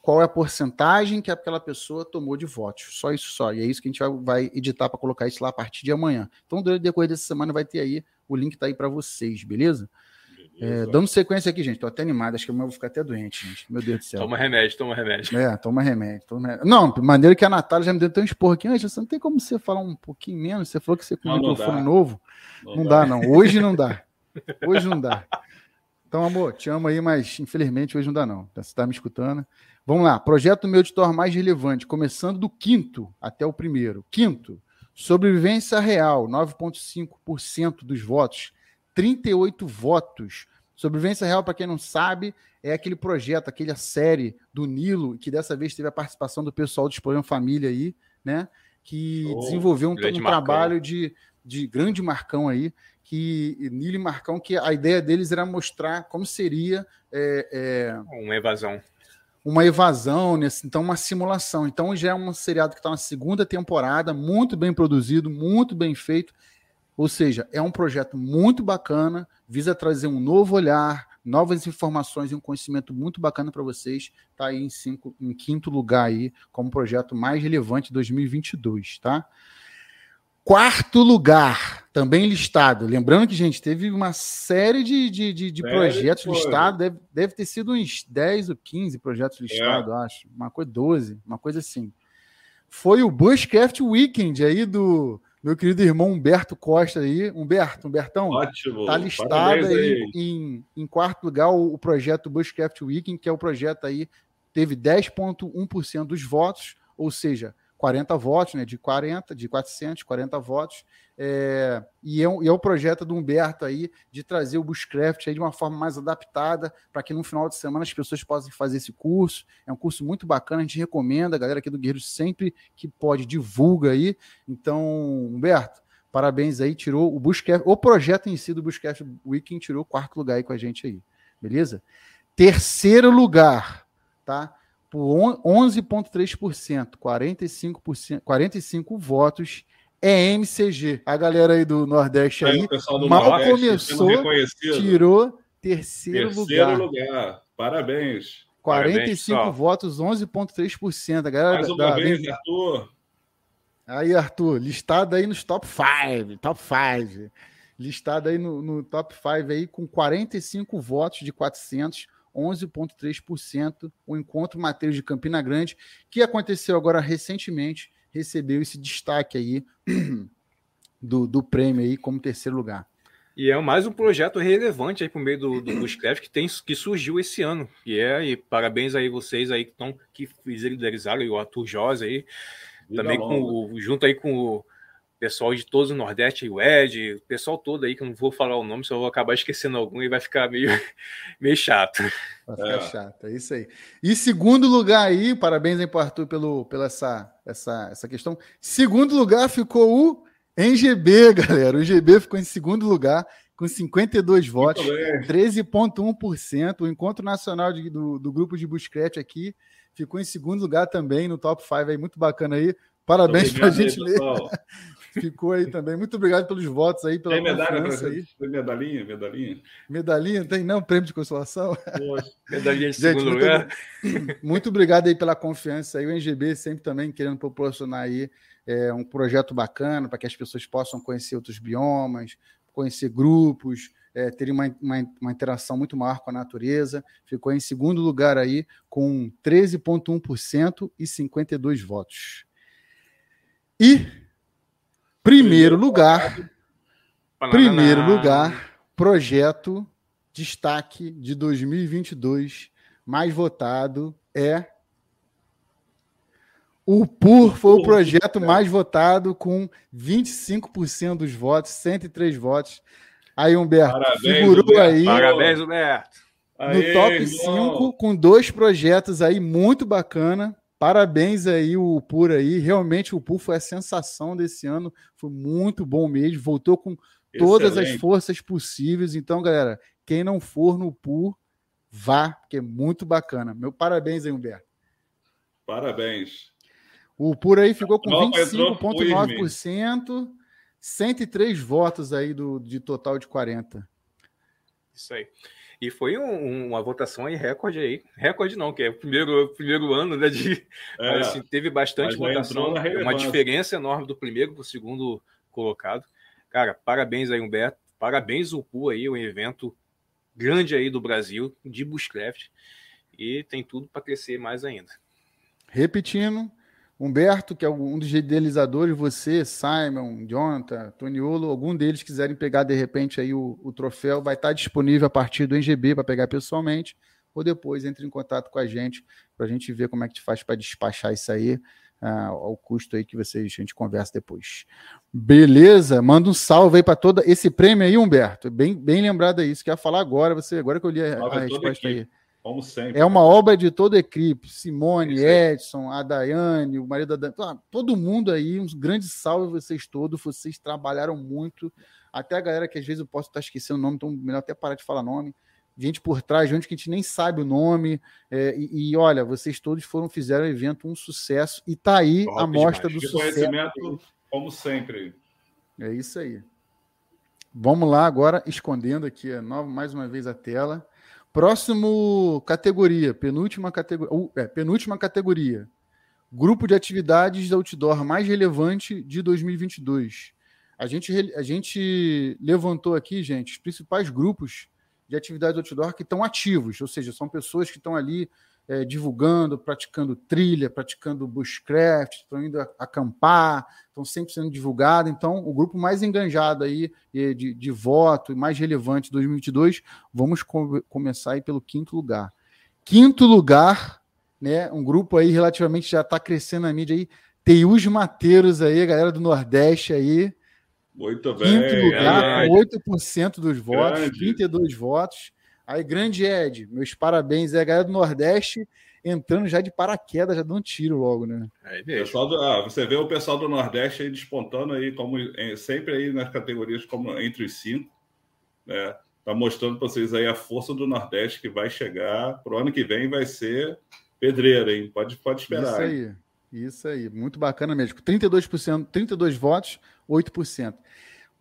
qual é a porcentagem que aquela pessoa tomou de votos. Só isso só. E é isso que a gente vai, vai editar para colocar isso lá a partir de amanhã. Então, durante o decorrer dessa semana vai ter aí, o link tá aí para vocês, beleza? É, dando sequência aqui, gente. Tô até animado, acho que eu vou ficar até doente, gente. Meu Deus do céu. Toma remédio, toma remédio. É, toma remédio. Toma remédio. Não, maneira que a Natália já me deu tão esporro aqui. Você não tem como você falar um pouquinho menos? Você falou que você com um microfone novo. Não, não dá. dá, não. Hoje não dá. Hoje não dá. Então, amor, te amo aí, mas infelizmente hoje não dá, não. Você está me escutando. Vamos lá. Projeto meu editor mais relevante, começando do quinto até o primeiro. Quinto, sobrevivência real, 9,5% dos votos, 38 votos. Sobrevivência real, para quem não sabe, é aquele projeto, aquela série do Nilo, que dessa vez teve a participação do pessoal do Explorando Família aí, né? Que oh, desenvolveu um, um trabalho de, de grande Marcão aí, que Nilo e Marcão, que a ideia deles era mostrar como seria é, é, uma evasão. Uma evasão, então uma simulação. Então já é um seriado que está na segunda temporada, muito bem produzido, muito bem feito. Ou seja, é um projeto muito bacana, visa trazer um novo olhar, novas informações e um conhecimento muito bacana para vocês. Está aí em, cinco, em quinto lugar aí, como projeto mais relevante de 2022, tá? Quarto lugar, também listado. Lembrando que, gente, teve uma série de, de, de, de projetos listados. Deve, deve ter sido uns 10 ou 15 projetos listados, é. acho. Uma coisa, 12, uma coisa assim. Foi o Bushcraft Weekend aí do meu querido irmão Humberto Costa aí. Humberto, Humbertão. Ótimo. Tá listado aí, aí, Em, em quarto lugar o, o projeto Bushcraft Weekend, que é o projeto aí, teve 10,1% dos votos, ou seja, 40 votos, né, de 40, de 440 votos, é, e, é e é o projeto do Humberto aí de trazer o Bushcraft aí de uma forma mais adaptada para que no final de semana as pessoas possam fazer esse curso. É um curso muito bacana, a gente recomenda, a galera aqui do Guerreiro sempre que pode divulga aí. Então, Humberto, parabéns aí, tirou o Bushcraft, o projeto em si do Bushcraft Weekend tirou o quarto lugar aí com a gente aí, beleza? Terceiro lugar, tá? Por 11,3%, 45%, 45 votos é MCG. A galera aí do Nordeste aí, do mal Nordeste, começou, tirou terceiro, terceiro lugar. lugar. Parabéns. 45 Parabéns, votos, 11,3%. A galera Mais uma da, vez, da... Arthur. Aí, Arthur, listado aí nos top 5, top 5. Listado aí no, no top 5 aí com 45 votos de 400, 11,3%. O encontro Mateus de Campina Grande, que aconteceu agora recentemente, recebeu esse destaque aí do, do prêmio aí como terceiro lugar. E é mais um projeto relevante aí por meio do, do Bushcraft que, tem, que surgiu esse ano. E é, e parabéns aí vocês aí que estão que liderizaram, e o Arthur Josa aí, Vida também com, junto aí com o pessoal de todos o Nordeste, o Ed, o pessoal todo aí, que eu não vou falar o nome, só vou acabar esquecendo algum e vai ficar meio, meio chato. Vai ficar é. chato, é isso aí. E segundo lugar aí, parabéns aí pro Arthur pelo, pela essa, essa, essa questão. Segundo lugar ficou o NGB, galera. O NGB ficou em segundo lugar com 52 votos, 13,1%. O Encontro Nacional de, do, do grupo de Buscrete aqui ficou em segundo lugar também no top 5 aí, muito bacana aí. Parabéns para a gente mesmo. Ficou aí também. Muito obrigado pelos votos aí, pela tem medalha pra aí. Tem medalhinha, medalhinha. Medalhinha? Tem não? Prêmio de consolação? Poxa, medalhinha de segundo muito, lugar. Muito obrigado aí pela confiança aí. O NGB sempre também querendo proporcionar aí é, um projeto bacana para que as pessoas possam conhecer outros biomas, conhecer grupos, é, ter uma, uma, uma, interação muito maior com a natureza. Ficou em segundo lugar aí com 13,1% e 52 votos. E primeiro lugar, primeiro lugar, projeto destaque de 2022 mais votado é o PUR foi o projeto mais votado com 25% dos votos, 103 votos. Aí, Humberto, Parabéns, figurou Humberto. aí. Parabéns, Humberto. No top 5, com dois projetos aí muito bacana. Parabéns aí, o Pur aí. Realmente o Pur foi a sensação desse ano. Foi muito bom mesmo. Voltou com todas Excelente. as forças possíveis. Então, galera, quem não for no Pur, vá, porque é muito bacana. Meu parabéns aí, Humberto. Parabéns. O Pur aí ficou com 25,9%, 103 votos aí do, de total de 40. Isso aí. E foi um, uma votação aí, recorde aí. Recorde não, que é o primeiro, primeiro ano, né? De, é, mas, assim, teve bastante votação, uma diferença enorme do primeiro para o segundo colocado. Cara, parabéns aí, Humberto. Parabéns, o PU aí, um evento grande aí do Brasil, de Bushcraft. E tem tudo para crescer mais ainda. Repetindo, Humberto, que é um dos idealizadores, você, Simon, Jonathan, Toniolo, algum deles quiserem pegar de repente aí o, o troféu, vai estar disponível a partir do NGB para pegar pessoalmente, ou depois entre em contato com a gente para a gente ver como é que te faz para despachar isso aí. Uh, ao custo aí que vocês a gente conversa depois. Beleza? Manda um salve aí para toda esse prêmio aí, Humberto. Bem, bem lembrado aí, isso que ia falar agora, você agora que eu li a, a resposta aí. Como sempre. É uma obra de toda a equipe. Simone, Edson, a Daiane, o marido da Daiane. Todo mundo aí, um grande salve vocês todos. Vocês trabalharam muito. Até a galera que às vezes eu posso estar esquecendo o nome, então melhor até parar de falar nome. Gente por trás, gente que a gente nem sabe o nome. É, e, e, olha, vocês todos foram, fizeram o evento um sucesso. E tá aí Top a mostra do sucesso. como sempre. É isso aí. Vamos lá agora, escondendo aqui mais uma vez a tela. Próximo categoria, penúltima categoria, é, penúltima categoria. Grupo de atividades de outdoor mais relevante de 2022. A gente, a gente levantou aqui, gente, os principais grupos de atividades outdoor que estão ativos, ou seja, são pessoas que estão ali é, divulgando, praticando trilha, praticando bushcraft, estão indo acampar, estão sempre sendo divulgados. Então, o grupo mais enganjado aí de, de voto e mais relevante de 2022, vamos com, começar aí pelo quinto lugar. Quinto lugar, né? Um grupo aí relativamente já está crescendo na mídia aí. Teius Mateiros aí, a galera do Nordeste aí. Muito bem. Quinto lugar, é, com 8% dos votos, grande. 32 votos. Aí, grande Ed, meus parabéns. É a galera do Nordeste entrando já de paraquedas, já dando tiro logo, né? É, pessoal do, ah, você vê o pessoal do Nordeste aí despontando aí, como sempre aí nas categorias como entre os cinco, né? Tá mostrando para vocês aí a força do Nordeste que vai chegar pro ano que vem vai ser pedreira, hein? Pode, pode esperar. Isso aí, hein? isso aí, muito bacana mesmo. 32%, 32 votos, 8%.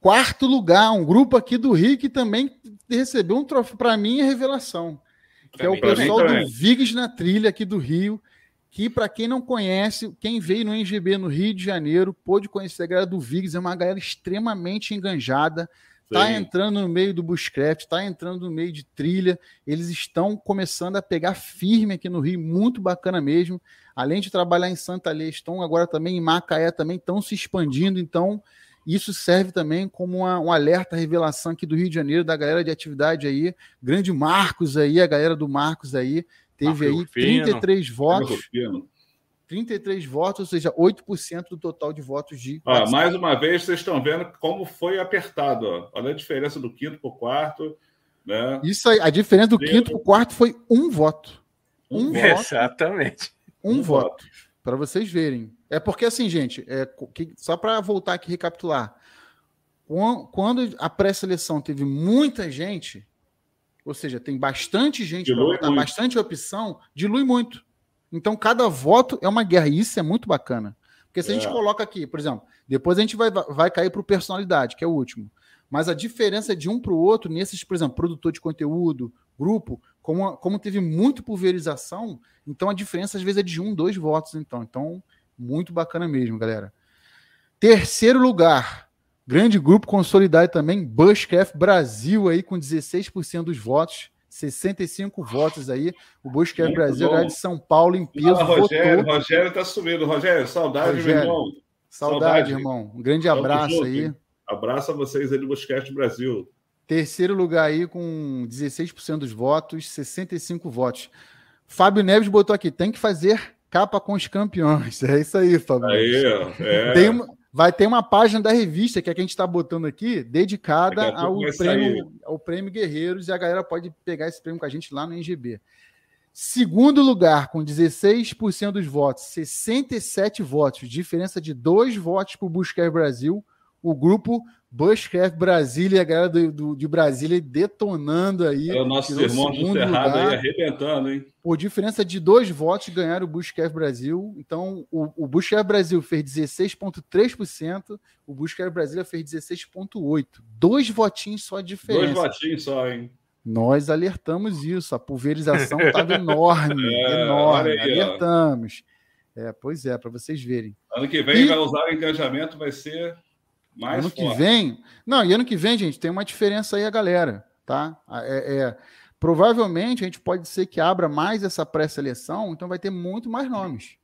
Quarto lugar, um grupo aqui do Rio que também recebeu um troféu, para mim, é revelação. Que é o pessoal do Vigs na Trilha aqui do Rio, que, para quem não conhece, quem veio no NGB no Rio de Janeiro, pôde conhecer a galera do Vigs, é uma galera extremamente enganjada, está entrando no meio do bushcraft, está entrando no meio de trilha, eles estão começando a pegar firme aqui no Rio, muito bacana mesmo. Além de trabalhar em Santa Lê, estão agora também em Macaé, também estão se expandindo, então isso serve também como uma, um alerta, revelação aqui do Rio de Janeiro, da galera de atividade aí. Grande Marcos aí, a galera do Marcos aí, teve Marcos aí 33 Fino. votos. 33 votos, ou seja, 8% do total de votos de. Ó, mais uma vez, vocês estão vendo como foi apertado. Ó. Olha a diferença do quinto para o quarto. Né? Isso aí, a diferença do quinto para o quarto foi um voto. Um, um voto. Exatamente. Um, um voto. voto. Para vocês verem. É porque, assim, gente, é, que, só para voltar aqui e recapitular. Quando a pré-seleção teve muita gente, ou seja, tem bastante gente para votar, bastante opção, dilui muito. Então, cada voto é uma guerra. E isso é muito bacana. Porque se é. a gente é. coloca aqui, por exemplo, depois a gente vai, vai cair para o personalidade, que é o último. Mas a diferença de um para o outro, nesses, por exemplo, produtor de conteúdo, grupo, como, como teve muito pulverização, então a diferença às vezes é de um, dois votos. Então, então muito bacana mesmo, galera. Terceiro lugar, grande grupo consolidado também, Bushcraft Brasil aí com 16% dos votos, 65 votos aí. O Bushcraft Brasil, galera de São Paulo em peso. Fala, Rogério, votou. Rogério tá sumindo. Rogério, saudade, Rogério, meu irmão. Saudade, saudade, irmão. Um grande abraço aí. Abraço a vocês aí do Bushcraft Brasil. Terceiro lugar aí com 16% dos votos, 65 votos. Fábio Neves botou aqui: tem que fazer Capa com os campeões. É isso aí, Fabrício. Aí, é. Tem uma, vai ter uma página da revista que, é que a gente está botando aqui, dedicada ao prêmio, ao prêmio Guerreiros, e a galera pode pegar esse prêmio com a gente lá no NGB. Segundo lugar, com 16% dos votos, 67 votos, diferença de dois votos para o Buscar Brasil, o grupo Bushcraft Brasília, a galera do, do, de Brasília detonando aí. É o nosso irmão do Cerrado aí arrebentando, hein? Por diferença de dois votos, ganharam o Bushcraft Brasil. Então, o, o Bushcraft Brasil fez 16,3%, o Bushcraft Brasília fez 16,8%. Dois votinhos só de diferença. Dois votinhos só, hein? Nós alertamos isso, a pulverização estava enorme, é, enorme. Aí, alertamos. É, pois é, para vocês verem. Ano que vem e... vai usar o engajamento, vai ser mais ano forte. que vem. Não, e ano que vem, gente, tem uma diferença aí a galera, tá? É, é, provavelmente a gente pode ser que abra mais essa pré-seleção, então vai ter muito mais nomes.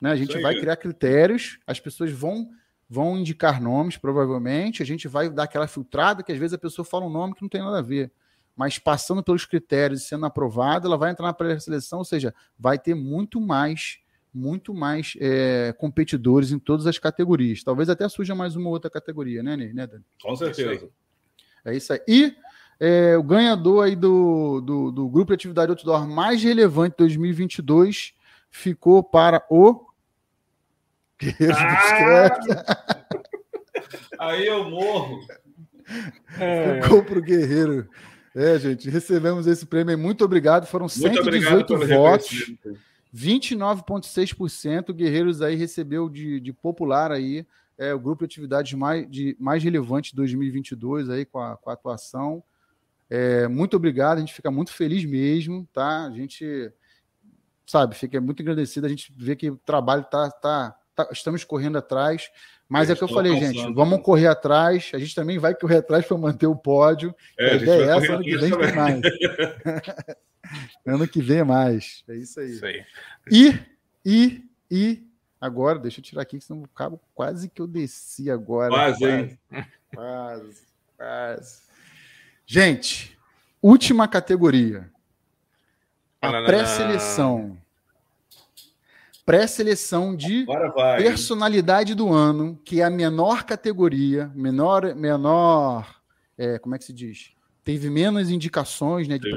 Né? A gente vai criar critérios, as pessoas vão vão indicar nomes, provavelmente, a gente vai dar aquela filtrada que às vezes a pessoa fala um nome que não tem nada a ver. Mas passando pelos critérios e sendo aprovada, ela vai entrar na pré-seleção, ou seja, vai ter muito mais muito mais é, competidores em todas as categorias. Talvez até surja mais uma outra categoria, né, né Dani? Com certeza. É isso aí. E é, o ganhador aí do, do, do, grupo de atividade outdoor mais relevante de 2022 ficou para o Guerreiros ah! Aí eu morro. Ficou para o Guerreiro. É, gente, recebemos esse prêmio. Muito obrigado. Foram Muito 118 votos. 29,6% Guerreiros aí recebeu de, de popular aí é, o grupo de atividades mais, de, mais relevante de 2022 aí com a, com a atuação. É, muito obrigado, a gente fica muito feliz mesmo, tá? A gente, sabe, fica muito agradecido, a gente vê que o trabalho tá, tá, tá estamos correndo atrás, mas é o que eu falei, gente, vamos correr atrás, a gente também vai correr atrás para manter o pódio, é, a, a ideia é essa, ano que vem tem mais. Ano que vem é mais. É isso aí. Isso aí. E, e, e, agora, deixa eu tirar aqui, senão o cabo quase que eu desci agora. Quase, hein? Quase, quase. Gente, última categoria. A pré-seleção. Pré-seleção de personalidade do ano, que é a menor categoria, menor, menor, é, como é que se diz? teve menos indicações né, de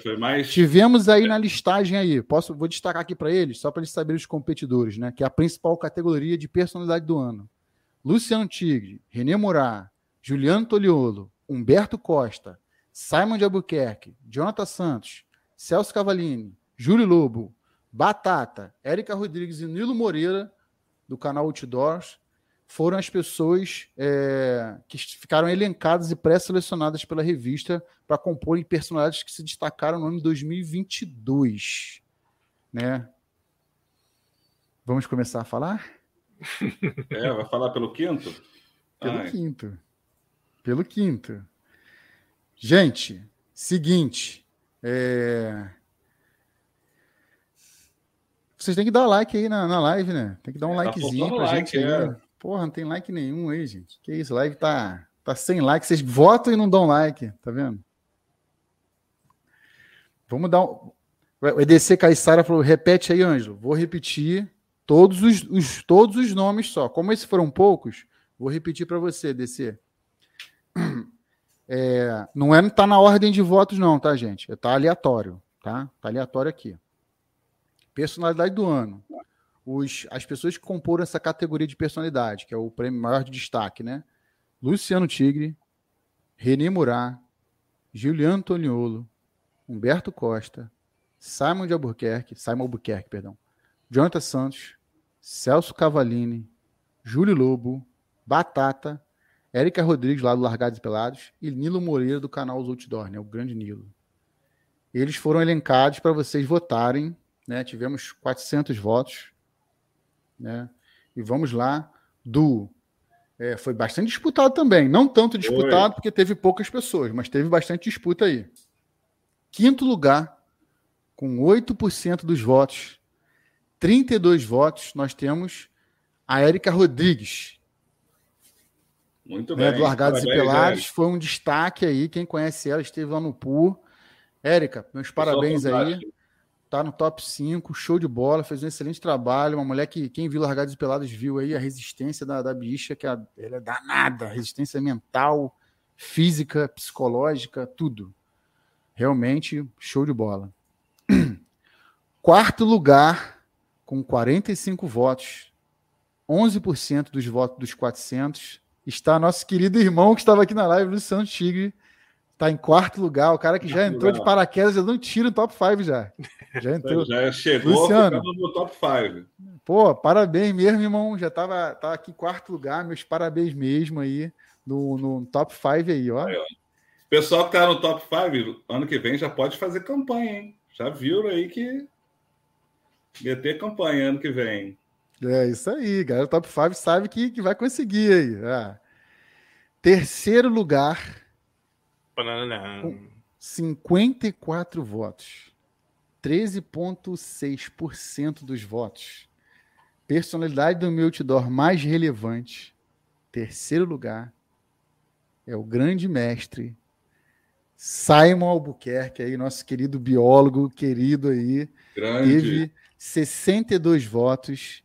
foi mais... Tivemos aí na listagem aí, posso, vou destacar aqui para eles, só para eles saberem os competidores, né? Que é a principal categoria de personalidade do ano. Luciano Tigre, René Murat, Juliano Toliolo, Humberto Costa, Simon de Albuquerque, Jonathan Santos, Celso Cavalini, Júlio Lobo, Batata, Érica Rodrigues e Nilo Moreira, do canal Outdoors, foram as pessoas é, que ficaram elencadas e pré-selecionadas pela revista para comporem personagens que se destacaram no ano de 2022. Né? Vamos começar a falar? É, vai falar pelo quinto? Pelo Ai. quinto. Pelo quinto. Gente, seguinte. É... Vocês têm que dar like aí na, na live, né? Tem que dar um tá likezinho pra like, gente aí. É. Porra, não tem like nenhum aí, gente. Que isso, live tá, tá sem like. Vocês votam e não dão like, tá vendo? Vamos dar um. O EDC Caissara falou: repete aí, Ângelo. Vou repetir todos os, os, todos os nomes só. Como esses foram poucos, vou repetir para você, EDC. É, não é tá na ordem de votos, não, tá, gente? Tá aleatório, tá? Tá aleatório aqui. Personalidade do ano os, as pessoas que comporam essa categoria de personalidade, que é o prêmio maior de destaque, né? Luciano Tigre, René Murat, Juliano Toniolo, Humberto Costa, Simon de Albuquerque, Simon Albuquerque, perdão, Jonathan Santos, Celso Cavalini, Júlio Lobo, Batata, Érica Rodrigues, lá do Largados e Pelados, e Nilo Moreira, do canal Os Outdoor, né, o grande Nilo. Eles foram elencados para vocês votarem, né, tivemos 400 votos, né? E vamos lá do é, foi bastante disputado também, não tanto disputado foi. porque teve poucas pessoas, mas teve bastante disputa aí. Quinto lugar, com 8% dos votos, 32 votos, nós temos a Érica Rodrigues. Muito né, bem. Do Largados e Pelados, foi um destaque aí. Quem conhece ela esteve lá no PUR. Érica, meus parabéns aí tá no top 5, show de bola, fez um excelente trabalho. Uma mulher que quem viu Largados e Pelados viu aí a resistência da, da bicha, que a, ela é danada, resistência mental, física, psicológica, tudo. Realmente, show de bola. Quarto lugar, com 45 votos, 11% dos votos dos 400, está nosso querido irmão que estava aqui na live, Luciano Tigre. Está em quarto lugar, o cara que já entrou de paraquedas, já um tiro no top 5 já. Já entrou. Já chegou Luciano, no top 5. Pô, parabéns mesmo, irmão. Já estava tava aqui em quarto lugar, meus parabéns mesmo aí no, no top 5 aí, ó. Aí, ó. Pessoal que tá no top 5, ano que vem já pode fazer campanha, hein? Já viram aí que ia ter campanha ano que vem. É isso aí, galera. Top 5 sabe que, que vai conseguir aí. Ah. Terceiro lugar. Com 54 votos. 13,6% dos votos. Personalidade do meu outdoor mais relevante. Terceiro lugar. É o grande mestre Simon Albuquerque, aí, nosso querido biólogo, querido aí. Grande. Teve 62 votos.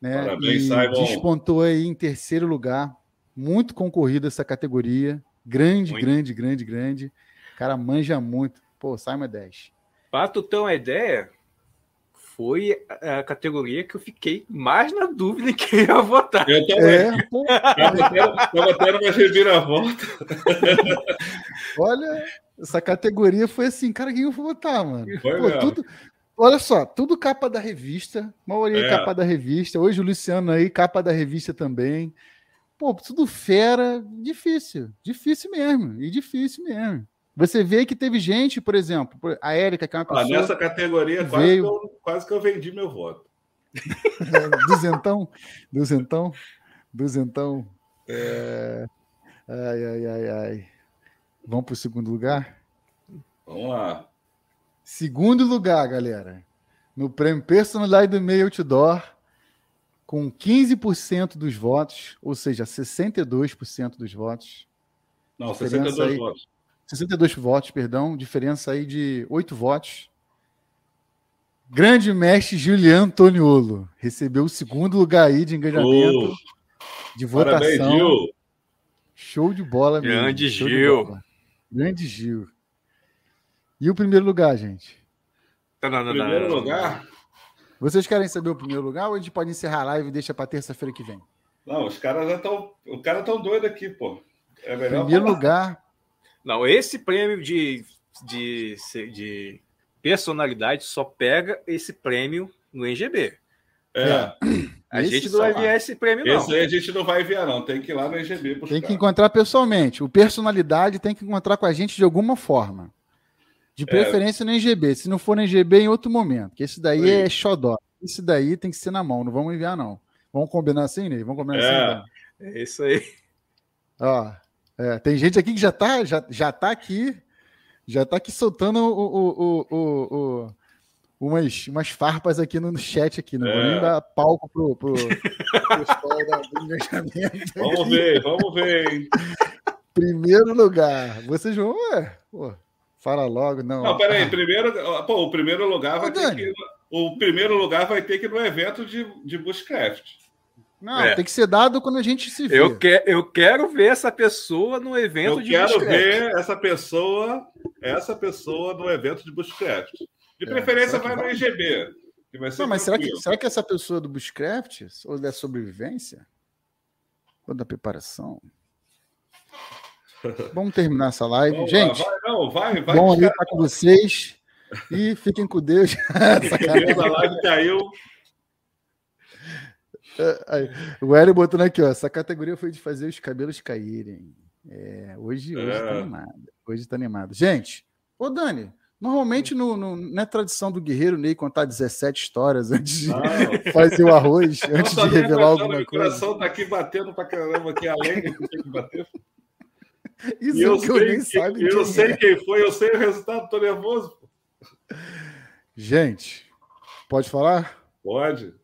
Né? Parabéns, e Simon. Despontou aí em terceiro lugar. Muito concorrida essa categoria. Grande, muito. grande, grande, grande. O cara manja muito. Pô, Simon é 10. Para tu ter uma ideia, foi a categoria que eu fiquei mais na dúvida em quem ia votar. Eu também. É, pô. Tava tendo uma reviravolta. Olha, essa categoria foi assim, cara, quem eu vou votar, mano? Pô, tudo, olha só, tudo capa da revista, maioria é. capa da revista. Hoje o Luciano aí, capa da revista também. Pô, tudo fera, difícil, difícil mesmo, e difícil mesmo. Você vê que teve gente, por exemplo, a Érica, que é uma pessoa. Ah, nessa categoria, quase, veio... que eu, quase que eu vendi meu voto. duzentão, duzentão, duzentão. É... Ai, ai, ai, ai. Vamos para o segundo lugar? Vamos lá. Segundo lugar, galera. No prêmio Personalidade do Meio Outdoor, com 15% dos votos, ou seja, 62% dos votos. Não, 62 aí, votos. 62 votos, perdão, diferença aí de 8 votos. Grande mestre Juliano Antoniolo recebeu o segundo lugar aí de engajamento, de votação. Parabéns, Gil. Show de bola, mesmo. Grande Gil. Grande Gil. E o primeiro lugar, gente? Tá, não, não, primeiro lugar? Vocês querem saber o primeiro lugar ou a gente pode encerrar a live e deixa para terça-feira que vem? Não, os caras já estão. O cara tão doido aqui, pô. É melhor primeiro falar. lugar, não, esse prêmio de, de, de personalidade só pega esse prêmio no NGB. É. A esse gente não vai enviar esse prêmio, não. Esse aí a gente não vai enviar, não. Tem que ir lá no NGB. Buscar. Tem que encontrar pessoalmente. O personalidade tem que encontrar com a gente de alguma forma. De é. preferência é. no NGB. Se não for no NGB, em outro momento. Porque esse daí é xodó. Esse daí tem que ser na mão. Não vamos enviar, não. Vamos combinar assim, Ney? Vamos combinar é. assim? É isso aí. Ó, é, tem gente aqui que já está já, já tá aqui, já tá aqui soltando o, o, o, o, umas, umas farpas aqui no chat aqui. Não é. vou nem dar palco pro, pro, pro da, do engajamento. Vamos ver, vamos ver. Primeiro lugar. Vocês vão. Ué, pô, fala logo, não. Não, peraí, primeiro, pô, o primeiro lugar vai Ô, ter Dani. que. O primeiro lugar vai ter que ir no evento de, de Bushcraft. Não, é. tem que ser dado quando a gente se vê. Eu, que, eu quero ver essa pessoa no evento eu de quero ver essa pessoa, essa pessoa no evento de Bushcraft. De é, preferência vai, vai no IGB. Não, mas será que, será que essa pessoa do Bushcraft, ou da sobrevivência, ou da preparação? Vamos terminar essa live. Vamos gente, vai, não, vai, vai, bom estar com vocês e fiquem com Deus. a live caiu. Aí, o Hélio botando aqui, ó. Essa categoria foi de fazer os cabelos caírem. É, hoje, hoje tá é. tá animado. Hoje tá animado. Gente, ô Dani, normalmente no, no, não é tradição do Guerreiro Ney contar 17 histórias antes de fazer o arroz, antes de revelar alguma coisa. O coração tá aqui batendo pra caramba, aqui além do que tem que bater. Isso eu, é que eu nem sabe. Eu sei é. quem foi, eu sei o resultado, tô nervoso. Gente, pode falar? Pode.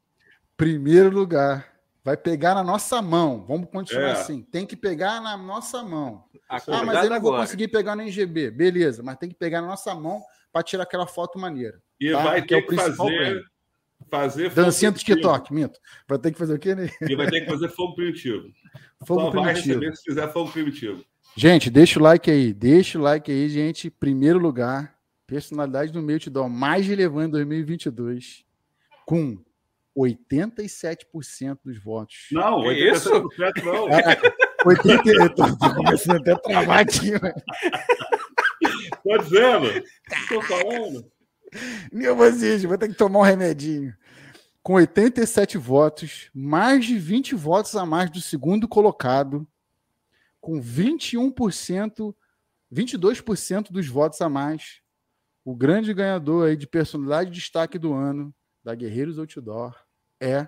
Primeiro lugar. Vai pegar na nossa mão. Vamos continuar é. assim. Tem que pegar na nossa mão. ah, mas eu não vou conseguir pegar no NGB. Beleza, mas tem que pegar na nossa mão para tirar aquela foto maneira. E tá? vai ter é que fazer, fazer Dancinha do TikTok, minto. Vai ter que fazer o quê, né? E vai ter que fazer fogo primitivo. Fogo Só primitivo. vai receber se fizer fogo primitivo. Gente, deixa o like aí. Deixa o like aí, gente. Primeiro lugar. personalidade do meio outdoor mais relevante em 2022, com 87% dos votos. Não, 87% não. É, 80, eu tô, tô começando até a travar aqui, velho. Tô dizendo. Tô falando. Nervosismo, vou ter que tomar um remedinho. Com 87 votos, mais de 20 votos a mais do segundo colocado, com 21%, 22% dos votos a mais, o grande ganhador aí de personalidade de destaque do ano da Guerreiros Outdoor é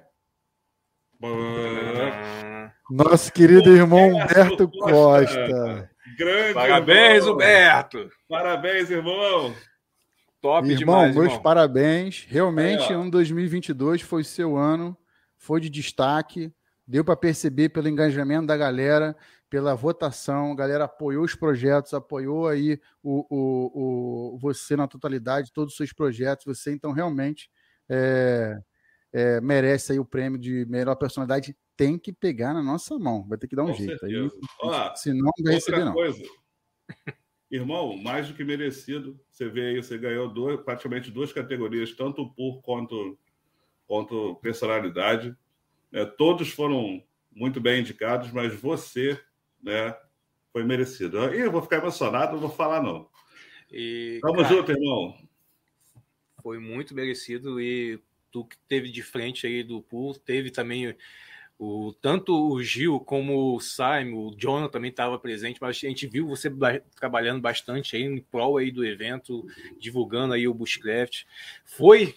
nosso querido irmão Humberto Costa. Grande Parabéns, irmão. Humberto. Parabéns, irmão. Top irmão, demais, meus irmão. parabéns. Realmente, Aí, ano 2022 foi seu ano, foi de destaque. Deu para perceber pelo engajamento da galera, pela votação. A galera apoiou os projetos, apoiou aí o, o, o você na totalidade, todos os seus projetos. Você, então, realmente é, é, merece aí o prêmio de melhor personalidade. Tem que pegar na nossa mão. Vai ter que dar um Com jeito. Aí. Ó, senão não vai receber, não. coisa. Irmão, mais do que merecido. Você vê aí, você ganhou duas, praticamente duas categorias, tanto por quanto, quanto personalidade. né? todos foram muito bem indicados, mas você né, foi merecido. Ih, eu vou ficar emocionado, não vou falar, não. E, Tamo cara, junto, irmão. foi muito merecido e tu que teve de frente aí do pool, teve também o tanto o Gil como o Simon, o Jonathan também estava presente, mas a gente viu você ba- trabalhando bastante aí em prol aí do evento, divulgando aí o Bushcraft. Foi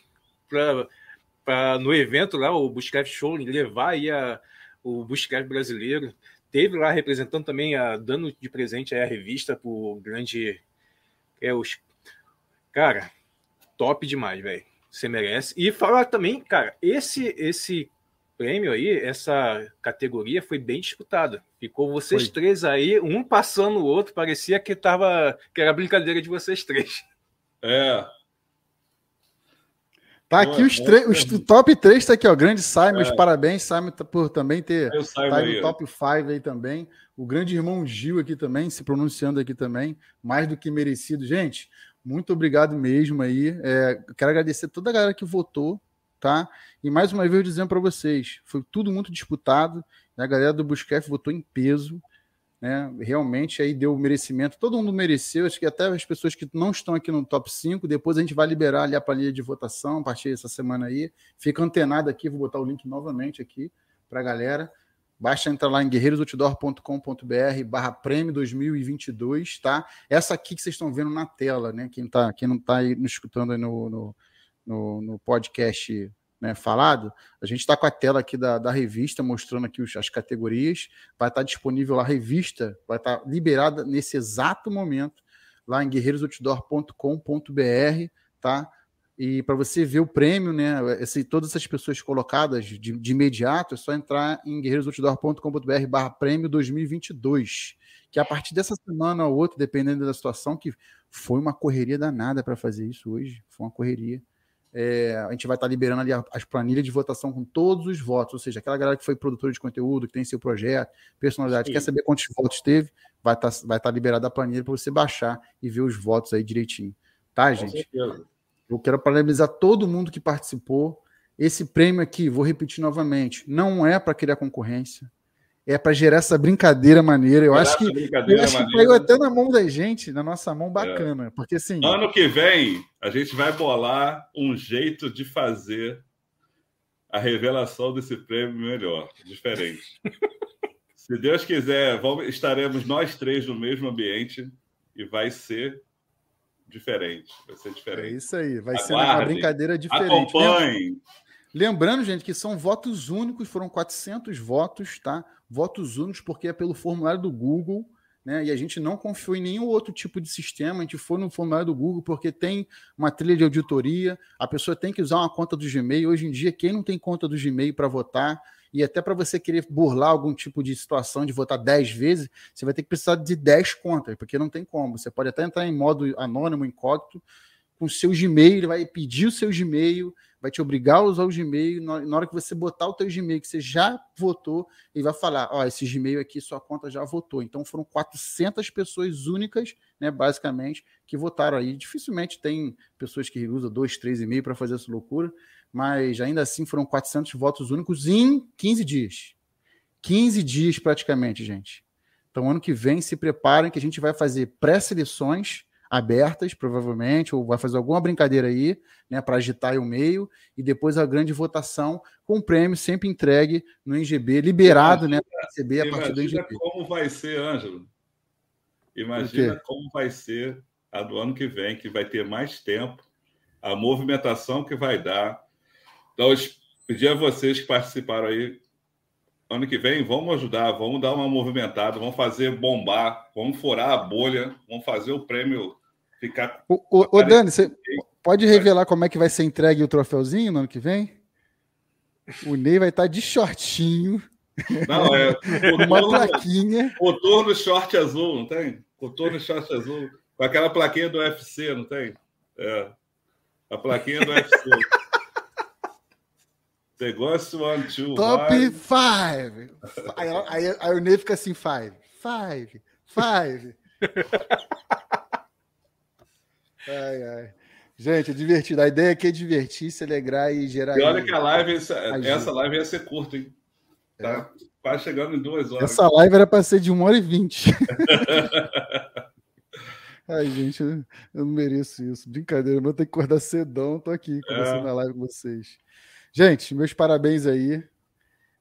para no evento lá o Bushcraft Show levar aí a, o Bushcraft brasileiro. Teve lá representando também a dando de presente aí a revista para o grande é os cara top demais, velho. Você merece. E falar também, cara, esse esse prêmio aí, essa categoria foi bem disputada. Ficou vocês Foi. três aí, um passando o outro, parecia que tava que era brincadeira de vocês três. É, Tá Boa, aqui os, boa, três, boa. os top 3 tá aqui, ó. Grande Simon, os É. parabéns, Simon, tá- por também ter tá aí. no top 5 aí também. O grande irmão Gil aqui também, se pronunciando aqui também, mais do que merecido. Gente, muito obrigado mesmo aí. É, quero agradecer toda a galera que votou, tá? E mais uma vez eu dizendo para vocês, foi tudo muito disputado. né? A galera do Busquef votou em peso, né? Realmente aí deu merecimento. Todo mundo mereceu, acho que até as pessoas que não estão aqui no top 5, depois a gente vai liberar ali a planilha de votação a partir dessa semana aí. Fica antenado aqui, vou botar o link novamente aqui para a galera. Basta entrar lá em guerreirosoutdoor.com.br barra prêmio 2022, tá? Essa aqui que vocês estão vendo na tela, né? Quem, tá, quem não está aí nos escutando aí no, no, no, no podcast né, falado, a gente está com a tela aqui da, da revista mostrando aqui os- as categorias. Vai estar disponível lá a revista, vai estar liberada nesse exato momento lá em guerreirosoutdoor.com.br, tá? E para você ver o prêmio, né? Esse, todas essas pessoas colocadas de, de imediato, é só entrar em guerreirosoutdoor.com.br barra prêmio 2022. Que a partir dessa semana ou outra, dependendo da situação, que foi uma correria danada para fazer isso hoje, foi uma correria. É, a gente vai estar liberando ali as planilhas de votação com todos os votos, ou seja, aquela galera que foi produtora de conteúdo, que tem seu projeto, personalidade, Sim. quer saber quantos votos teve, vai estar vai estar liberada a planilha para você baixar e ver os votos aí direitinho. Tá, Com gente? certeza. Eu quero parabenizar todo mundo que participou. Esse prêmio aqui, vou repetir novamente, não é para criar concorrência, é para gerar essa brincadeira maneira. Eu acho que, eu acho que caiu até na mão da gente, na nossa mão bacana, porque assim, Ano que vem, a gente vai bolar um jeito de fazer a revelação desse prêmio melhor, diferente. Se Deus quiser, vamos- estaremos nós três no mesmo ambiente e vai ser diferente. Vai ser é diferente. isso aí, vai ser uma Aguardem. brincadeira diferente. Acompanhem. Lembrando, gente, que são votos únicos, foram 400 votos, tá? Votos únicos porque é pelo formulário do Google, né? E a gente não confiou em nenhum outro tipo de sistema, a gente foi no formulário do Google porque tem uma trilha de auditoria, a pessoa tem que usar uma conta do Gmail. Hoje em dia, quem não tem conta do Gmail para votar, e até para você querer burlar algum tipo de situação de votar 10 vezes, você vai ter que precisar de 10 contas, porque não tem como. Você pode até entrar em modo anônimo, incógnito, com o seu Gmail, ele vai pedir o seu Gmail, vai te obrigar a usar o Gmail. Na hora que você botar o teu Gmail que você já votou, ele vai falar: ó, oh, esse Gmail aqui, sua conta já votou. Então foram 400 pessoas únicas, né, basicamente, que votaram aí. Dificilmente tem pessoas que usam dois, três e-mails para fazer essa loucura, mas ainda assim foram 400 votos únicos em 15 dias. 15 dias praticamente, gente. Então, ano que vem, se preparem que a gente vai fazer pré-seleções abertas, provavelmente, ou vai fazer alguma brincadeira aí, né, para agitar o meio, e depois a grande votação com o prêmio sempre entregue no NGB, liberado, imagina, né, para receber a partir do NGB. como vai ser, Ângelo. Imagina como vai ser a do ano que vem, que vai ter mais tempo, a movimentação que vai dar. Então, pedir a vocês que participaram aí, ano que vem, vamos ajudar, vamos dar uma movimentada, vamos fazer bombar, vamos furar a bolha, vamos fazer o prêmio ficar. Ô, ô, ô Dani, você pode revelar como é que vai ser entregue o troféuzinho no ano que vem? O Ney vai estar de shortinho. Não, é. Uma plaquinha. Motor no short azul, não tem? Motor no short azul. Com aquela plaquinha do UFC, não tem? É. A plaquinha do UFC. Esse one, two, Top 5! Aí, aí, aí, o Ney fica assim, five, five, five. Ai, ai. Gente, é divertido. A ideia aqui é divertir, se alegrar e gerar. E olha que a live, essa, essa live ia ser curta, hein? Tá é. quase chegando em duas horas. Essa live era para ser de uma hora e vinte. Ai, gente, eu não mereço isso. Brincadeira, eu vou ter que acordar cedão. Tô aqui começando é. a live com vocês. Gente, meus parabéns aí.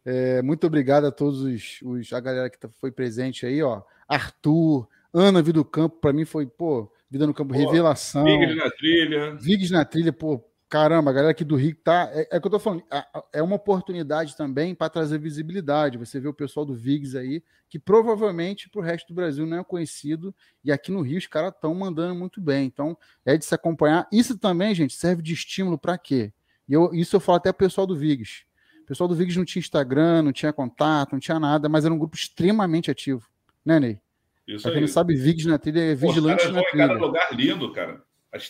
É, muito obrigado a todos os, os, a galera que tá, foi presente aí, ó. Arthur, Ana Vida do Campo, para mim foi, pô, Vida no Campo, pô, revelação. Viggs na trilha. Viggs na trilha, pô, caramba, a galera aqui do Rio tá. É, é que eu tô falando, é uma oportunidade também para trazer visibilidade. Você vê o pessoal do Viggs aí, que provavelmente para o resto do Brasil não é conhecido, e aqui no Rio os caras estão mandando muito bem. Então, é de se acompanhar. Isso também, gente, serve de estímulo para quê? E eu, isso eu falo até pro pessoal do Vigs. O pessoal do Vigs não tinha Instagram, não tinha contato, não tinha nada, mas era um grupo extremamente ativo. Né, Ney? Isso pra quem aí. não sabe, Vigs na trilha é vigilante Pô, na trilha. Cada lugar lindo, cara.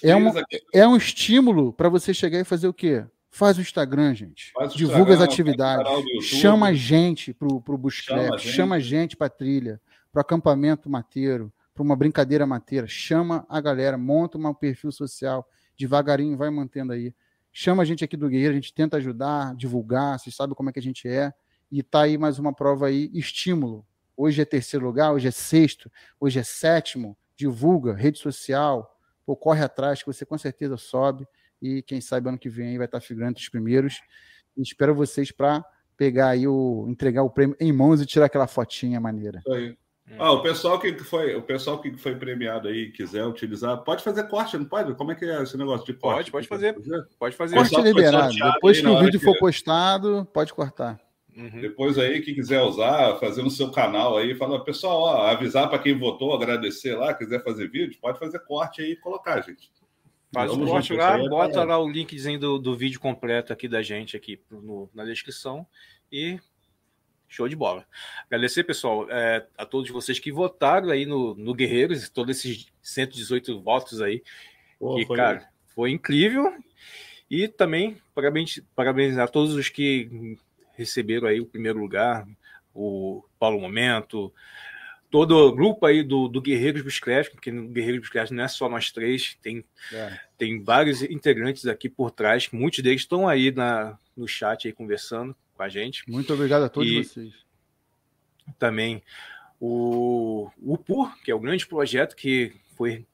É, um, é um estímulo para você chegar e fazer o quê? Faz o Instagram, gente. O Divulga Instagram, as atividades. Chama a gente pro, pro Bushcraft. Chama, a gente para trilha, para acampamento mateiro, para uma brincadeira mateira. Chama a galera, monta um perfil social. Devagarinho, vai mantendo aí. Chama a gente aqui do Guerreiro, a gente tenta ajudar, divulgar, vocês sabem como é que a gente é. E tá aí mais uma prova aí, estímulo. Hoje é terceiro lugar, hoje é sexto, hoje é sétimo. Divulga, rede social, pô, corre atrás, que você com certeza sobe. E quem sabe ano que vem vai estar figurando entre os primeiros. E espero vocês para pegar aí o. entregar o prêmio em mãos e tirar aquela fotinha maneira. Isso aí. Hum. Ah, o pessoal que foi, o pessoal que foi premiado aí quiser utilizar, pode fazer corte, não pode? Como é que é esse negócio de corte? Pode, pode fazer. Pode fazer. Corte liberado. Depois que o vídeo que... for postado, pode cortar. Uhum. Depois aí, quem quiser usar, fazer no seu canal aí, fala, pessoal, ó, avisar para quem votou, agradecer lá, quiser fazer vídeo, pode fazer corte aí e colocar, gente. Faz o corte lá, bota lá o link do, do vídeo completo aqui da gente aqui no, na descrição e Show de bola. Agradecer, pessoal, é, a todos vocês que votaram aí no, no Guerreiros, todos esses 118 votos aí. Pô, que, foi... cara, foi incrível. E também parabéns, parabenizar a todos os que receberam aí o primeiro lugar, o Paulo Momento, todo o grupo aí do, do Guerreiros Bicicleta, porque no Guerreiros Bicicleta não é só nós três, tem, é. tem vários integrantes aqui por trás, muitos deles estão aí na, no chat aí conversando com a gente. Muito obrigado a todos e vocês. Também o, o PUR, que é o grande projeto que foi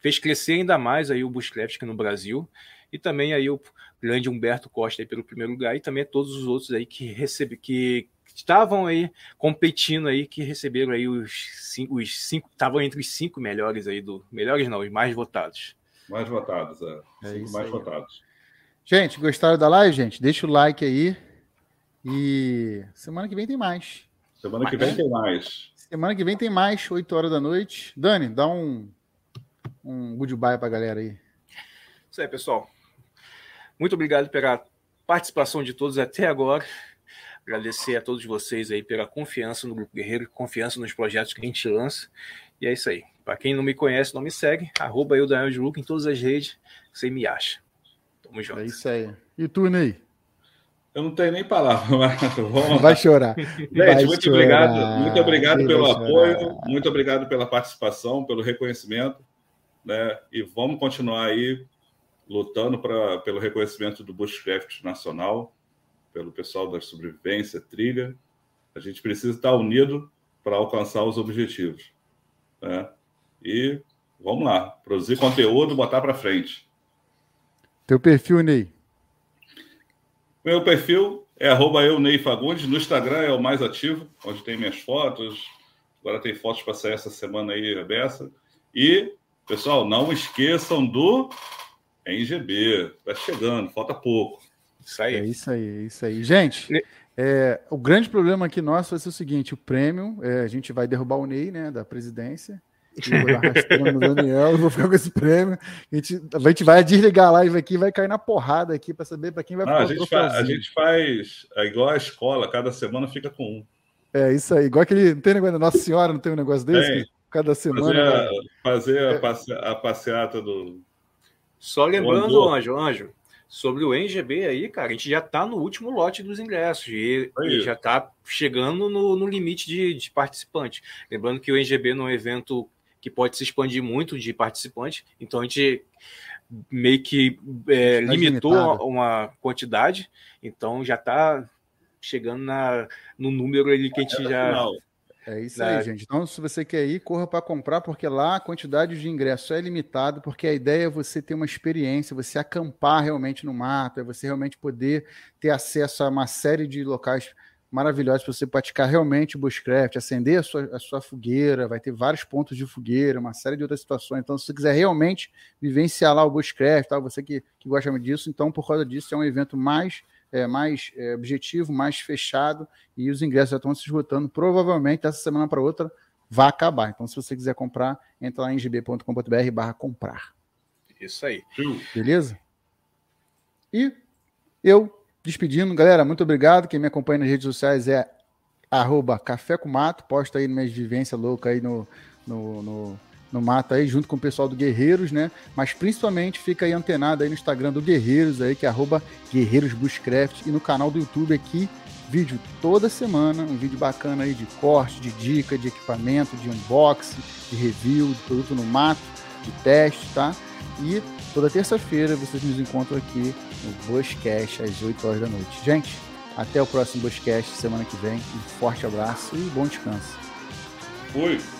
fez crescer ainda mais aí o Busclevski no Brasil e também aí o grande Humberto Costa aí pelo primeiro lugar e também todos os outros aí que recebe que estavam aí competindo aí que receberam aí os cinco, os cinco estavam entre os cinco melhores aí do melhores não os mais votados mais votados é, é cinco mais aí. votados gente gostaram da live gente deixa o like aí e semana que vem tem mais. Semana que vem tem mais. Semana que vem tem mais, 8 horas da noite. Dani, dá um, um goodbye pra galera aí. Isso aí, pessoal. Muito obrigado pela participação de todos até agora. Agradecer a todos vocês aí pela confiança no Grupo Guerreiro, confiança nos projetos que a gente lança. E é isso aí. Para quem não me conhece, não me segue, arroba eu, Daniel de Luca, em todas as redes, você me acha. Tamo junto. É isso aí. E tu, Ney? Eu não tenho nem palavra, mas vamos Vai chorar. Gente, Vai muito chorar. obrigado. Muito obrigado pelo apoio, muito obrigado pela participação, pelo reconhecimento. Né? E vamos continuar aí lutando pra, pelo reconhecimento do Bushcraft Nacional, pelo pessoal da sobrevivência, trilha. A gente precisa estar unido para alcançar os objetivos. Né? E vamos lá, produzir conteúdo, botar para frente. Teu perfil, Ney? Meu perfil é arroba eu, Ney Fagundes. No Instagram é o mais ativo, onde tem minhas fotos. Agora tem fotos para sair essa semana aí, Bessa. E, pessoal, não esqueçam do NGB. Está chegando, falta pouco. Isso aí. É isso aí, é isso aí. Gente, é, o grande problema aqui nosso vai ser o seguinte: o prêmio, é, a gente vai derrubar o Ney, né, da presidência. Eu Daniel, eu vou ficar com esse prêmio. A gente, a gente vai desligar a live aqui vai cair na porrada aqui para saber para quem vai ficar. a, gente faz, a gente faz é igual a escola, cada semana fica com um. É isso aí, igual aquele. Não tem negócio da Nossa Senhora, não tem um negócio desse? Cada semana. Fazer, a, fazer a, passeata do. Só lembrando, Anjo, Anjo, sobre o NGB aí, cara, a gente já está no último lote dos ingressos e, e já está chegando no, no limite de, de participantes. Lembrando que o NGB não é um evento que pode se expandir muito de participantes. Então a gente meio que é, limitou limitado. uma quantidade, então já está chegando na, no número ali que a gente já. É isso aí, gente. Então, se você quer ir, corra para comprar, porque lá a quantidade de ingresso é limitada, porque a ideia é você ter uma experiência, você acampar realmente no mato, é você realmente poder ter acesso a uma série de locais maravilhosos para você praticar realmente o bushcraft, acender a sua, a sua fogueira, vai ter vários pontos de fogueira, uma série de outras situações. Então, se você quiser realmente vivenciar lá o bushcraft, tal, você que, que gosta disso, então, por causa disso, é um evento mais, é, mais é, objetivo, mais fechado, e os ingressos já estão se esgotando. Provavelmente, dessa semana para outra, vai acabar. Então, se você quiser comprar, entra lá em gb.com.br barra comprar. Isso aí. Beleza? E eu despedindo, galera, muito obrigado. Quem me acompanha nas redes sociais é arroba Café com Mato, posta aí minhas vivências loucas aí no, no, no, no, mato aí, junto com o pessoal do Guerreiros, né? Mas principalmente fica aí antenado aí no Instagram do Guerreiros aí, que é arroba e no canal do YouTube aqui, vídeo toda semana, um vídeo bacana aí de corte, de dica, de equipamento, de unboxing, de review, de produto no mato, de teste, tá? E toda terça-feira vocês nos encontram aqui no Bushcast às 8 horas da noite. Gente, até o próximo Bushcast semana que vem. Um forte abraço e bom descanso. Fui.